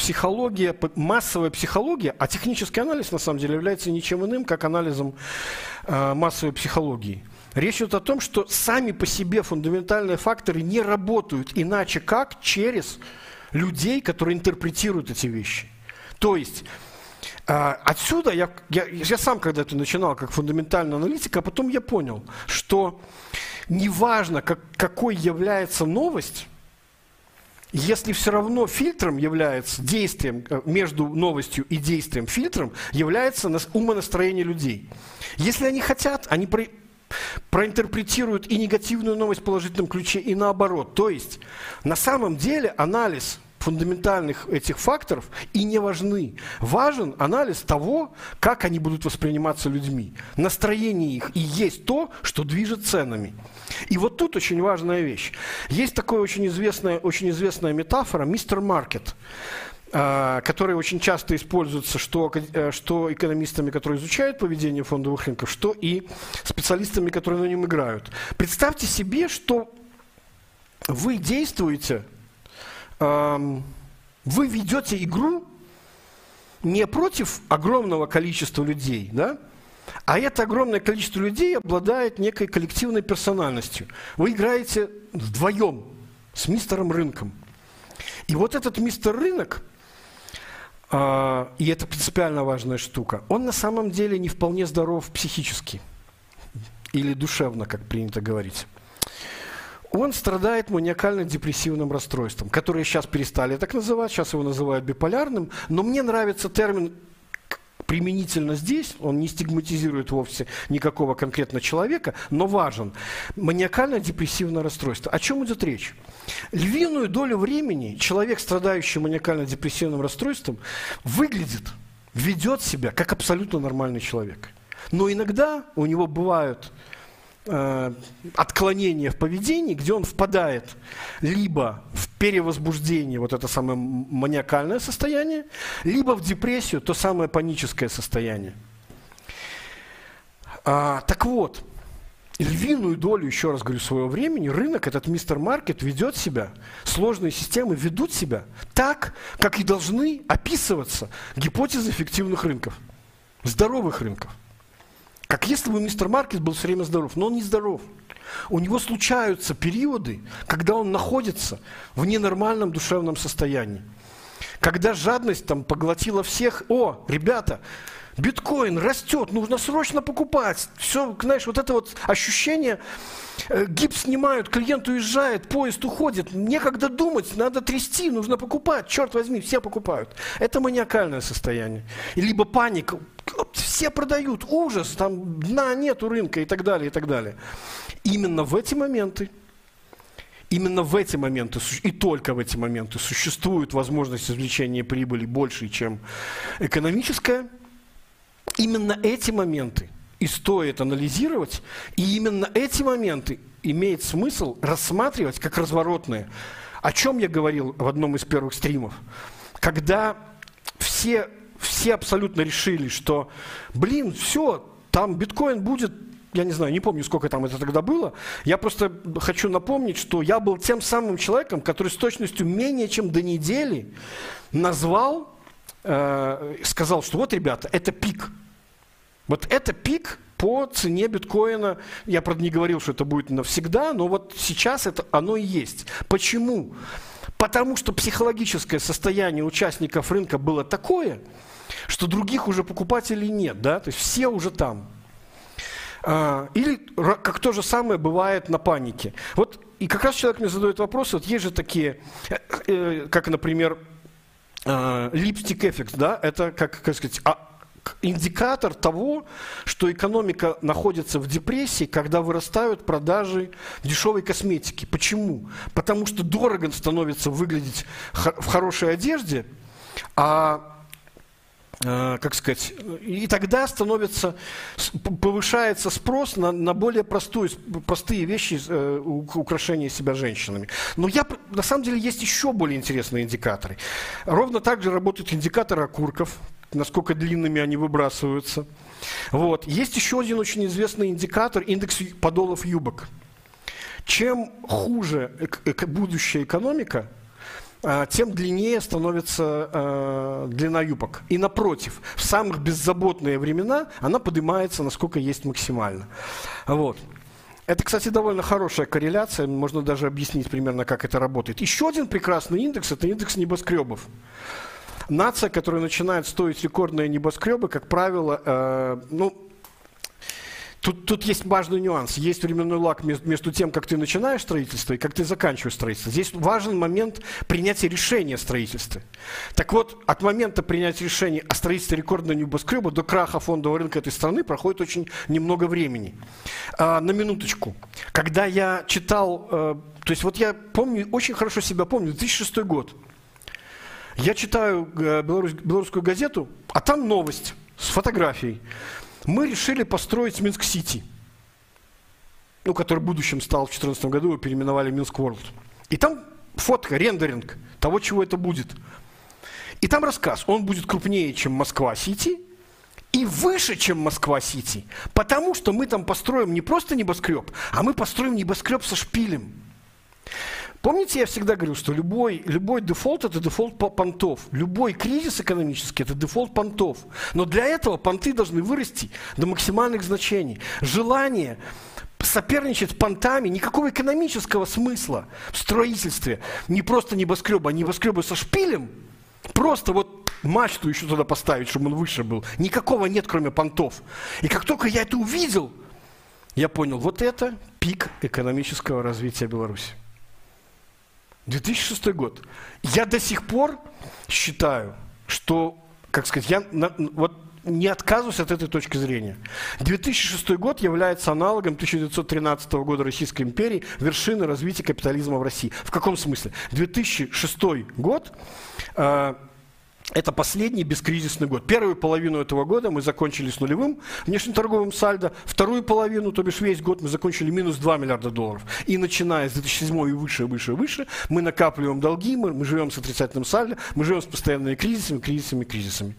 Психология, массовая психология, а технический анализ на самом деле является ничем иным, как анализом э, массовой психологии. Речь идет о том, что сами по себе фундаментальные факторы не работают иначе как через людей, которые интерпретируют эти вещи. То есть э, отсюда я, я, я сам когда-то начинал как фундаментальный аналитик, а потом я понял, что неважно, как, какой является новость, если все равно фильтром является действием э, между новостью и действием фильтром является умонастроение людей. Если они хотят, они про, проинтерпретируют и негативную новость в положительном ключе, и наоборот. То есть на самом деле анализ фундаментальных этих факторов и не важны. Важен анализ того, как они будут восприниматься людьми. Настроение их и есть то, что движет ценами. И вот тут очень важная вещь. Есть такая очень известная, очень известная метафора «мистер Маркет» а, которая очень часто используется что, э, что экономистами, которые изучают поведение фондовых рынков, что и специалистами, которые на нем играют. Представьте себе, что вы действуете вы ведете игру не против огромного количества людей, да? А это огромное количество людей обладает некой коллективной персональностью. Вы играете вдвоем с мистером рынком. И вот этот мистер рынок, э, и это принципиально важная штука, он на самом деле не вполне здоров психически или душевно, как принято говорить он страдает маниакально-депрессивным расстройством, которое сейчас перестали так называть, сейчас его называют биполярным, но мне нравится термин применительно здесь, он не стигматизирует вовсе никакого конкретного человека, но важен. Маниакально-депрессивное расстройство. О чем идет речь? Львиную долю времени человек, страдающий маниакально-депрессивным расстройством, выглядит, ведет себя как абсолютно нормальный человек. Но иногда у него бывают э, отклонение в поведении, где он впадает либо в перевозбуждение, вот это самое маниакальное состояние, либо в депрессию, то самое паническое состояние. А, так вот, львиную долю, еще раз говорю, своего времени рынок, этот мистер маркет ведет себя, сложные системы ведут себя так, как и должны описываться гипотезы эффективных рынков, здоровых рынков. Как если бы мистер Маркет был все время здоров, но он не здоров. У него случаются периоды, когда он находится в ненормальном душевном состоянии. Когда жадность там поглотила всех, о, ребята, биткоин растет, нужно срочно покупать. Все, знаешь, вот это вот ощущение, э, гипс снимают, клиент уезжает, поезд уходит, некогда думать, надо трясти, нужно покупать, черт возьми, все покупают. Это маниакальное состояние. Либо паника, все продают, ужас, там дна нету рынка и так далее, и так далее. Именно в эти моменты, именно в эти моменты, и только в эти моменты существует возможность извлечения прибыли больше, чем экономическая. Именно эти моменты и стоит анализировать, и именно эти моменты имеет смысл рассматривать как разворотные. О чем я говорил в одном из первых стримов? Когда все все абсолютно решили, что, блин, все, там биткоин будет я не знаю, не помню, сколько там это тогда было. Я просто хочу напомнить, что я был тем самым человеком, который с точностью менее чем до недели назвал, э, сказал, что вот, ребята, это пик. Вот это пик по цене биткоина. Я, правда, не говорил, что это будет навсегда, но вот сейчас это оно и есть. Почему? Потому что психологическое состояние участников рынка было такое – что других уже покупателей нет, да, то есть все уже там. А, или как то же самое бывает на панике. Вот и как раз человек мне задает вопрос, вот есть же такие, э, э, как, например, липстик эффект, да, это, как, как сказать, а, индикатор того, что экономика находится в депрессии, когда вырастают продажи дешевой косметики. Почему? Потому что дорого становится выглядеть в хорошей одежде, а как сказать, и тогда становится, повышается спрос на, на более простую, простые вещи, э, украшения себя женщинами. Но я, на самом деле есть еще более интересные индикаторы. Ровно так же работают индикаторы окурков, насколько длинными они выбрасываются. Вот. Есть еще один очень известный индикатор, индекс подолов юбок. Чем хуже будущая экономика, тем длиннее становится э, длина юбок. И напротив, в самых беззаботные времена она поднимается, насколько есть максимально. Вот. Это, кстати, довольно хорошая корреляция, можно даже объяснить примерно, как это работает. Еще один прекрасный индекс – это индекс небоскребов. Нация, которая начинает стоить рекордные небоскребы, как правило, э, ну, Тут, тут есть важный нюанс. Есть временной лак между тем, как ты начинаешь строительство и как ты заканчиваешь строительство. Здесь важен момент принятия решения о строительстве. Так вот, от момента принятия решения о строительстве рекордного небоскреба до краха фондового рынка этой страны проходит очень немного времени. А, на минуточку. Когда я читал, э, то есть вот я помню, очень хорошо себя помню, 2006 год. Я читаю э, белорус, белорусскую газету, а там новость с фотографией мы решили построить Минск-Сити, ну, который в будущем стал в 2014 году, его переименовали Minsk World. И там фотка, рендеринг того, чего это будет. И там рассказ, он будет крупнее, чем Москва-Сити, и выше, чем Москва-Сити, потому что мы там построим не просто небоскреб, а мы построим небоскреб со шпилем. Помните, я всегда говорил, что любой, любой дефолт – это дефолт понтов. Любой кризис экономический – это дефолт понтов. Но для этого понты должны вырасти до максимальных значений. Желание соперничать с понтами, никакого экономического смысла в строительстве. Не просто небоскреба, а небоскребы со шпилем. Просто вот мачту еще туда поставить, чтобы он выше был. Никакого нет, кроме понтов. И как только я это увидел, я понял, вот это пик экономического развития Беларуси. 2006 год. Я до сих пор считаю, что, как сказать, я на, вот не отказываюсь от этой точки зрения. 2006 год является аналогом 1913 года Российской империи, вершины развития капитализма в России. В каком смысле? 2006 год э, это последний бескризисный год. Первую половину этого года мы закончили с нулевым внешнеторговым сальдо. Вторую половину, то бишь весь год, мы закончили минус 2 миллиарда долларов. И начиная с 2007 и выше, выше, выше, мы накапливаем долги, мы, мы живем с отрицательным сальдо, мы живем с постоянными кризисами, кризисами, кризисами.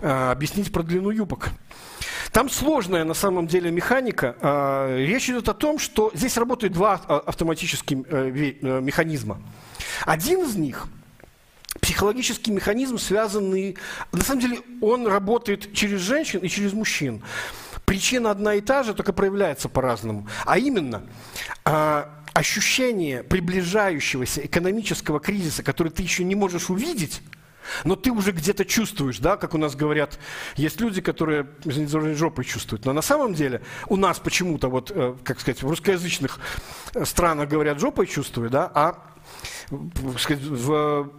А, объяснить про длину юбок. Там сложная на самом деле механика. А, речь идет о том, что здесь работают два а, автоматических э, э, механизма. Один из них – психологический механизм, связанный... На самом деле он работает через женщин и через мужчин. Причина одна и та же, только проявляется по-разному. А именно, э, ощущение приближающегося экономического кризиса, который ты еще не можешь увидеть, но ты уже где-то чувствуешь, да, как у нас говорят, есть люди, которые, извините, жопой чувствуют. Но на самом деле у нас почему-то, вот, э, как сказать, в русскоязычных странах говорят жопой чувствую, да, а сказать, в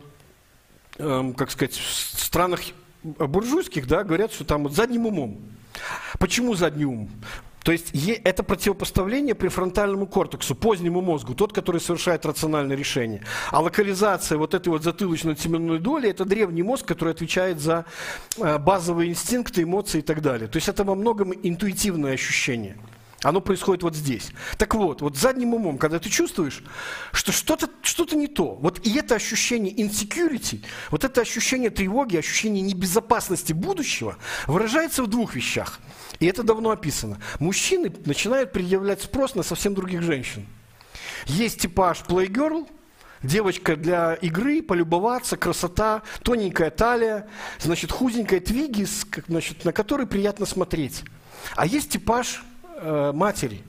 эм, как сказать, в странах буржуйских, да, говорят, что там вот задним умом. Почему задний ум? То есть это противопоставление префронтальному кортексу, позднему мозгу, тот, который совершает рациональное решение. А локализация вот этой вот затылочно-теменной доли – это древний мозг, который отвечает за э, базовые инстинкты, эмоции и так далее. То есть это во многом интуитивное ощущение. Оно происходит вот здесь. Так вот, вот задним умом, когда ты чувствуешь, что что-то что не то, вот и это ощущение insecurity, вот это ощущение тревоги, ощущение небезопасности будущего выражается в двух вещах. И это давно описано. Мужчины начинают предъявлять спрос на совсем других женщин. Есть типаж playgirl, девочка для игры, полюбоваться, красота, тоненькая талия, значит, худенькая твиги, значит, на который приятно смотреть. А есть типаж э, матери.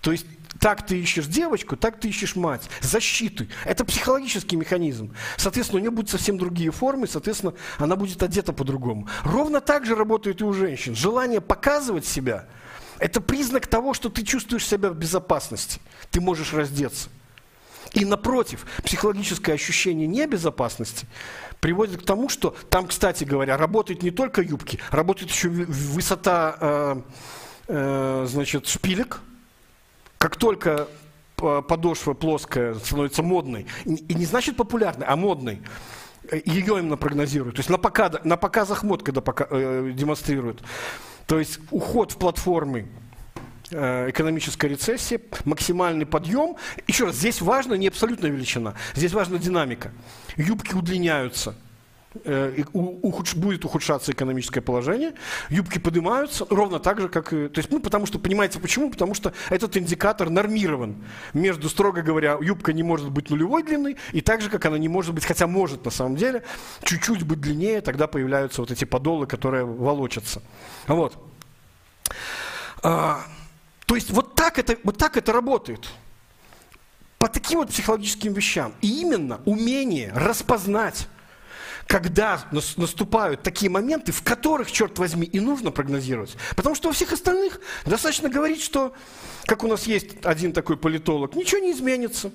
То есть так ты ищешь девочку, так ты ищешь мать. Защиты. Это психологический механизм. Соответственно, у нее будут совсем другие формы, соответственно, она будет одета по-другому. Ровно так же работает и у женщин. Желание показывать себя Это признак того, что ты чувствуешь себя в безопасности. Ты можешь раздеться. И напротив, психологическое ощущение небезопасности приводит к тому, что там, кстати говоря, работает не только юбки, работает еще высота э, э, значит, шпилек. Как только подошва плоская становится модной, и не значит популярной, а модной, э, ее именно прогнозируют. То есть на, показ, на показах мод, когда пока, э, демонстрируют. То есть уход в платформы Э, экономическая рецессия, максимальный подъем. Еще раз, здесь важно не абсолютная величина, здесь важна динамика. Юбки удлиняются, э, будет ухудшаться экономическое положение, юбки поднимаются ровно так же, как и... То есть, ну, потому что, понимаете, почему? Потому что этот индикатор нормирован между, строго говоря, юбка не может быть нулевой длины, и так же, как она не может быть, хотя может на самом деле, чуть-чуть быть длиннее, тогда появляются вот эти подолы, которые волочатся. Вот. А, то есть вот так это, вот так это работает. По таким вот психологическим вещам. И именно умение распознать, когда наступают такие моменты, в которых, черт возьми, и нужно прогнозировать. Потому что у всех остальных достаточно говорить, что, как у нас есть один такой политолог, ничего не изменится.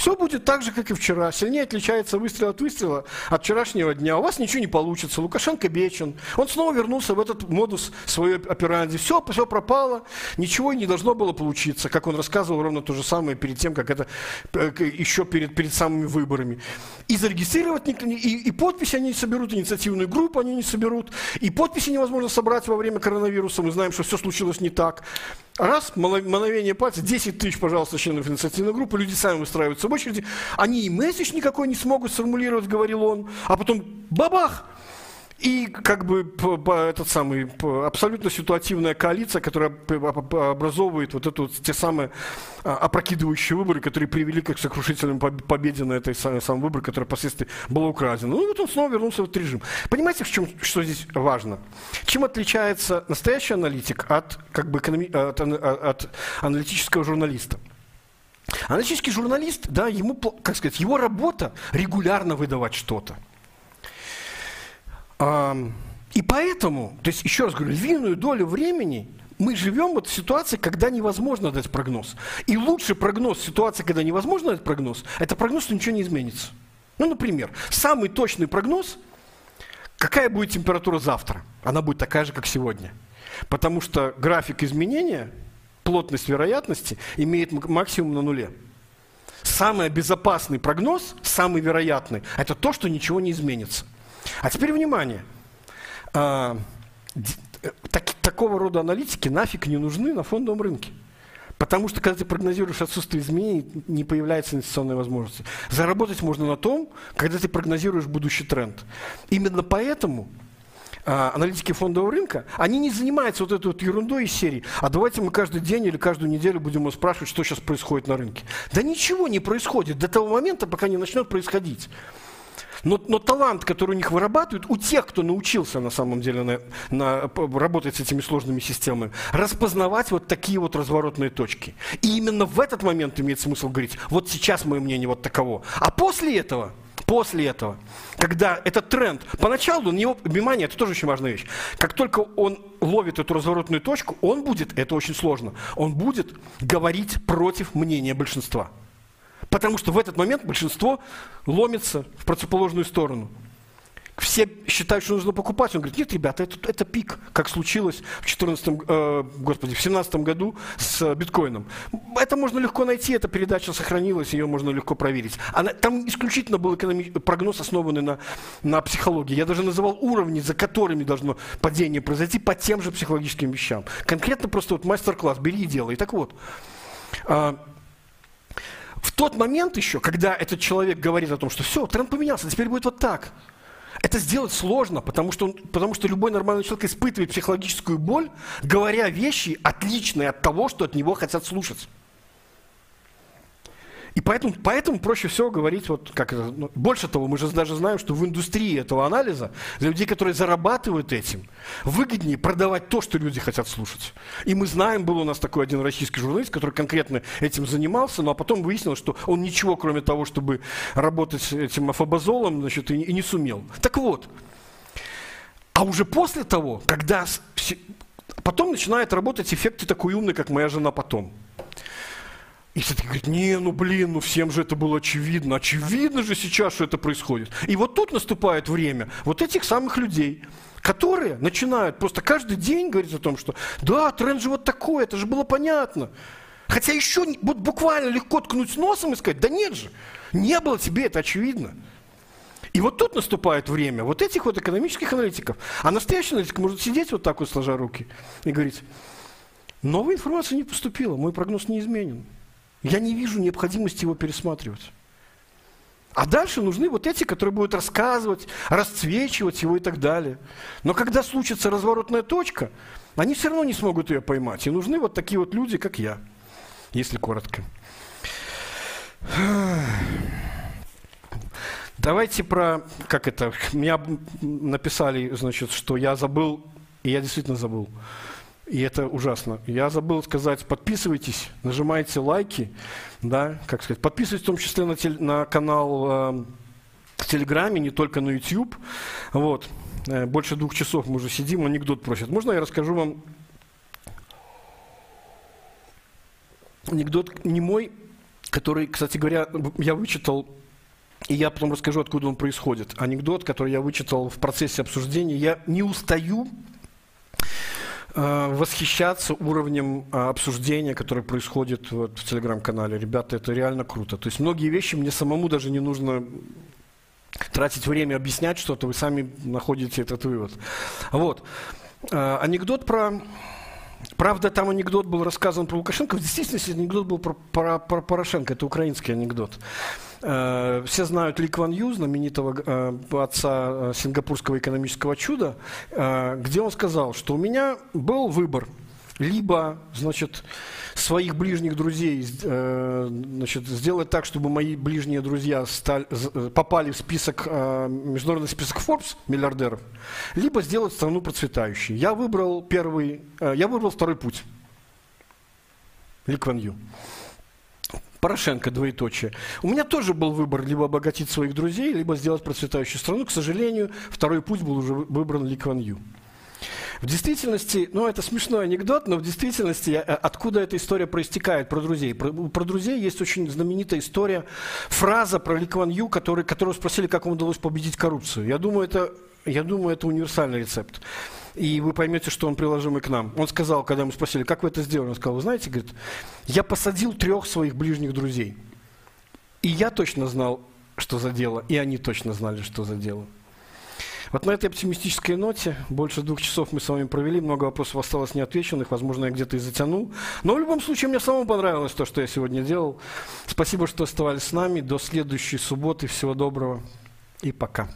Все будет так же, как и вчера. Сильнее отличается выстрел от выстрела от вчерашнего дня. У вас ничего не получится. Лукашенко вечен. Он снова вернулся в этот модус своей операнди. Все, все пропало. Ничего не должно было получиться. Как он рассказывал ровно то же самое перед тем, как это э, еще перед, перед самыми выборами. И зарегистрировать никто. И, и подписи они не соберут, инициативную группу они не соберут. И подписи невозможно собрать во время коронавируса. Мы знаем, что все случилось не так. Раз, мановение пальца, 10 тысяч, пожалуйста, членов инициативной группы, люди сами выстраиваются в очереди, они и месседж никакой не смогут сформулировать, говорил он, а потом бабах, и как бы этот самый абсолютно ситуативная коалиция, которая образовывает вот эту те самые а, опрокидывающие выборы, которые привели к сокрушительной победе на этой самой, самой выборе, которая впоследствии была украдена. Ну вот он снова вернулся в этот режим. Понимаете, в чем, что здесь важно? Чем отличается настоящий аналитик от, как бы, экономи, от, от аналитического журналиста? Аналитический журналист, да, ему, как сказать, его работа регулярно выдавать что-то. И поэтому, то есть, еще раз говорю, львиную долю времени мы живем вот в ситуации, когда невозможно дать прогноз. И лучший прогноз ситуации, когда невозможно дать прогноз, это прогноз, что ничего не изменится. Ну, например, самый точный прогноз, какая будет температура завтра? Она будет такая же, как сегодня. Потому что график изменения, плотность вероятности имеет максимум на нуле. Самый безопасный прогноз, самый вероятный, это то, что ничего не изменится. А теперь внимание. А, так, такого рода аналитики нафиг не нужны на фондовом рынке. Потому что, когда ты прогнозируешь отсутствие изменений, не появляется инвестиционной возможности. Заработать можно на том, когда ты прогнозируешь будущий тренд. Именно поэтому а, аналитики фондового рынка, они не занимаются вот этой вот ерундой из серии, а давайте мы каждый день или каждую неделю будем спрашивать, что сейчас происходит на рынке. Да ничего не происходит до того момента, пока не начнет происходить. Но, но талант, который у них вырабатывают, у тех, кто научился на самом деле на, на, работать с этими сложными системами, распознавать вот такие вот разворотные точки. И именно в этот момент имеет смысл говорить, вот сейчас мое мнение вот таково. А после этого после этого, когда этот тренд, поначалу на него, внимание, это тоже очень важная вещь, как только он ловит эту разворотную точку, он будет, это очень сложно, он будет говорить против мнения большинства. Потому что в этот момент большинство ломится в противоположную сторону. Все считают, что нужно покупать. Он говорит, нет, ребята, это, это пик, как случилось в 14 э, господи, в 17 году с биткоином. Это можно легко найти, эта передача сохранилась, ее можно легко проверить. Она, там исключительно был экономи- прогноз, основанный на, на психологии. Я даже называл уровни, за которыми должно падение произойти по тем же психологическим вещам. Конкретно просто вот мастер-класс, бери и делай. Так вот, э, в тот момент еще, когда этот человек говорит о том, что все, тренд поменялся, теперь будет вот так, это сделать сложно, потому что, он, потому что любой нормальный человек испытывает психологическую боль, говоря вещи, отличные от того, что от него хотят слушать. И поэтому, поэтому проще всего говорить, вот как это, ну, больше того, мы же даже знаем, что в индустрии этого анализа для людей, которые зарабатывают этим, выгоднее продавать то, что люди хотят слушать. И мы знаем, был у нас такой один российский журналист, который конкретно этим занимался, но а потом выяснилось, что он ничего, кроме того, чтобы работать этим афобазолом, значит, и, и не сумел. Так вот, а уже после того, когда потом начинает работать эффект такой умный, как моя жена потом. И все таки говорят, не, ну блин, ну всем же это было очевидно. Очевидно же сейчас, что это происходит. И вот тут наступает время вот этих самых людей, которые начинают просто каждый день говорить о том, что да, тренд же вот такой, это же было понятно. Хотя еще вот буквально легко ткнуть носом и сказать, да нет же, не было тебе это очевидно. И вот тут наступает время вот этих вот экономических аналитиков. А настоящий аналитик может сидеть вот так вот, сложа руки, и говорить, новая информация не поступила, мой прогноз не изменен. Я не вижу необходимости его пересматривать. А дальше нужны вот эти, которые будут рассказывать, расцвечивать его и так далее. Но когда случится разворотная точка, они все равно не смогут ее поймать. И нужны вот такие вот люди, как я, если коротко. Давайте про, как это, меня написали, значит, что я забыл, и я действительно забыл. И это ужасно. Я забыл сказать, подписывайтесь, нажимайте лайки, да, как сказать, подписывайтесь в том числе на, теле, на канал э, в Телеграме, не только на YouTube. Вот. Э, больше двух часов мы уже сидим, анекдот просят. Можно я расскажу вам анекдот не мой, который, кстати говоря, я вычитал и я потом расскажу, откуда он происходит. Анекдот, который я вычитал в процессе обсуждения. Я не устаю восхищаться уровнем э, обсуждения, которое происходит вот в телеграм-канале. Ребята, это реально круто. То есть многие вещи мне самому даже не нужно тратить время объяснять что-то, вы сами находите этот вывод. Вот. Э, анекдот про Правда, там анекдот был рассказан про Лукашенко. В действительности анекдот был про, про, про Порошенко. Это украинский анекдот. Э, все знают Ли Кван Ю, знаменитого э, отца э, сингапурского экономического чуда, где он сказал, что у меня был выбор – либо, значит, своих ближних друзей значит, сделать так, чтобы мои ближние друзья стали, попали в список, международный список Forbes миллиардеров, либо сделать страну процветающей. Я выбрал первый, я выбрал второй путь. Ли Кван Ю. Порошенко, двоеточие. У меня тоже был выбор либо обогатить своих друзей, либо сделать процветающую страну. К сожалению, второй путь был уже выбран Ли Кван Ю. В действительности, ну это смешной анекдот, но в действительности э, откуда эта история проистекает про друзей? Про, про друзей есть очень знаменитая история, фраза про Ли Кван Ю, который, которого спросили, как ему удалось победить коррупцию. Я думаю, это, я думаю, это универсальный рецепт и вы поймете, что он приложимый к нам. Он сказал, когда мы спросили, как вы это сделали, он сказал, вы знаете, говорит, я посадил трех своих ближних друзей. И я точно знал, что за дело, и они точно знали, что за дело. Вот на этой оптимистической ноте больше двух часов мы с вами провели, много вопросов осталось неотвеченных, возможно, я где-то и затянул. Но в любом случае мне самому понравилось то, что я сегодня делал. Спасибо, что оставались с нами. До следующей субботы. Всего доброго и пока.